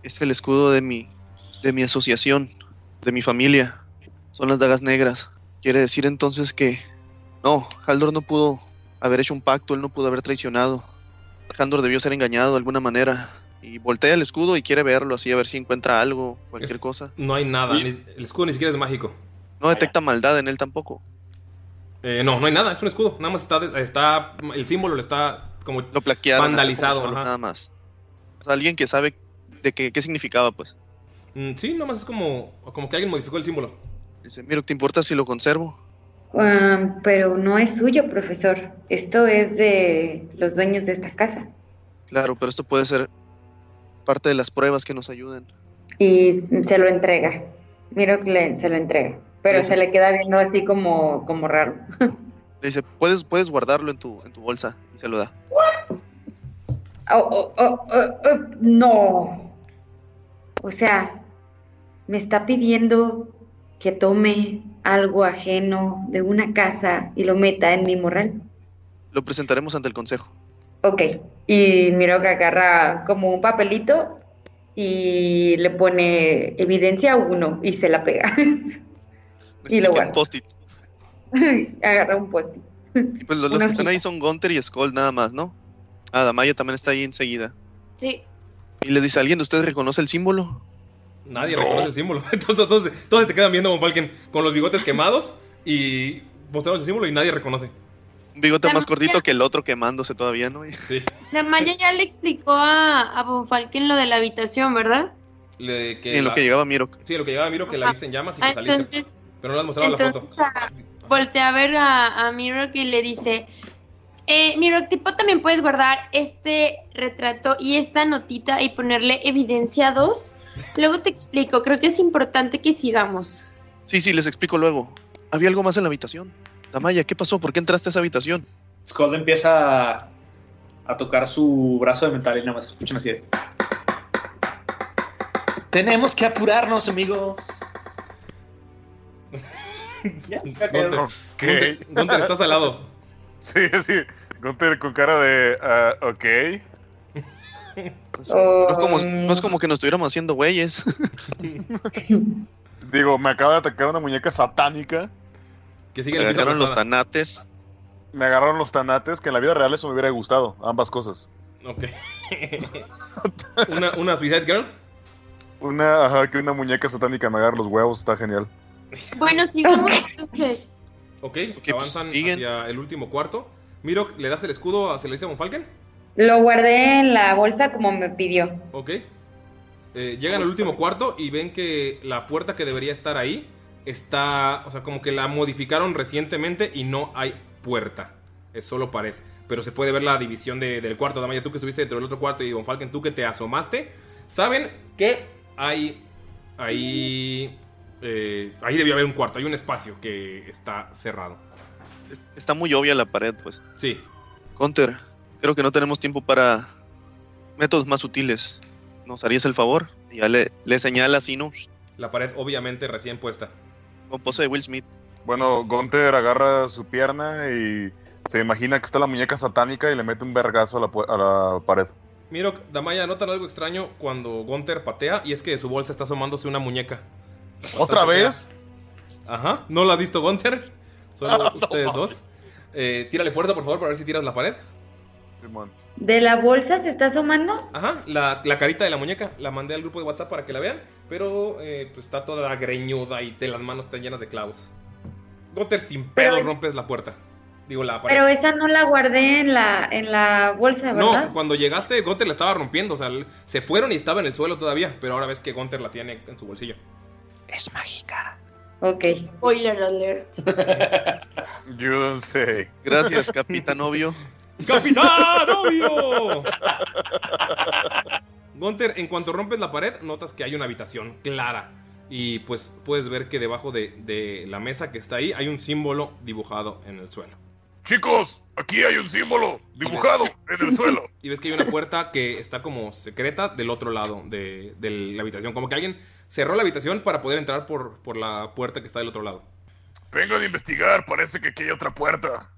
[SPEAKER 5] es el escudo de mi, de mi asociación, de mi familia. Son las dagas negras. Quiere decir entonces que no, Haldor no pudo haber hecho un pacto, él no pudo haber traicionado. Haldor debió ser engañado de alguna manera. Y voltea el escudo y quiere verlo así, a ver si encuentra algo, cualquier cosa.
[SPEAKER 1] No hay nada, ni- el escudo ni siquiera es mágico.
[SPEAKER 5] No detecta maldad en él tampoco.
[SPEAKER 1] Eh, no, no hay nada, es un escudo. Nada más está, está el símbolo le está como
[SPEAKER 5] Lo plaquearon.
[SPEAKER 1] vandalizado.
[SPEAKER 5] como. Nada más. O sea, alguien que sabe de qué, qué significaba, pues.
[SPEAKER 1] Mm, sí, nada más es como, como que alguien modificó el símbolo.
[SPEAKER 5] Dice, mira, ¿te importa si lo conservo?
[SPEAKER 4] Pero no es suyo, profesor. Esto es de los dueños de esta casa.
[SPEAKER 5] Claro, pero esto puede ser parte de las pruebas que nos ayuden.
[SPEAKER 4] Y se lo entrega. Miro que le- se lo entrega. Pero se le queda viendo así como, como raro.
[SPEAKER 5] Le dice, puedes, puedes guardarlo en tu, en tu bolsa. Y se lo da.
[SPEAKER 4] Oh, oh, oh, oh, no. O sea, me está pidiendo que tome algo ajeno de una casa y lo meta en mi morral.
[SPEAKER 5] Lo presentaremos ante el consejo.
[SPEAKER 4] Ok. Y miro que agarra como un papelito y le pone evidencia uno y se la pega. Y lo
[SPEAKER 5] en
[SPEAKER 4] guarda.
[SPEAKER 5] post-it.
[SPEAKER 4] agarra un post
[SPEAKER 5] Y pues los, que están ahí son Gunter y Skull nada más, ¿no? Ah, Damaya también está ahí enseguida.
[SPEAKER 6] Sí.
[SPEAKER 5] Y le dice, ¿alguien de ustedes reconoce el símbolo?
[SPEAKER 1] Nadie reconoce el símbolo. Entonces todos, todos te quedan viendo Von Falken con los bigotes quemados y mostrando el símbolo y nadie reconoce.
[SPEAKER 5] Un bigote más cortito que el otro quemándose todavía, ¿no? Y-
[SPEAKER 1] Sí.
[SPEAKER 6] La Maya ya le explicó a, a Von Falken lo de la habitación, ¿verdad?
[SPEAKER 1] Le- que
[SPEAKER 5] Sí, en lo que llegaba Miro.
[SPEAKER 1] Sí, lo que llegaba Miro que la viste en llamas y que
[SPEAKER 6] Ah,
[SPEAKER 1] saliste.
[SPEAKER 6] entonces,
[SPEAKER 1] Pero no le has mostrado la
[SPEAKER 6] entonces
[SPEAKER 1] foto.
[SPEAKER 6] a- voltea a ver a, a Mirok y le dice, eh, Mirok, tipo también puedes guardar este retrato y esta notita y ponerle evidencia 2. Luego te explico, creo que es importante que sigamos.
[SPEAKER 5] Sí, sí, les explico luego. Había algo más en la habitación. Damaya, ¿qué pasó? ¿Por qué entraste a esa habitación?
[SPEAKER 2] Skull empieza a, a tocar su brazo de metal y nada más escuchan así. Tenemos que apurarnos, amigos. Ya.
[SPEAKER 1] Gunter,
[SPEAKER 7] Ok.
[SPEAKER 1] Gunter, Gunter, estás al lado.
[SPEAKER 7] Sí, sí. Gunter con cara de. ah, ok.
[SPEAKER 5] Pues, no, es como,
[SPEAKER 4] Um.
[SPEAKER 5] no es como que nos estuviéramos haciendo güeyes.
[SPEAKER 7] Digo, me acaba de atacar una muñeca satánica.
[SPEAKER 1] Que sigue piso
[SPEAKER 5] agarraron los tanates.
[SPEAKER 7] Me agarraron los tanates, que en la vida real eso me hubiera gustado. Ambas cosas.
[SPEAKER 1] Ok. una, una Suicide Girl.
[SPEAKER 7] Una, ajá, que una muñeca satánica me agarre los huevos, está genial.
[SPEAKER 6] Bueno, sigamos entonces.
[SPEAKER 1] Ok,
[SPEAKER 5] Ok, pues,
[SPEAKER 1] avanzan
[SPEAKER 5] siguen.
[SPEAKER 1] hacia el último cuarto. Miro, ¿le das el escudo a se lo dice a Von Falken?
[SPEAKER 4] Lo guardé en la bolsa como me pidió.
[SPEAKER 1] Ok. Eh, llegan al último cuarto y ven que la puerta que debería estar ahí está, o sea, como que la modificaron recientemente y no hay puerta. Es solo pared. Pero se puede ver la división de- del cuarto. Damaya, tú que estuviste dentro del otro cuarto y Von Falken, tú que te asomaste, saben que hay, ahí, eh, ahí debió haber un cuarto. Hay un espacio que está cerrado.
[SPEAKER 5] Es- Está muy obvia la pared, pues.
[SPEAKER 1] Sí.
[SPEAKER 5] Conter, creo que no tenemos tiempo para métodos más sutiles. ¿Nos harías el favor? Y ya le, le señala ¿no?
[SPEAKER 1] La pared obviamente recién puesta.
[SPEAKER 5] Con pose de Will Smith.
[SPEAKER 7] Bueno, Gunter agarra su pierna y se imagina que está la muñeca satánica y le mete un vergazo a la, pu- a la pared.
[SPEAKER 1] Mirok, Damaya, notan algo extraño cuando Gunter patea y es que de su bolsa está asomándose una muñeca.
[SPEAKER 8] ¿Otra vez?
[SPEAKER 1] fea. Ajá, ¿no la ha visto Gunter? Solo ustedes dos. Eh, tírale fuerza, por favor, para ver si tiras la pared.
[SPEAKER 8] Simón.
[SPEAKER 4] ¿De la bolsa se está asomando?
[SPEAKER 1] Ajá, la, la carita de la muñeca. La mandé al grupo de WhatsApp para que la vean, pero eh, pues está toda greñuda y te, las manos están llenas de clavos. Gunter sin pedo
[SPEAKER 4] Pero-
[SPEAKER 1] rompes la puerta. Digo, la pared.
[SPEAKER 4] Pero esa no la guardé en la, en la bolsa, ¿verdad?
[SPEAKER 1] No, cuando llegaste, Gunter la estaba rompiendo. O sea, se fueron y estaba en el suelo todavía. Pero ahora ves que Gunter la tiene en su bolsillo.
[SPEAKER 2] Es mágica.
[SPEAKER 4] Ok.
[SPEAKER 6] Spoiler alert.
[SPEAKER 8] You don't say.
[SPEAKER 5] Gracias, capitán obvio.
[SPEAKER 1] ¡Capitán, obvio! Gunter, en cuanto rompes la pared, notas que hay una habitación clara. Y pues puedes ver que debajo de, de la mesa que está ahí hay un símbolo dibujado en el suelo.
[SPEAKER 7] Chicos, aquí hay un símbolo dibujado en el suelo.
[SPEAKER 1] Y ves que hay una puerta que está como secreta del otro lado de, de la habitación. Como que alguien cerró la habitación para poder entrar por, por la puerta que está del otro lado.
[SPEAKER 7] Vengan a investigar, parece que aquí hay otra puerta.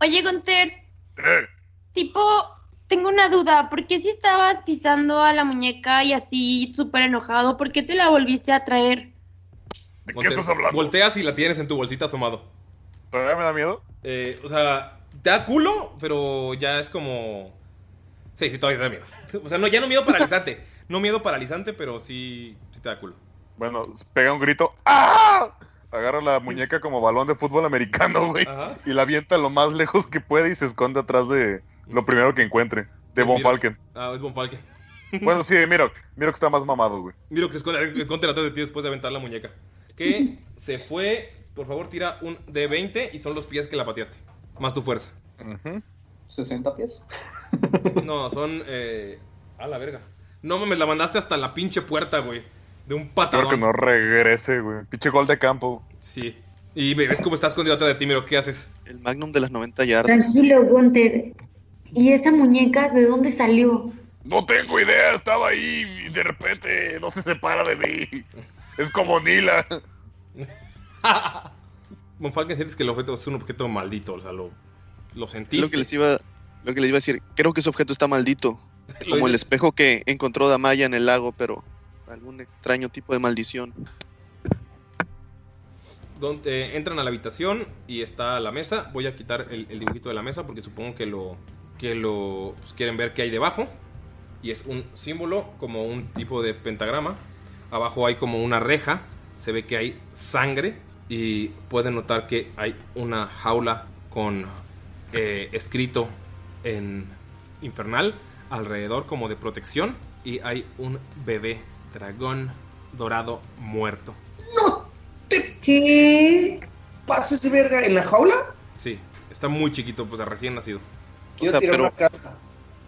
[SPEAKER 6] Oye, Gunter,
[SPEAKER 7] Eh,
[SPEAKER 6] tipo, tengo una duda. ¿Por qué si estabas pisando a la muñeca y así súper enojado, por qué te la volviste a traer?
[SPEAKER 7] ¿De qué estás hablando?
[SPEAKER 1] Volteas y la tienes en tu bolsita asomado.
[SPEAKER 8] ¿Todavía me da miedo?
[SPEAKER 1] Eh, o sea, te da culo, pero ya es como. Sí, sí, todavía te da miedo. O sea, no, ya no miedo paralizante. No miedo paralizante, pero sí, sí te da culo.
[SPEAKER 8] Bueno, pega un grito. ¡Ah! Agarra la muñeca como balón de fútbol americano, güey.
[SPEAKER 1] Ajá.
[SPEAKER 8] Y la avienta lo más lejos que puede y se esconde atrás de lo primero que encuentre. De
[SPEAKER 1] Pues
[SPEAKER 8] Von. Falken.
[SPEAKER 1] Ah, es Von Falken.
[SPEAKER 8] Bueno, sí, mira, mira que está más mamado, güey.
[SPEAKER 1] Miro que se esconde atrás de ti después de aventar la muñeca. Que se fue. Por favor, tira un D20 y son los pies que la pateaste. Más tu fuerza.
[SPEAKER 2] 60 pies.
[SPEAKER 1] No, son. Eh, a la verga. No mames, la mandaste hasta la pinche puerta, güey. De un
[SPEAKER 8] Espero
[SPEAKER 1] patadón.
[SPEAKER 8] que no regrese, güey. Pinche gol de campo.
[SPEAKER 1] Sí. Y ves cómo está escondido atrás de ti, Miro. ¿Qué haces?
[SPEAKER 5] El magnum de las 90 yardas.
[SPEAKER 4] Tranquilo, Gunter. ¿Y esa muñeca de dónde salió?
[SPEAKER 7] no tengo idea, estaba ahí y de repente no se separa de mí. Es como Nila.
[SPEAKER 1] Von Falken sientes que el objeto es un objeto maldito. O sea, lo, lo sentiste.
[SPEAKER 5] lo que les iba, lo que les iba a decir. Creo que ese objeto está maldito. Como el espejo que encontró Damaya en el lago, pero algún extraño tipo de maldición.
[SPEAKER 1] donde entran a la habitación y está la mesa. Voy a quitar el, el dibujito de la mesa porque supongo que lo que lo pues, quieren ver qué hay debajo. Y es un símbolo como un tipo de pentagrama. Abajo hay como una reja. Se ve que hay sangre y pueden notar que hay una jaula con eh, escrito en infernal alrededor como de protección y hay un bebé dragón dorado muerto.
[SPEAKER 4] ¿Qué?
[SPEAKER 2] ¿Pases de verga en la jaula?
[SPEAKER 1] Sí, está muy chiquito, pues recién nacido.
[SPEAKER 2] Quiero
[SPEAKER 5] sea,
[SPEAKER 2] tirar
[SPEAKER 5] pero-
[SPEAKER 2] una carta.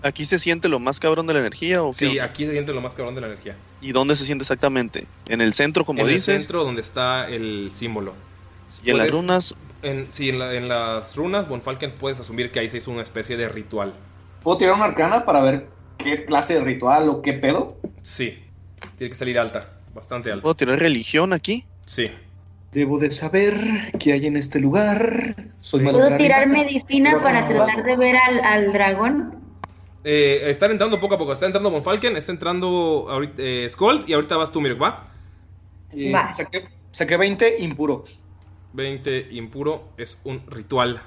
[SPEAKER 5] ¿Aquí se siente lo más cabrón de la energía o qué
[SPEAKER 1] Sí, aquí se siente lo más cabrón de la energía.
[SPEAKER 5] ¿Y dónde se siente exactamente? ¿En el centro, como
[SPEAKER 1] en
[SPEAKER 5] dices?
[SPEAKER 1] el centro donde está el símbolo.
[SPEAKER 5] ¿Y en las runas?
[SPEAKER 1] En, sí, en, la- en las runas, Bonfalken puedes asumir que ahí se hizo una especie de ritual.
[SPEAKER 2] ¿Puedo tirar una arcana para ver qué clase de ritual o qué pedo?
[SPEAKER 1] Sí, tiene que salir alta, bastante alta.
[SPEAKER 5] ¿Puedo tirar religión aquí?
[SPEAKER 1] Sí.
[SPEAKER 2] Debo de saber qué hay en este lugar. Soy
[SPEAKER 4] ¿Puedo tirar medicina para tratar de ver al, al dragón?
[SPEAKER 1] Eh, están entrando poco a poco. Está entrando Bonfalken, está entrando ahorita, eh, Skold y ahorita vas tú, Mirok, ¿va?
[SPEAKER 2] Eh,
[SPEAKER 4] Va.
[SPEAKER 2] saqué, saqué 20 impuro.
[SPEAKER 1] 20 impuro es un ritual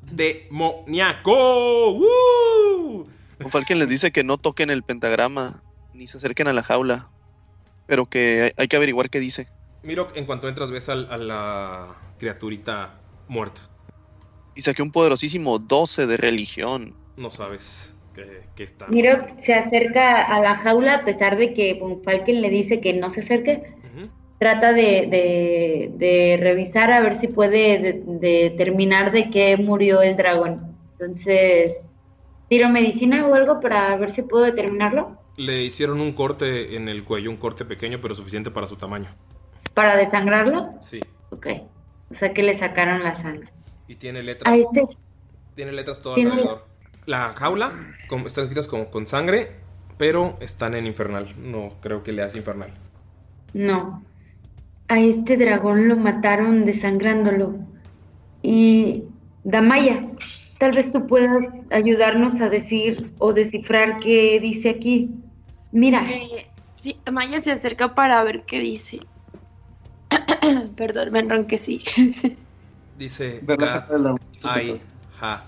[SPEAKER 1] demoníaco. ¡Woo!
[SPEAKER 5] Falken les dice que no toquen el pentagrama ni se acerquen a la jaula, pero que hay, hay que averiguar qué dice.
[SPEAKER 1] Mirok, en cuanto entras, ves al- a, la criaturita muerta.
[SPEAKER 5] Y saqué un poderosísimo 12 de religión.
[SPEAKER 1] No sabes está.
[SPEAKER 4] Miro se acerca a la jaula a pesar de que Falken le dice que no se acerque. Trata de, de- de revisar a ver si puede de- determinar de qué murió el dragón. Entonces, tiro medicina o algo para ver si puedo determinarlo.
[SPEAKER 1] Le hicieron un corte en el cuello, un corte pequeño, pero suficiente para su tamaño.
[SPEAKER 4] Para desangrarlo.
[SPEAKER 1] Sí.
[SPEAKER 4] Ok. O sea que le sacaron la sangre.
[SPEAKER 1] Y tiene letras.
[SPEAKER 4] A este.
[SPEAKER 1] Tiene letras todo
[SPEAKER 4] Tiene-
[SPEAKER 1] alrededor. La jaula como, están escritas como con sangre, pero están en infernal. No creo que leas infernal.
[SPEAKER 4] No. A este dragón lo mataron desangrándolo. Y Damaya, Tal vez tú puedas ayudarnos a decir o descifrar qué dice aquí. Mira,
[SPEAKER 6] Eh, sí, Maya se acerca para ver qué dice. Perdón, me enronquecí.
[SPEAKER 1] Dice Ai Ha.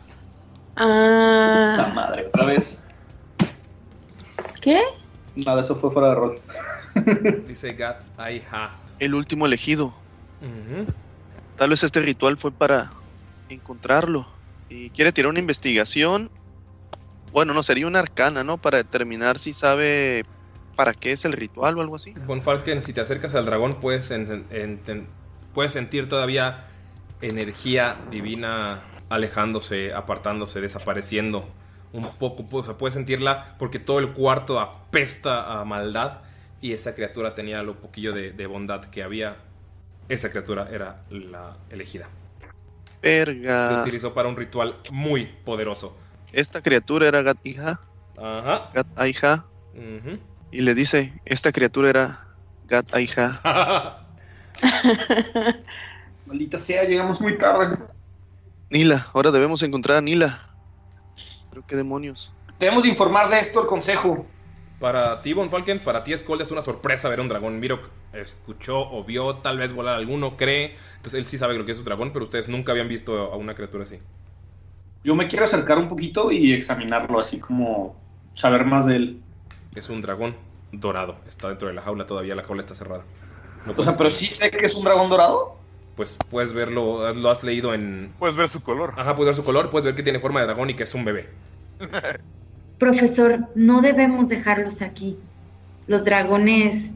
[SPEAKER 6] Ah,
[SPEAKER 2] Puta madre, otra vez.
[SPEAKER 6] ¿Qué?
[SPEAKER 2] Nada, eso fue fuera de rol.
[SPEAKER 1] Dice Gad Ai Ha.
[SPEAKER 5] El último elegido. Tal vez este ritual fue para encontrarlo. Y quiere tirar una investigación. Bueno, no, sería una arcana, ¿no? Para determinar si sabe para qué es el ritual o algo así.
[SPEAKER 1] Von Falken, si te acercas al dragón, puedes, en- en- en- puedes sentir todavía energía divina alejándose, apartándose, desapareciendo. Un poco, o sea, puedes sentirla porque todo el cuarto apesta a maldad y esa criatura tenía lo poquillo de, de bondad que había. Esa criatura era la elegida. Se
[SPEAKER 5] Verga.
[SPEAKER 1] utilizó para un ritual muy poderoso.
[SPEAKER 5] Esta criatura era Gat Hija.
[SPEAKER 1] Ajá.
[SPEAKER 5] Gat Aija.
[SPEAKER 1] Ujú.
[SPEAKER 5] Y le dice, esta criatura era Gat Aija.
[SPEAKER 2] Maldita sea, llegamos muy tarde.
[SPEAKER 5] Nila, ahora debemos encontrar a Nila. Pero qué demonios.
[SPEAKER 2] Debemos informar de esto al consejo.
[SPEAKER 1] Para ti, Von Falken, para ti, Skold, es una sorpresa ver un dragón. Miro escuchó o vio tal vez volar alguno, cree. Entonces él sí sabe lo que es un dragón, pero ustedes nunca habían visto a una criatura así.
[SPEAKER 2] Yo me quiero acercar un poquito y examinarlo, así como saber más de él.
[SPEAKER 1] Es un dragón dorado. Está dentro de la jaula todavía, la jaula está cerrada. No
[SPEAKER 2] O sea, pero
[SPEAKER 1] saber.
[SPEAKER 2] sí sé que es un dragón dorado.
[SPEAKER 1] Pues puedes verlo, lo has leído en...
[SPEAKER 8] Puedes ver su color.
[SPEAKER 1] Ajá, puedes ver su color, puedes ver que tiene forma de dragón y que es un bebé.
[SPEAKER 4] profesor, no debemos dejarlos aquí. Los dragones,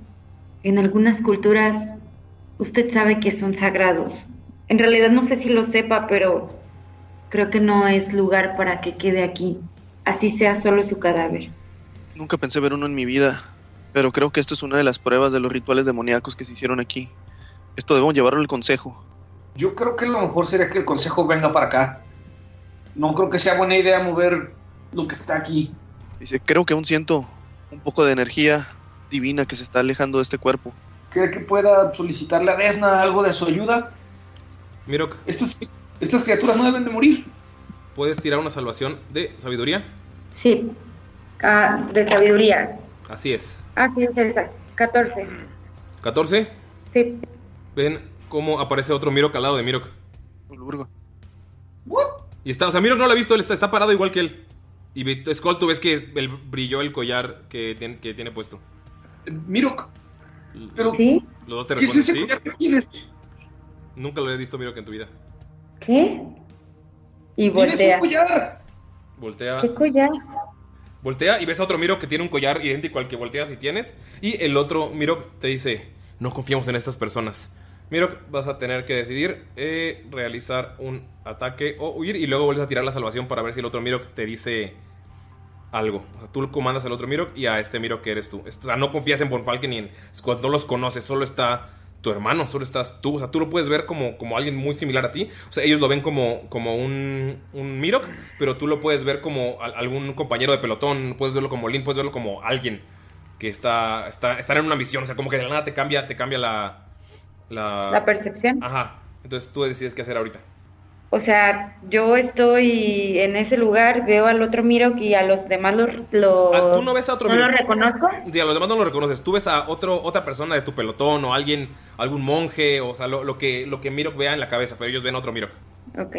[SPEAKER 4] en algunas culturas, usted sabe que son sagrados. En realidad no sé si lo sepa, pero creo que no es lugar para que quede aquí. Así sea solo su cadáver.
[SPEAKER 5] Nunca pensé ver uno en mi vida. Pero creo que esto es una de las pruebas de los rituales demoníacos que se hicieron aquí. Esto debemos llevarlo al consejo.
[SPEAKER 2] Yo creo que lo mejor sería que el consejo venga para acá. No creo que sea buena idea mover lo que está aquí.
[SPEAKER 5] Dice, creo que aún siento un poco de energía divina que se está alejando de este cuerpo.
[SPEAKER 2] ¿Cree que pueda solicitarle a Desna algo de su ayuda?
[SPEAKER 1] Mirok,
[SPEAKER 2] Estas, estas criaturas no deben de morir.
[SPEAKER 1] ¿puedes tirar una salvación de sabiduría?
[SPEAKER 4] Sí. Ah, de sabiduría.
[SPEAKER 1] Así es.
[SPEAKER 4] Ah, sí, es esa. 14.
[SPEAKER 1] 14.
[SPEAKER 4] Sí.
[SPEAKER 1] Ven cómo aparece otro Mirok al lado de Mirok.
[SPEAKER 5] Lurgo.
[SPEAKER 1] Y está, o sea, Mirok no lo ha visto, él está, está parado igual que él. Y Skull, tú ves que el, brilló el collar que tiene, que tiene puesto.
[SPEAKER 2] Mirok, pero
[SPEAKER 4] ¿Sí?
[SPEAKER 1] Los dos te
[SPEAKER 2] ¿qué es
[SPEAKER 1] responden,
[SPEAKER 2] ese
[SPEAKER 1] ¿sí?
[SPEAKER 2] collar que tienes?
[SPEAKER 1] Nunca lo he visto Mirok en tu vida.
[SPEAKER 4] ¿Qué? Y
[SPEAKER 2] ¡Tienes
[SPEAKER 4] voltea.
[SPEAKER 2] un collar!
[SPEAKER 1] Voltea,
[SPEAKER 4] ¿Qué collar?
[SPEAKER 1] voltea y ves a otro Mirok que tiene un collar idéntico al que volteas y tienes. Y el otro Mirok te dice, no confiamos en estas personas. Mirok, vas a tener que decidir eh, realizar un ataque o huir y luego vuelves a tirar la salvación para ver si el otro Mirok te dice algo. O sea, tú comandas al otro Mirok y a este Mirok que eres tú. O sea, no confías en Bonfalken ni en Squad, no los conoces, solo está tu hermano, solo estás tú. O sea, tú lo puedes ver como, como alguien muy similar a ti. O sea, ellos lo ven como, como un, un Mirok, pero tú lo puedes ver como al- algún compañero de pelotón, puedes verlo como Lin, puedes verlo como alguien que está, está, está en una misión. O sea, como que de la nada te cambia, te cambia la... La,
[SPEAKER 4] La percepción.
[SPEAKER 1] Ajá. Entonces tú decides qué hacer ahorita.
[SPEAKER 4] O sea, yo estoy en ese lugar, veo al otro Mirok y a los demás los... los-
[SPEAKER 1] Ah, tú no ves a otro
[SPEAKER 4] ¿No
[SPEAKER 1] Mirok.
[SPEAKER 4] los reconozco?
[SPEAKER 1] Sí, a los demás no lo reconoces. Tú ves a otro, otra persona de tu pelotón o alguien, algún monje, o sea, lo, lo que, lo que Mirok vea en la cabeza, pero ellos ven a otro Mirok.
[SPEAKER 4] Ok.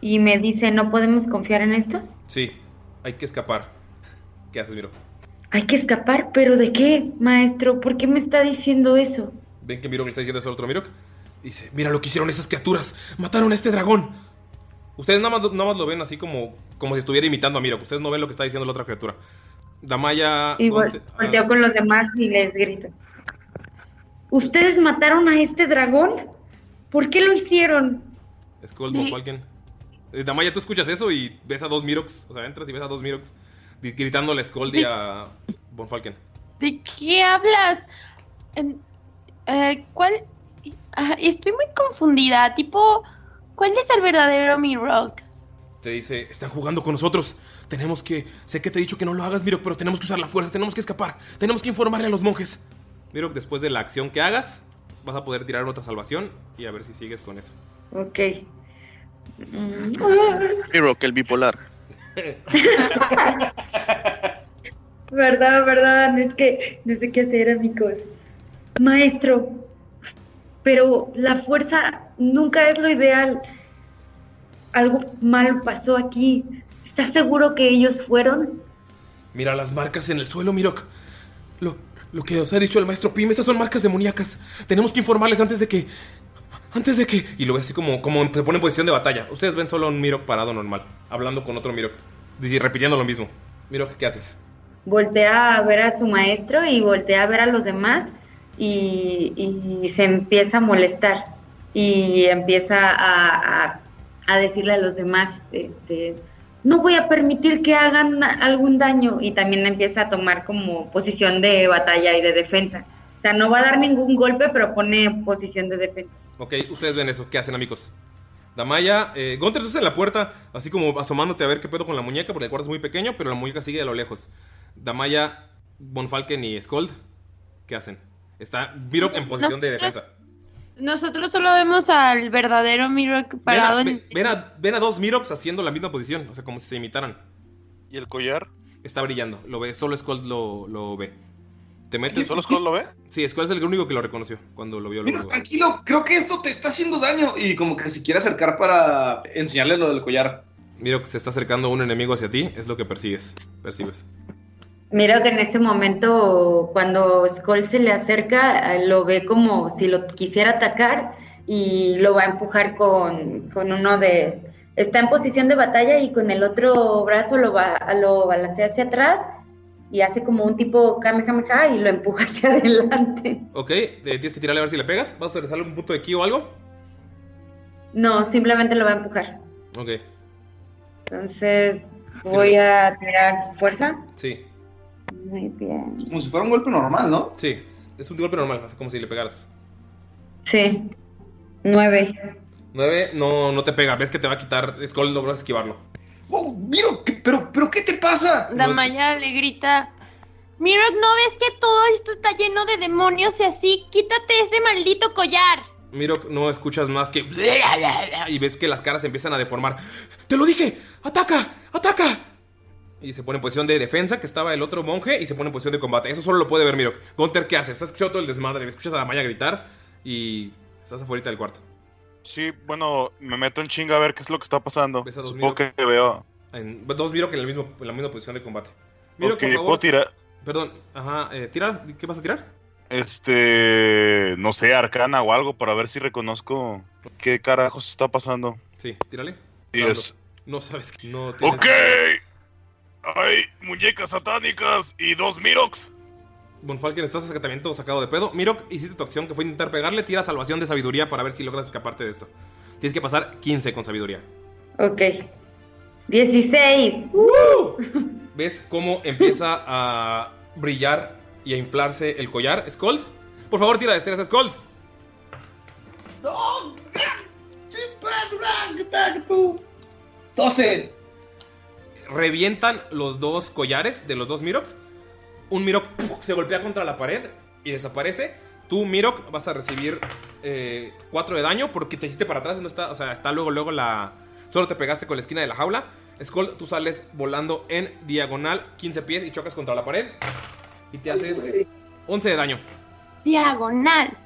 [SPEAKER 4] Y me dice, ¿no podemos confiar en esto?
[SPEAKER 1] Sí, hay que escapar. ¿Qué haces, Mirok?
[SPEAKER 4] Hay que escapar, pero ¿de qué, maestro? ¿Por qué me está diciendo eso?
[SPEAKER 1] Ven que Mirok le está diciendo eso al otro Mirok. Dice, mira lo que hicieron esas criaturas. Mataron a este dragón. Ustedes nada más, nada más lo ven así como, como si estuviera imitando a Mirok. Ustedes no ven lo que está diciendo la otra criatura. Damaya...
[SPEAKER 4] Y vol-
[SPEAKER 1] volte-
[SPEAKER 4] volteo con los demás y les grito. ¿Ustedes mataron a este dragón? ¿Por qué lo hicieron?
[SPEAKER 1] ah, Skull Von Falken. Eh, Damaya, tú escuchas eso y ves a dos Miroks. O sea, entras y ves a dos Miroks di- gritándole a Skull y
[SPEAKER 6] Sí.
[SPEAKER 1] a Von Falken.
[SPEAKER 6] ¿De qué hablas? Eh, ¿Cuál? Ah, estoy muy confundida. Tipo, ¿cuál es el verdadero Mirok?
[SPEAKER 1] Te dice, están jugando con nosotros. Tenemos que... Sé que te he dicho que no lo hagas, Mirok, pero tenemos que usar la fuerza. Tenemos que escapar. Tenemos que informarle a los monjes. Mirok, después de la acción que hagas, vas a poder tirar otra salvación y a ver si sigues con eso.
[SPEAKER 4] Ok.
[SPEAKER 5] Miro que el bipolar.
[SPEAKER 4] Verdad, verdad, es que no sé qué hacer, amigos. Maestro, pero la fuerza nunca es lo ideal. Algo mal pasó aquí. ¿Estás seguro que ellos fueron?
[SPEAKER 1] Mira las marcas en el suelo, Mirok. Lo, lo que os ha dicho el maestro Pim, estas son marcas demoníacas. Tenemos que informarles antes de que. Antes de que. Y lo ves así como, como se pone en posición de batalla. Ustedes ven solo a un Mirok parado normal, hablando con otro Mirok. Repitiendo lo mismo. Mirok, ¿qué haces?
[SPEAKER 4] Voltea a ver a su maestro y voltea a ver a los demás y, se empieza a molestar y empieza a, a- decirle a los demás, este, no voy a permitir que hagan algún daño y también empieza a tomar como posición de batalla y de defensa. O sea, no va a dar ningún golpe, pero pone posición de defensa.
[SPEAKER 1] Ok, ustedes ven eso. ¿Qué hacen, amigos? Damaya, eh, Gunter, en la puerta, así como asomándote a ver qué pedo con la muñeca, porque el cuarto es muy pequeño, pero la muñeca sigue a lo lejos. Damaya, Bonfalken y Skold, ¿qué hacen? Está Mirok en posición de defensa.
[SPEAKER 6] Nosotros solo vemos al verdadero Mirok
[SPEAKER 1] Ven a,
[SPEAKER 6] parado en...
[SPEAKER 1] ve- ven a- ven a dos Miroks haciendo la misma posición, o sea, como si se imitaran.
[SPEAKER 3] ¿Y el collar?
[SPEAKER 1] Está brillando, lo ve, solo Skold lo, lo ve. ¿Te metes?
[SPEAKER 3] ¿Solo Skold lo ve?
[SPEAKER 1] Sí, Skold es el único que lo reconoció cuando lo vio.
[SPEAKER 2] Mira,
[SPEAKER 1] luego.
[SPEAKER 2] tranquilo, creo que esto te está haciendo daño. Y como que se quiere acercar para enseñarle lo del collar.
[SPEAKER 1] Mirok se está acercando un enemigo hacia ti, es lo que persigues, percibes.
[SPEAKER 4] Miro que en ese momento, cuando Skull se le acerca, eh, lo ve como si lo quisiera atacar y lo va a empujar con, con uno de... Está en posición de batalla y con el otro brazo lo, va, lo balancea hacia atrás y hace como un tipo Kamehameha y lo empuja hacia adelante.
[SPEAKER 1] Ok, eh, tienes que tirarle a ver si le pegas. ¿Vas a regresarle un punto de ki o algo?
[SPEAKER 4] No, simplemente lo va a empujar.
[SPEAKER 1] Ok,
[SPEAKER 4] Entonces voy a tirar fuerza.
[SPEAKER 1] sí,
[SPEAKER 4] Muy bien.
[SPEAKER 2] Como si fuera un golpe normal, ¿no?
[SPEAKER 1] sí. Es un golpe normal, así como si le pegaras.
[SPEAKER 4] Sí. Nueve.
[SPEAKER 1] 9, no, no te pega. Ves que te va a quitar. Skull logras esquivarlo.
[SPEAKER 2] Oh, Miro, ¿qué- pero, pero ¿qué te pasa?
[SPEAKER 6] Damaya le grita, Mirok, ¿no ves que todo esto está lleno de demonios y así? Quítate ese maldito collar.
[SPEAKER 1] Miro, no escuchas más que. Y ves que las caras se empiezan a deformar. ¡Te lo dije! ¡Ataca! ¡Ataca! Y se pone en posición de defensa, que estaba el otro monje, y se pone en posición de combate. Eso solo lo puede ver Mirok. Gunter, ¿qué haces? Estás escuchando todo el desmadre. Escuchas a Damaya gritar y estás afuera del cuarto.
[SPEAKER 3] Sí, bueno, me meto en chinga a ver qué es lo que está pasando. Supongo
[SPEAKER 1] Mirok.
[SPEAKER 3] que veo.
[SPEAKER 1] En- dos Mirok en, el mismo, en la misma posición de combate. Mirok,
[SPEAKER 3] Ok,
[SPEAKER 1] por favor.
[SPEAKER 3] ¿puedo tirar?
[SPEAKER 1] Perdón, ajá, eh, tira. ¿Qué vas a tirar?
[SPEAKER 3] Este. No sé, arcana o algo para ver si reconozco qué carajos está pasando.
[SPEAKER 1] Sí, tírale.
[SPEAKER 3] Diez.
[SPEAKER 1] No sabes que no tienes.
[SPEAKER 7] Ok. Hay muñecas satánicas y dos Mirox.
[SPEAKER 1] Bonfalken, estás también todo sacado de pedo. Mirok, hiciste tu acción que fue intentar pegarle. Tira salvación de sabiduría para ver si logras escaparte de esto. Tienes que pasar 15 con sabiduría.
[SPEAKER 4] Ok. 16.
[SPEAKER 1] ¿Ves cómo empieza a brillar y a inflarse el collar? ¿Skold? Por favor, tira destreza, Skold.
[SPEAKER 2] 12.
[SPEAKER 1] Revientan los dos collares de los dos Miroks. Un Mirok ¡puf! se golpea contra la pared y desaparece. Tú, Mirok, vas a recibir 4 de daño porque te hiciste para atrás. No está, o sea, está luego, luego la. Solo te pegaste con la esquina de la jaula. Skull, tú sales volando en diagonal 15 pies y chocas contra la pared. Y te haces 11 de daño.
[SPEAKER 6] Diagonal.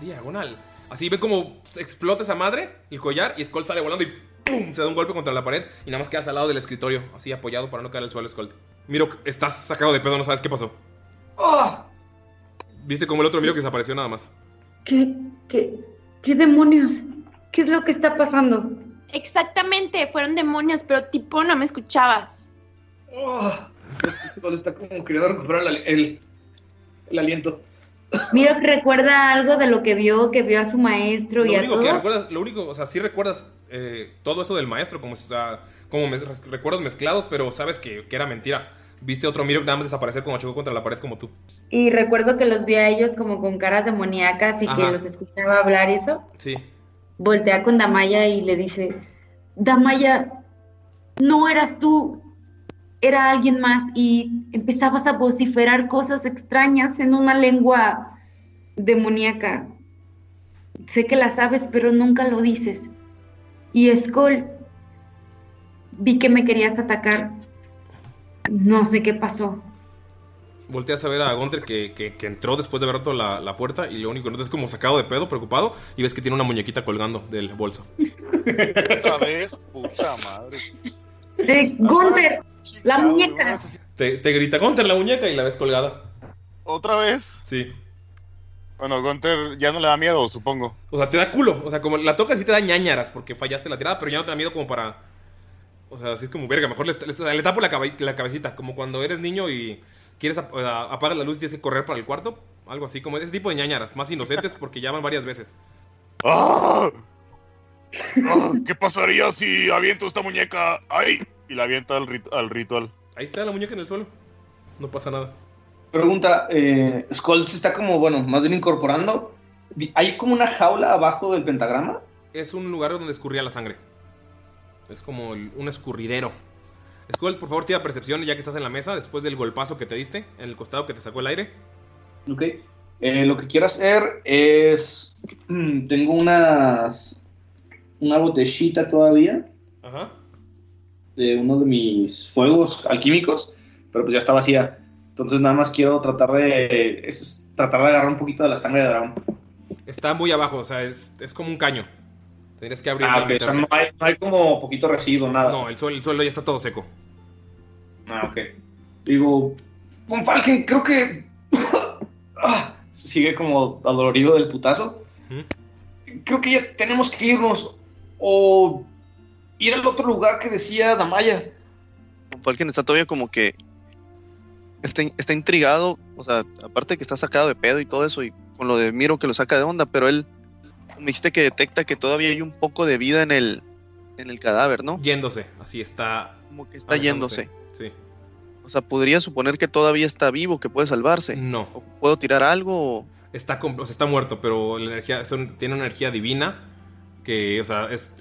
[SPEAKER 1] Diagonal. Así ve como explota esa madre, el collar, y Skull sale volando y ¡pum! Se da un golpe contra la pared y nada más quedas al lado del escritorio, así apoyado para no caer al suelo, Skull. Miro, estás sacado de pedo, no sabes qué pasó.
[SPEAKER 2] ¡Ah!
[SPEAKER 1] Viste como el otro Miro que desapareció nada más.
[SPEAKER 4] ¿Qué, qué, qué demonios? ¿Qué es lo que está pasando?
[SPEAKER 6] Exactamente, fueron demonios, pero tipo no me escuchabas.
[SPEAKER 2] Oh, este Skull está como queriendo recuperar el, el- el aliento.
[SPEAKER 4] Mira, recuerda algo de lo que vio, que vio a su maestro
[SPEAKER 1] Lo
[SPEAKER 4] y a
[SPEAKER 1] único que
[SPEAKER 4] todos.
[SPEAKER 1] recuerdas, lo único, o sea, sí recuerdas eh, todo eso del maestro, como si, como mez- recuerdos mezclados, pero sabes que, que era mentira. Viste otro Miro nada más desaparecer cuando chocó contra la pared como tú.
[SPEAKER 4] Y recuerdo que los vi a ellos como con caras demoníacas y que los escuchaba hablar y eso.
[SPEAKER 1] Sí.
[SPEAKER 4] Voltea con Damaya y le dice, Damaya, no eras tú, era alguien más y empezabas a vociferar cosas extrañas en una lengua demoníaca. Sé que la sabes, pero nunca lo dices. Y Skull, vi que me querías atacar. No sé qué pasó.
[SPEAKER 1] Volteas a ver a Gunter que, que- que entró después de haber roto la, la puerta y lo único que notas es como sacado de pedo, preocupado, y ves que tiene una muñequita colgando del bolso.
[SPEAKER 3] Otra vez, puta madre.
[SPEAKER 4] Eh, Gunther, la muñeca.
[SPEAKER 1] Te, te grita Gunter la muñeca y la ves colgada.
[SPEAKER 3] ¿Otra vez?
[SPEAKER 1] Sí.
[SPEAKER 3] Bueno, Gunter ya no le da miedo, supongo.
[SPEAKER 1] O sea, te da culo. O sea, como la tocas y te da ñañaras porque fallaste la tirada, pero ya no te da miedo como para. O sea, así es como verga. Mejor le, le- le tapo la, cabe- la cabecita. Como cuando eres niño y quieres ap- o sea, apagas la luz y tienes que correr para el cuarto. Algo así, como ese tipo de ñañaras. Más inocentes porque ya van varias veces.
[SPEAKER 7] ¡Ah! Ah, ¿Qué pasaría si aviento esta muñeca ahí?
[SPEAKER 3] Y la avienta al, rit- al ritual.
[SPEAKER 1] Ahí está la muñeca en el suelo. No pasa nada.
[SPEAKER 2] Pregunta, eh, Skull se está como, bueno, más bien incorporando. ¿Hay como una jaula abajo del pentagrama?
[SPEAKER 1] Es un lugar donde escurría la sangre. Es como el- un escurridero. Skull, por favor, tira percepción ya que estás en la mesa después del golpazo que te diste en el costado que te sacó el aire.
[SPEAKER 2] Ok. Eh, lo que quiero hacer es. Tengo unas. Una botellita todavía
[SPEAKER 1] Ajá.
[SPEAKER 2] De uno de mis fuegos alquímicos, pero pues ya está vacía. Entonces nada más quiero tratar de. es tratar de agarrar un poquito de la sangre de dragón.
[SPEAKER 1] Está muy abajo, o sea, es, es como un caño. Tendrías que abrir
[SPEAKER 2] Ah, ok, o sea, no hay, no hay como poquito residuo, nada.
[SPEAKER 1] No, el suelo, el suelo ya está todo seco.
[SPEAKER 2] Ah, ok. Digo, Von Falken, creo que. Ah, sigue como adolorido del putazo. Creo que ya tenemos que irnos. O ir al otro lugar que decía Damaya.
[SPEAKER 5] Falken está todavía como que está, está intrigado, o sea, aparte de que está sacado de pedo y todo eso, y con lo de Miro que lo saca de onda, pero él me dijiste que detecta que todavía hay un poco de vida en el, en el cadáver, ¿no?
[SPEAKER 1] Yéndose, así está.
[SPEAKER 5] Como que está yéndose.
[SPEAKER 1] Sí.
[SPEAKER 5] O sea, podría suponer que todavía está vivo, que puede salvarse.
[SPEAKER 1] No.
[SPEAKER 5] ¿O ¿Puedo tirar algo? o-
[SPEAKER 1] Está, o sea, está muerto, pero la energía es un- tiene una energía divina que, o sea, es,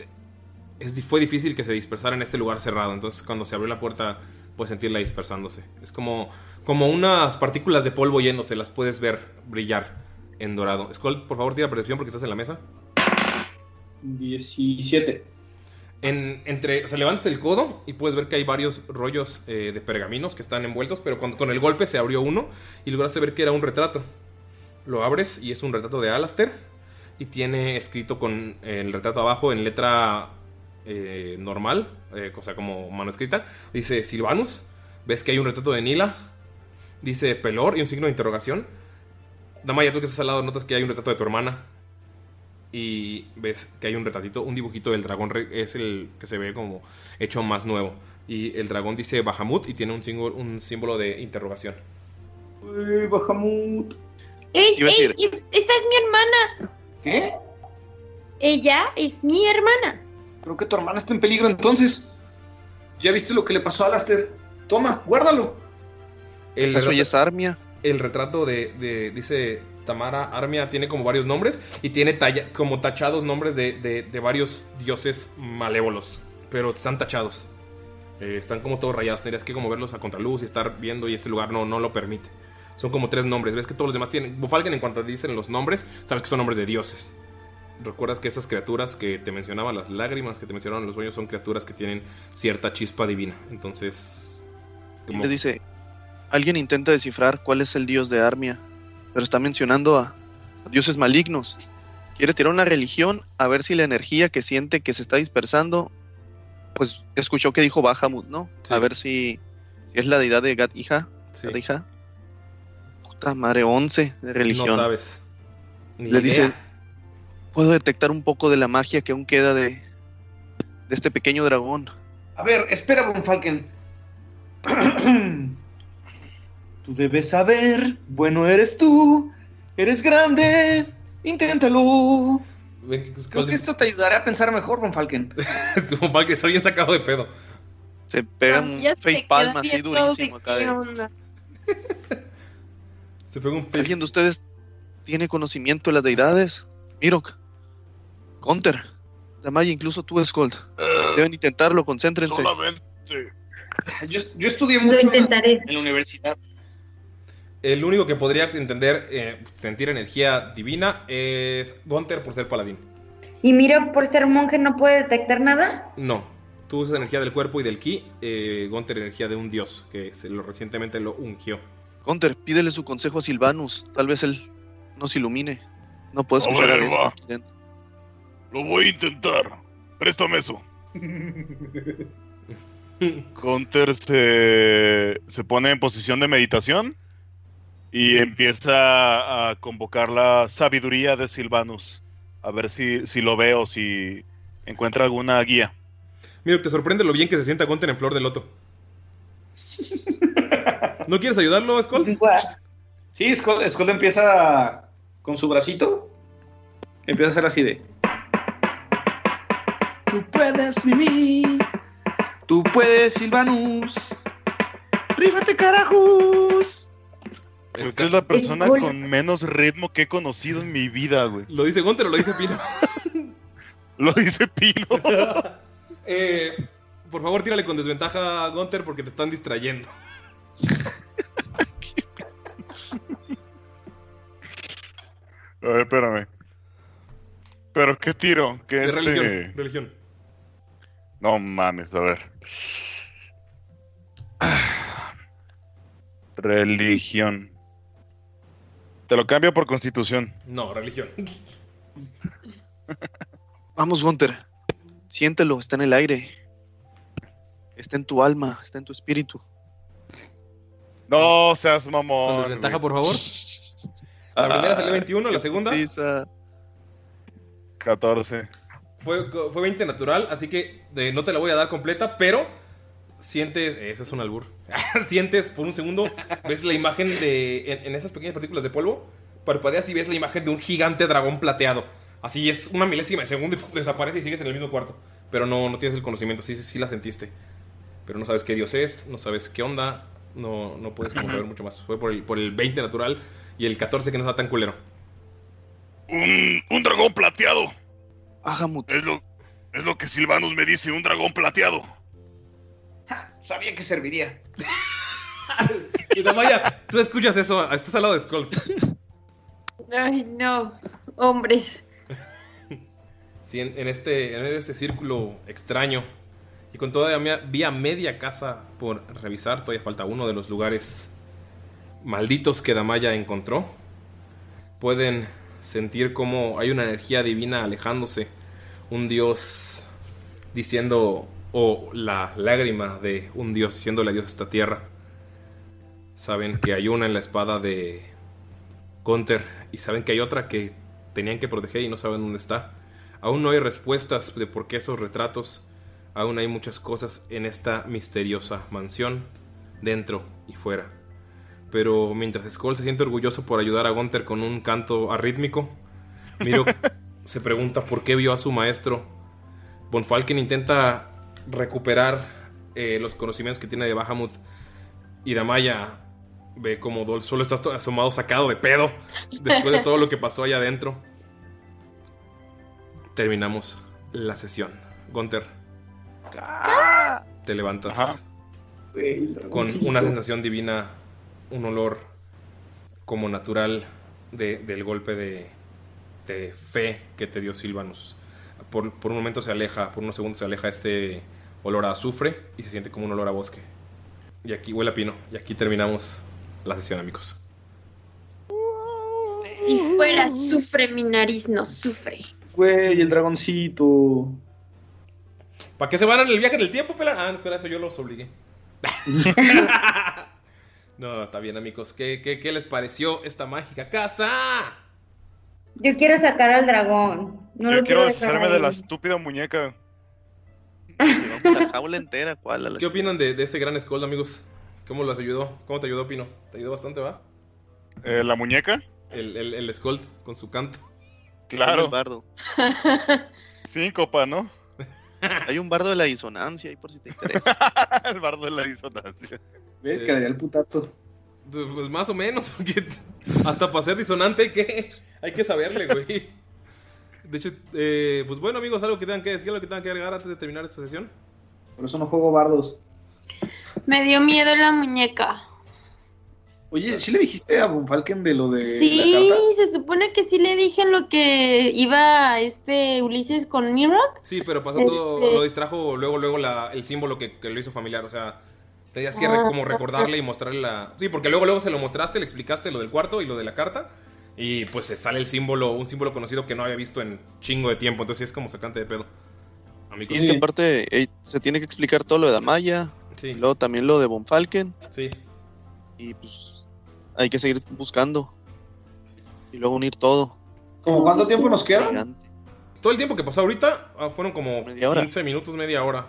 [SPEAKER 1] es fue difícil que se dispersara en este lugar cerrado. Entonces, cuando se abrió la puerta, puedes sentirla dispersándose. Es como, como unas partículas de polvo yéndose, las puedes ver brillar en dorado. Skull, por favor, tira percepción porque estás en la mesa.
[SPEAKER 2] 17.
[SPEAKER 1] En, entre, o sea, levantas el codo y puedes ver que hay varios rollos eh, de pergaminos que están envueltos, pero cuando, con el golpe se abrió uno y lograste ver que era un retrato. Lo abres y es un retrato de Alastair y tiene escrito con el retrato abajo en letra eh, normal, eh, o sea, como manuscrita. Dice Silvanus. Ves que hay un retrato de Nila. Dice Pelor y un signo de interrogación. Damaya, tú que estás al lado, notas que hay un retrato de tu hermana y ves que hay un retratito, un dibujito del dragón, es el que se ve como hecho más nuevo. Y el dragón dice Bahamut y tiene un símbolo, un símbolo de interrogación.
[SPEAKER 2] Eh, Bahamut.
[SPEAKER 6] ¡Ey, ey! es- esa es mi hermana.
[SPEAKER 2] ¿Qué?
[SPEAKER 6] Ella es mi hermana.
[SPEAKER 2] Creo que tu hermana está en peligro entonces. ¿Ya viste lo que le pasó a Alastair? Toma, guárdalo.
[SPEAKER 1] El
[SPEAKER 5] Eso
[SPEAKER 1] retrato,
[SPEAKER 5] ya es Armia.
[SPEAKER 1] el retrato de, de- dice Tamara Armia, tiene como varios nombres y tiene talla- como tachados nombres de, de- de varios dioses malévolos, pero están tachados. Eh, están como todos rayados, tendrías que como verlos a contraluz y estar viendo y este lugar no, no lo permite. Son como tres nombres, ves que todos los demás tienen... Bufalken en cuanto dicen los nombres, sabes que son nombres de dioses. Recuerdas que esas criaturas que te mencionaba, las lágrimas que te mencionaban en los sueños, son criaturas que tienen cierta chispa divina. Entonces...
[SPEAKER 5] Y
[SPEAKER 1] como-
[SPEAKER 5] le dice, alguien intenta descifrar cuál es el dios de Armia, pero está mencionando a, a dioses malignos. Quiere tirar una religión a ver si la energía que siente que se está dispersando, pues escuchó que dijo Bahamut, ¿no?
[SPEAKER 1] Sí.
[SPEAKER 5] A ver si, si es la deidad de Gat Hija.
[SPEAKER 1] Sí.
[SPEAKER 5] Gat Hija. Puta madre, 11 de religión.
[SPEAKER 1] No sabes. Ni
[SPEAKER 5] Le
[SPEAKER 1] idea.
[SPEAKER 5] dice, puedo detectar un poco de la magia que aún queda de, de este pequeño dragón.
[SPEAKER 2] A ver, espera, Von Falken. tú debes saber, bueno eres tú, eres grande, inténtalo. Creo que esto te ayudará a pensar mejor, Von Falken.
[SPEAKER 1] Supongo que está bien sacado de pedo.
[SPEAKER 5] Se pega
[SPEAKER 6] Ah,
[SPEAKER 5] un face palm así
[SPEAKER 6] viendo
[SPEAKER 5] durísimo acá. de-.
[SPEAKER 1] Se pega un face.
[SPEAKER 5] ¿Alguien de ustedes tiene conocimiento de las deidades? Mirok, Counter, Damaya, incluso tú, Skold. Deben intentarlo, concéntrense.
[SPEAKER 7] Solamente.
[SPEAKER 2] Yo, yo estudié mucho en,
[SPEAKER 4] intentaré.
[SPEAKER 2] en la universidad.
[SPEAKER 1] El único que podría entender, eh, sentir energía divina es Gunther por ser paladín.
[SPEAKER 4] ¿Y Miro, por ser monje, no puede detectar nada?
[SPEAKER 1] No. Tú usas energía del cuerpo y del ki. Eh, Gunter energía de un dios que se lo, recientemente lo ungió.
[SPEAKER 5] Gunter, pídele su consejo a Silvanus. Tal vez él nos ilumine. No puedo
[SPEAKER 7] A
[SPEAKER 5] escuchar
[SPEAKER 7] Lo voy a intentar. Préstame eso.
[SPEAKER 3] Gunter se, se pone en posición de meditación y empieza a convocar la sabiduría de Silvanus. A ver si, si lo ve o si encuentra alguna guía.
[SPEAKER 1] Mira, te sorprende lo bien que se sienta Gunter en flor de loto. ¿No quieres ayudarlo, Skull?
[SPEAKER 2] Sí, Skull, Skull empieza con su bracito. Empieza a hacer así de. Tú puedes, Mimi. Tú puedes, Silvanus. ¡Rífate, carajos!
[SPEAKER 3] Creo que es la persona con menos ritmo que he conocido en mi vida, güey.
[SPEAKER 1] ¿Lo dice Gunter o lo dice Pino?
[SPEAKER 3] Lo dice Pino.
[SPEAKER 1] Eh, por favor, tírale con desventaja a Gunter porque te están distrayendo.
[SPEAKER 3] A ver, espérame. ¿Pero qué tiro? ¿Qué
[SPEAKER 1] De
[SPEAKER 3] este?
[SPEAKER 1] religión. Religión.
[SPEAKER 3] No mames, a ver. Religión. Te lo cambio por constitución.
[SPEAKER 1] No, religión.
[SPEAKER 5] Vamos, Gunter. Siéntelo, está en el aire. Está en tu alma, está en tu espíritu.
[SPEAKER 3] No seas mamón.
[SPEAKER 1] Con desventaja,
[SPEAKER 3] güey.
[SPEAKER 1] por favor. La primera salió
[SPEAKER 5] Ah,
[SPEAKER 1] 21, la segunda
[SPEAKER 5] putiza.
[SPEAKER 3] 14.
[SPEAKER 1] Fue, fue 20 natural, así que eh, no te la voy a dar completa, pero sientes, eso es un albur, sientes por un segundo, ves la imagen de, en, en esas pequeñas partículas de polvo, parpadeas y ves la imagen de un gigante dragón plateado. Así es una milésima de segundo y desaparece y sigues en el mismo cuarto. Pero no, no tienes el conocimiento, sí, sí, sí la sentiste. Pero no sabes qué dios es, no sabes qué onda, no, no puedes como saber mucho más. Fue por el, por el 20 natural y el 14 que no está tan culero.
[SPEAKER 7] Un, un dragón plateado.
[SPEAKER 5] Ahamut.
[SPEAKER 7] Es lo, es lo que Silvanus me dice, un dragón plateado.
[SPEAKER 2] Sabía que serviría.
[SPEAKER 1] Y Damaya, tú escuchas eso, estás al lado de Skull.
[SPEAKER 6] Ay, no. Hombres.
[SPEAKER 1] Sí, en, en este, en este círculo extraño y con todavía vía media casa por revisar, todavía falta uno de los lugares malditos que Damaya encontró. Pueden sentir como hay una energía divina alejándose, un dios diciendo, o la lágrima de un dios diciéndole a esta tierra. Saben que hay una en la espada de Gunter y saben que hay otra que tenían que proteger y no saben dónde está. Aún no hay respuestas de por qué esos retratos. Aún hay muchas cosas en esta misteriosa mansión, dentro y fuera. Pero mientras Skull se siente orgulloso por ayudar a Gunter con un canto arrítmico, Miro se pregunta por qué vio a su maestro. Von Falken intenta recuperar eh, los conocimientos que tiene de Bahamut. Y Damaya ve como Dol solo está asomado sacado de pedo después de todo lo que pasó allá adentro. Terminamos la sesión. Gunter, te levantas
[SPEAKER 3] Ajá.
[SPEAKER 1] Con una sensación divina, un olor como natural de- del golpe de, de fe que te dio Silvanus. Por, por un momento se aleja, por unos segundos se aleja este olor a azufre y se siente como un olor a bosque. Y aquí huele a pino. Y aquí terminamos la sesión, amigos.
[SPEAKER 6] Si fuera sufre, mi nariz no sufre.
[SPEAKER 2] Güey, el dragoncito.
[SPEAKER 1] ¿Para qué se van en el viaje del tiempo, pela? Ah, espera, eso yo los obligué. no, está bien, amigos. ¿Qué, qué, qué les pareció esta mágica casa?
[SPEAKER 4] Yo quiero sacar al dragón. No
[SPEAKER 3] Yo
[SPEAKER 4] lo
[SPEAKER 3] quiero deshacerme de la estúpida muñeca.
[SPEAKER 5] La jaula entera, ¿cuál? A la
[SPEAKER 1] ¿Qué opinan de, de ese gran Skull, amigos? ¿Cómo los ayudó? ¿Cómo te ayudó, Pino? ¿Te ayudó bastante, va?
[SPEAKER 3] Eh, ¿La muñeca?
[SPEAKER 1] El, el, el Skull con su canto.
[SPEAKER 3] Claro.
[SPEAKER 5] Bardo.
[SPEAKER 3] Síncopa, ¿no?
[SPEAKER 5] Hay un bardo de la disonancia ahí por si te interesa.
[SPEAKER 3] el bardo de la disonancia.
[SPEAKER 2] Ve,
[SPEAKER 1] Eh.
[SPEAKER 2] quedaría el putazo.
[SPEAKER 1] Pues más o menos, porque hasta para ser disonante hay que, hay que saberle, güey. De hecho, eh, pues bueno, amigos, algo que tengan que decir, algo que tengan que agregar antes de terminar esta sesión.
[SPEAKER 2] Por eso no juego bardos.
[SPEAKER 6] Me dio miedo la muñeca.
[SPEAKER 2] Oye, ¿sí le dijiste a Von Falken de lo de
[SPEAKER 6] Sí,
[SPEAKER 2] la carta?
[SPEAKER 6] se supone que sí le dije lo que iba este Ulises con Mirok.
[SPEAKER 1] Sí, pero pasó todo,
[SPEAKER 6] Este-
[SPEAKER 1] lo distrajo luego, luego la, el símbolo que, que lo hizo familiar. O sea, tenías que
[SPEAKER 6] Ah.
[SPEAKER 1] re- como recordarle y mostrarle la. Sí, porque luego, luego se lo mostraste, le explicaste lo del cuarto y lo de la carta. Y pues se sale el símbolo, un símbolo conocido que no había visto en chingo de tiempo. Entonces sí es como sacante de pedo. Amigos.
[SPEAKER 5] Y es que aparte se tiene que explicar todo lo de Damaya.
[SPEAKER 1] Sí.
[SPEAKER 5] Y luego también lo de Von Falken.
[SPEAKER 1] Sí.
[SPEAKER 5] Y pues hay que seguir buscando. Y luego unir todo.
[SPEAKER 2] ¿Cómo cuánto tiempo nos queda?
[SPEAKER 5] Gigante.
[SPEAKER 1] Todo el tiempo que pasó ahorita ah, fueron como
[SPEAKER 5] Media hora.
[SPEAKER 1] 15 minutos, media hora.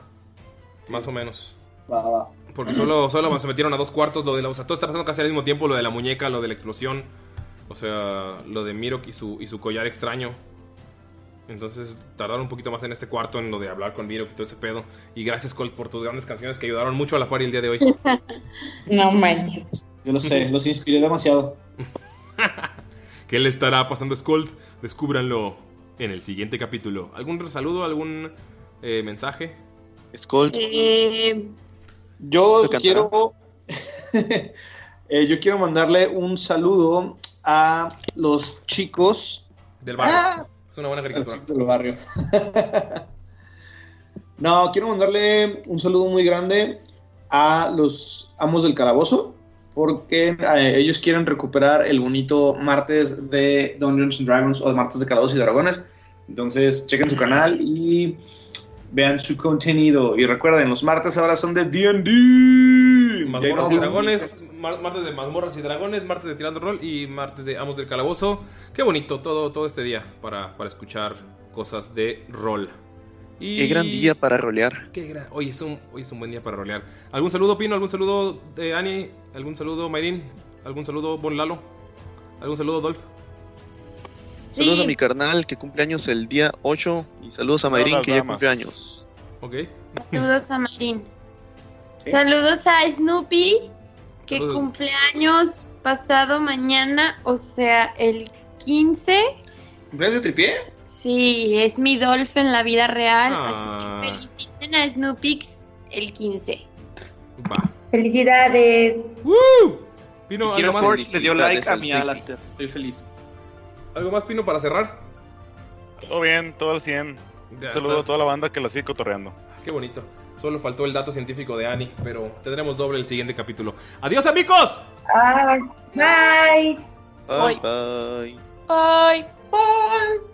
[SPEAKER 1] Más o menos.
[SPEAKER 2] Va, va.
[SPEAKER 1] Porque solo, solo se metieron a dos cuartos. Lo de la, o sea, todo está pasando casi al mismo tiempo. Lo de la muñeca, lo de la explosión. O sea, lo de Mirok y su, y su collar extraño. Entonces tardaron un poquito más en este cuarto en lo de hablar con Mirok y todo ese pedo. Y gracias, Colt, por tus grandes canciones que ayudaron mucho a la party el día de hoy.
[SPEAKER 4] No manches.
[SPEAKER 2] Yo lo sé, los inspiré demasiado.
[SPEAKER 1] ¿Qué le estará pasando a Skold? Descúbranlo en el siguiente capítulo. ¿Algún saludo, algún eh, mensaje?
[SPEAKER 5] Skull,
[SPEAKER 6] Eh,
[SPEAKER 2] Yo quiero. eh, yo quiero mandarle un saludo a los chicos.
[SPEAKER 1] Del barrio.
[SPEAKER 2] Ah,
[SPEAKER 1] Es una buena
[SPEAKER 2] a los
[SPEAKER 1] caricatura.
[SPEAKER 2] chicos del barrio. no, quiero mandarle un saludo muy grande a los amos del calabozo. Porque eh, ellos quieren recuperar el bonito martes de Dungeons and Dragons o de martes de calabozos y dragones. Entonces, chequen su canal y vean su contenido. Y recuerden, los martes ahora son de D&D.
[SPEAKER 1] Mazmorras y dragones, mar- martes de mazmorras y dragones, martes de tirando rol y martes de amos del calabozo. Qué bonito todo, todo este día para, para escuchar cosas de rol. Y...
[SPEAKER 5] qué gran día para rolear.
[SPEAKER 1] Qué gran- Hoy es, un, hoy es un buen día para rolear. ¿Algún saludo, Pino? ¿Algún saludo de Ani? ¿Algún saludo, Mayrin? ¿Algún saludo, Bon Lalo? ¿Algún saludo, Dolph?
[SPEAKER 5] Saludos a mi carnal que cumple años el día 8 y saludos a Mayrin que ya
[SPEAKER 3] damas.
[SPEAKER 5] cumple años.
[SPEAKER 1] Ok.
[SPEAKER 6] saludos a.
[SPEAKER 2] Sí.
[SPEAKER 6] Saludos a Snoopy, que
[SPEAKER 1] Saludos.
[SPEAKER 6] cumpleaños pasado mañana, o sea, el 15.
[SPEAKER 2] ¿Cumpleaños de tripié?
[SPEAKER 6] Sí, es mi Dolph en la vida real,
[SPEAKER 1] Ah.
[SPEAKER 6] así que feliciten a Snoopix el 15.
[SPEAKER 1] Va.
[SPEAKER 4] Felicidades.
[SPEAKER 1] ¡Woo! Pino,
[SPEAKER 2] Hero
[SPEAKER 1] ¿algo más?
[SPEAKER 2] Force le dio like a mi. Alastair. Estoy feliz.
[SPEAKER 1] ¿Algo más, Pino, para cerrar?
[SPEAKER 3] Todo bien, todo al 100.
[SPEAKER 1] Ya
[SPEAKER 3] Un saludo a toda la banda que la sigue cotorreando.
[SPEAKER 1] Qué bonito. Solo faltó el dato científico de Ani, pero tendremos doble el siguiente capítulo. ¡Adiós, amigos!
[SPEAKER 4] Ah, bye.
[SPEAKER 5] Bye bye.
[SPEAKER 6] Bye.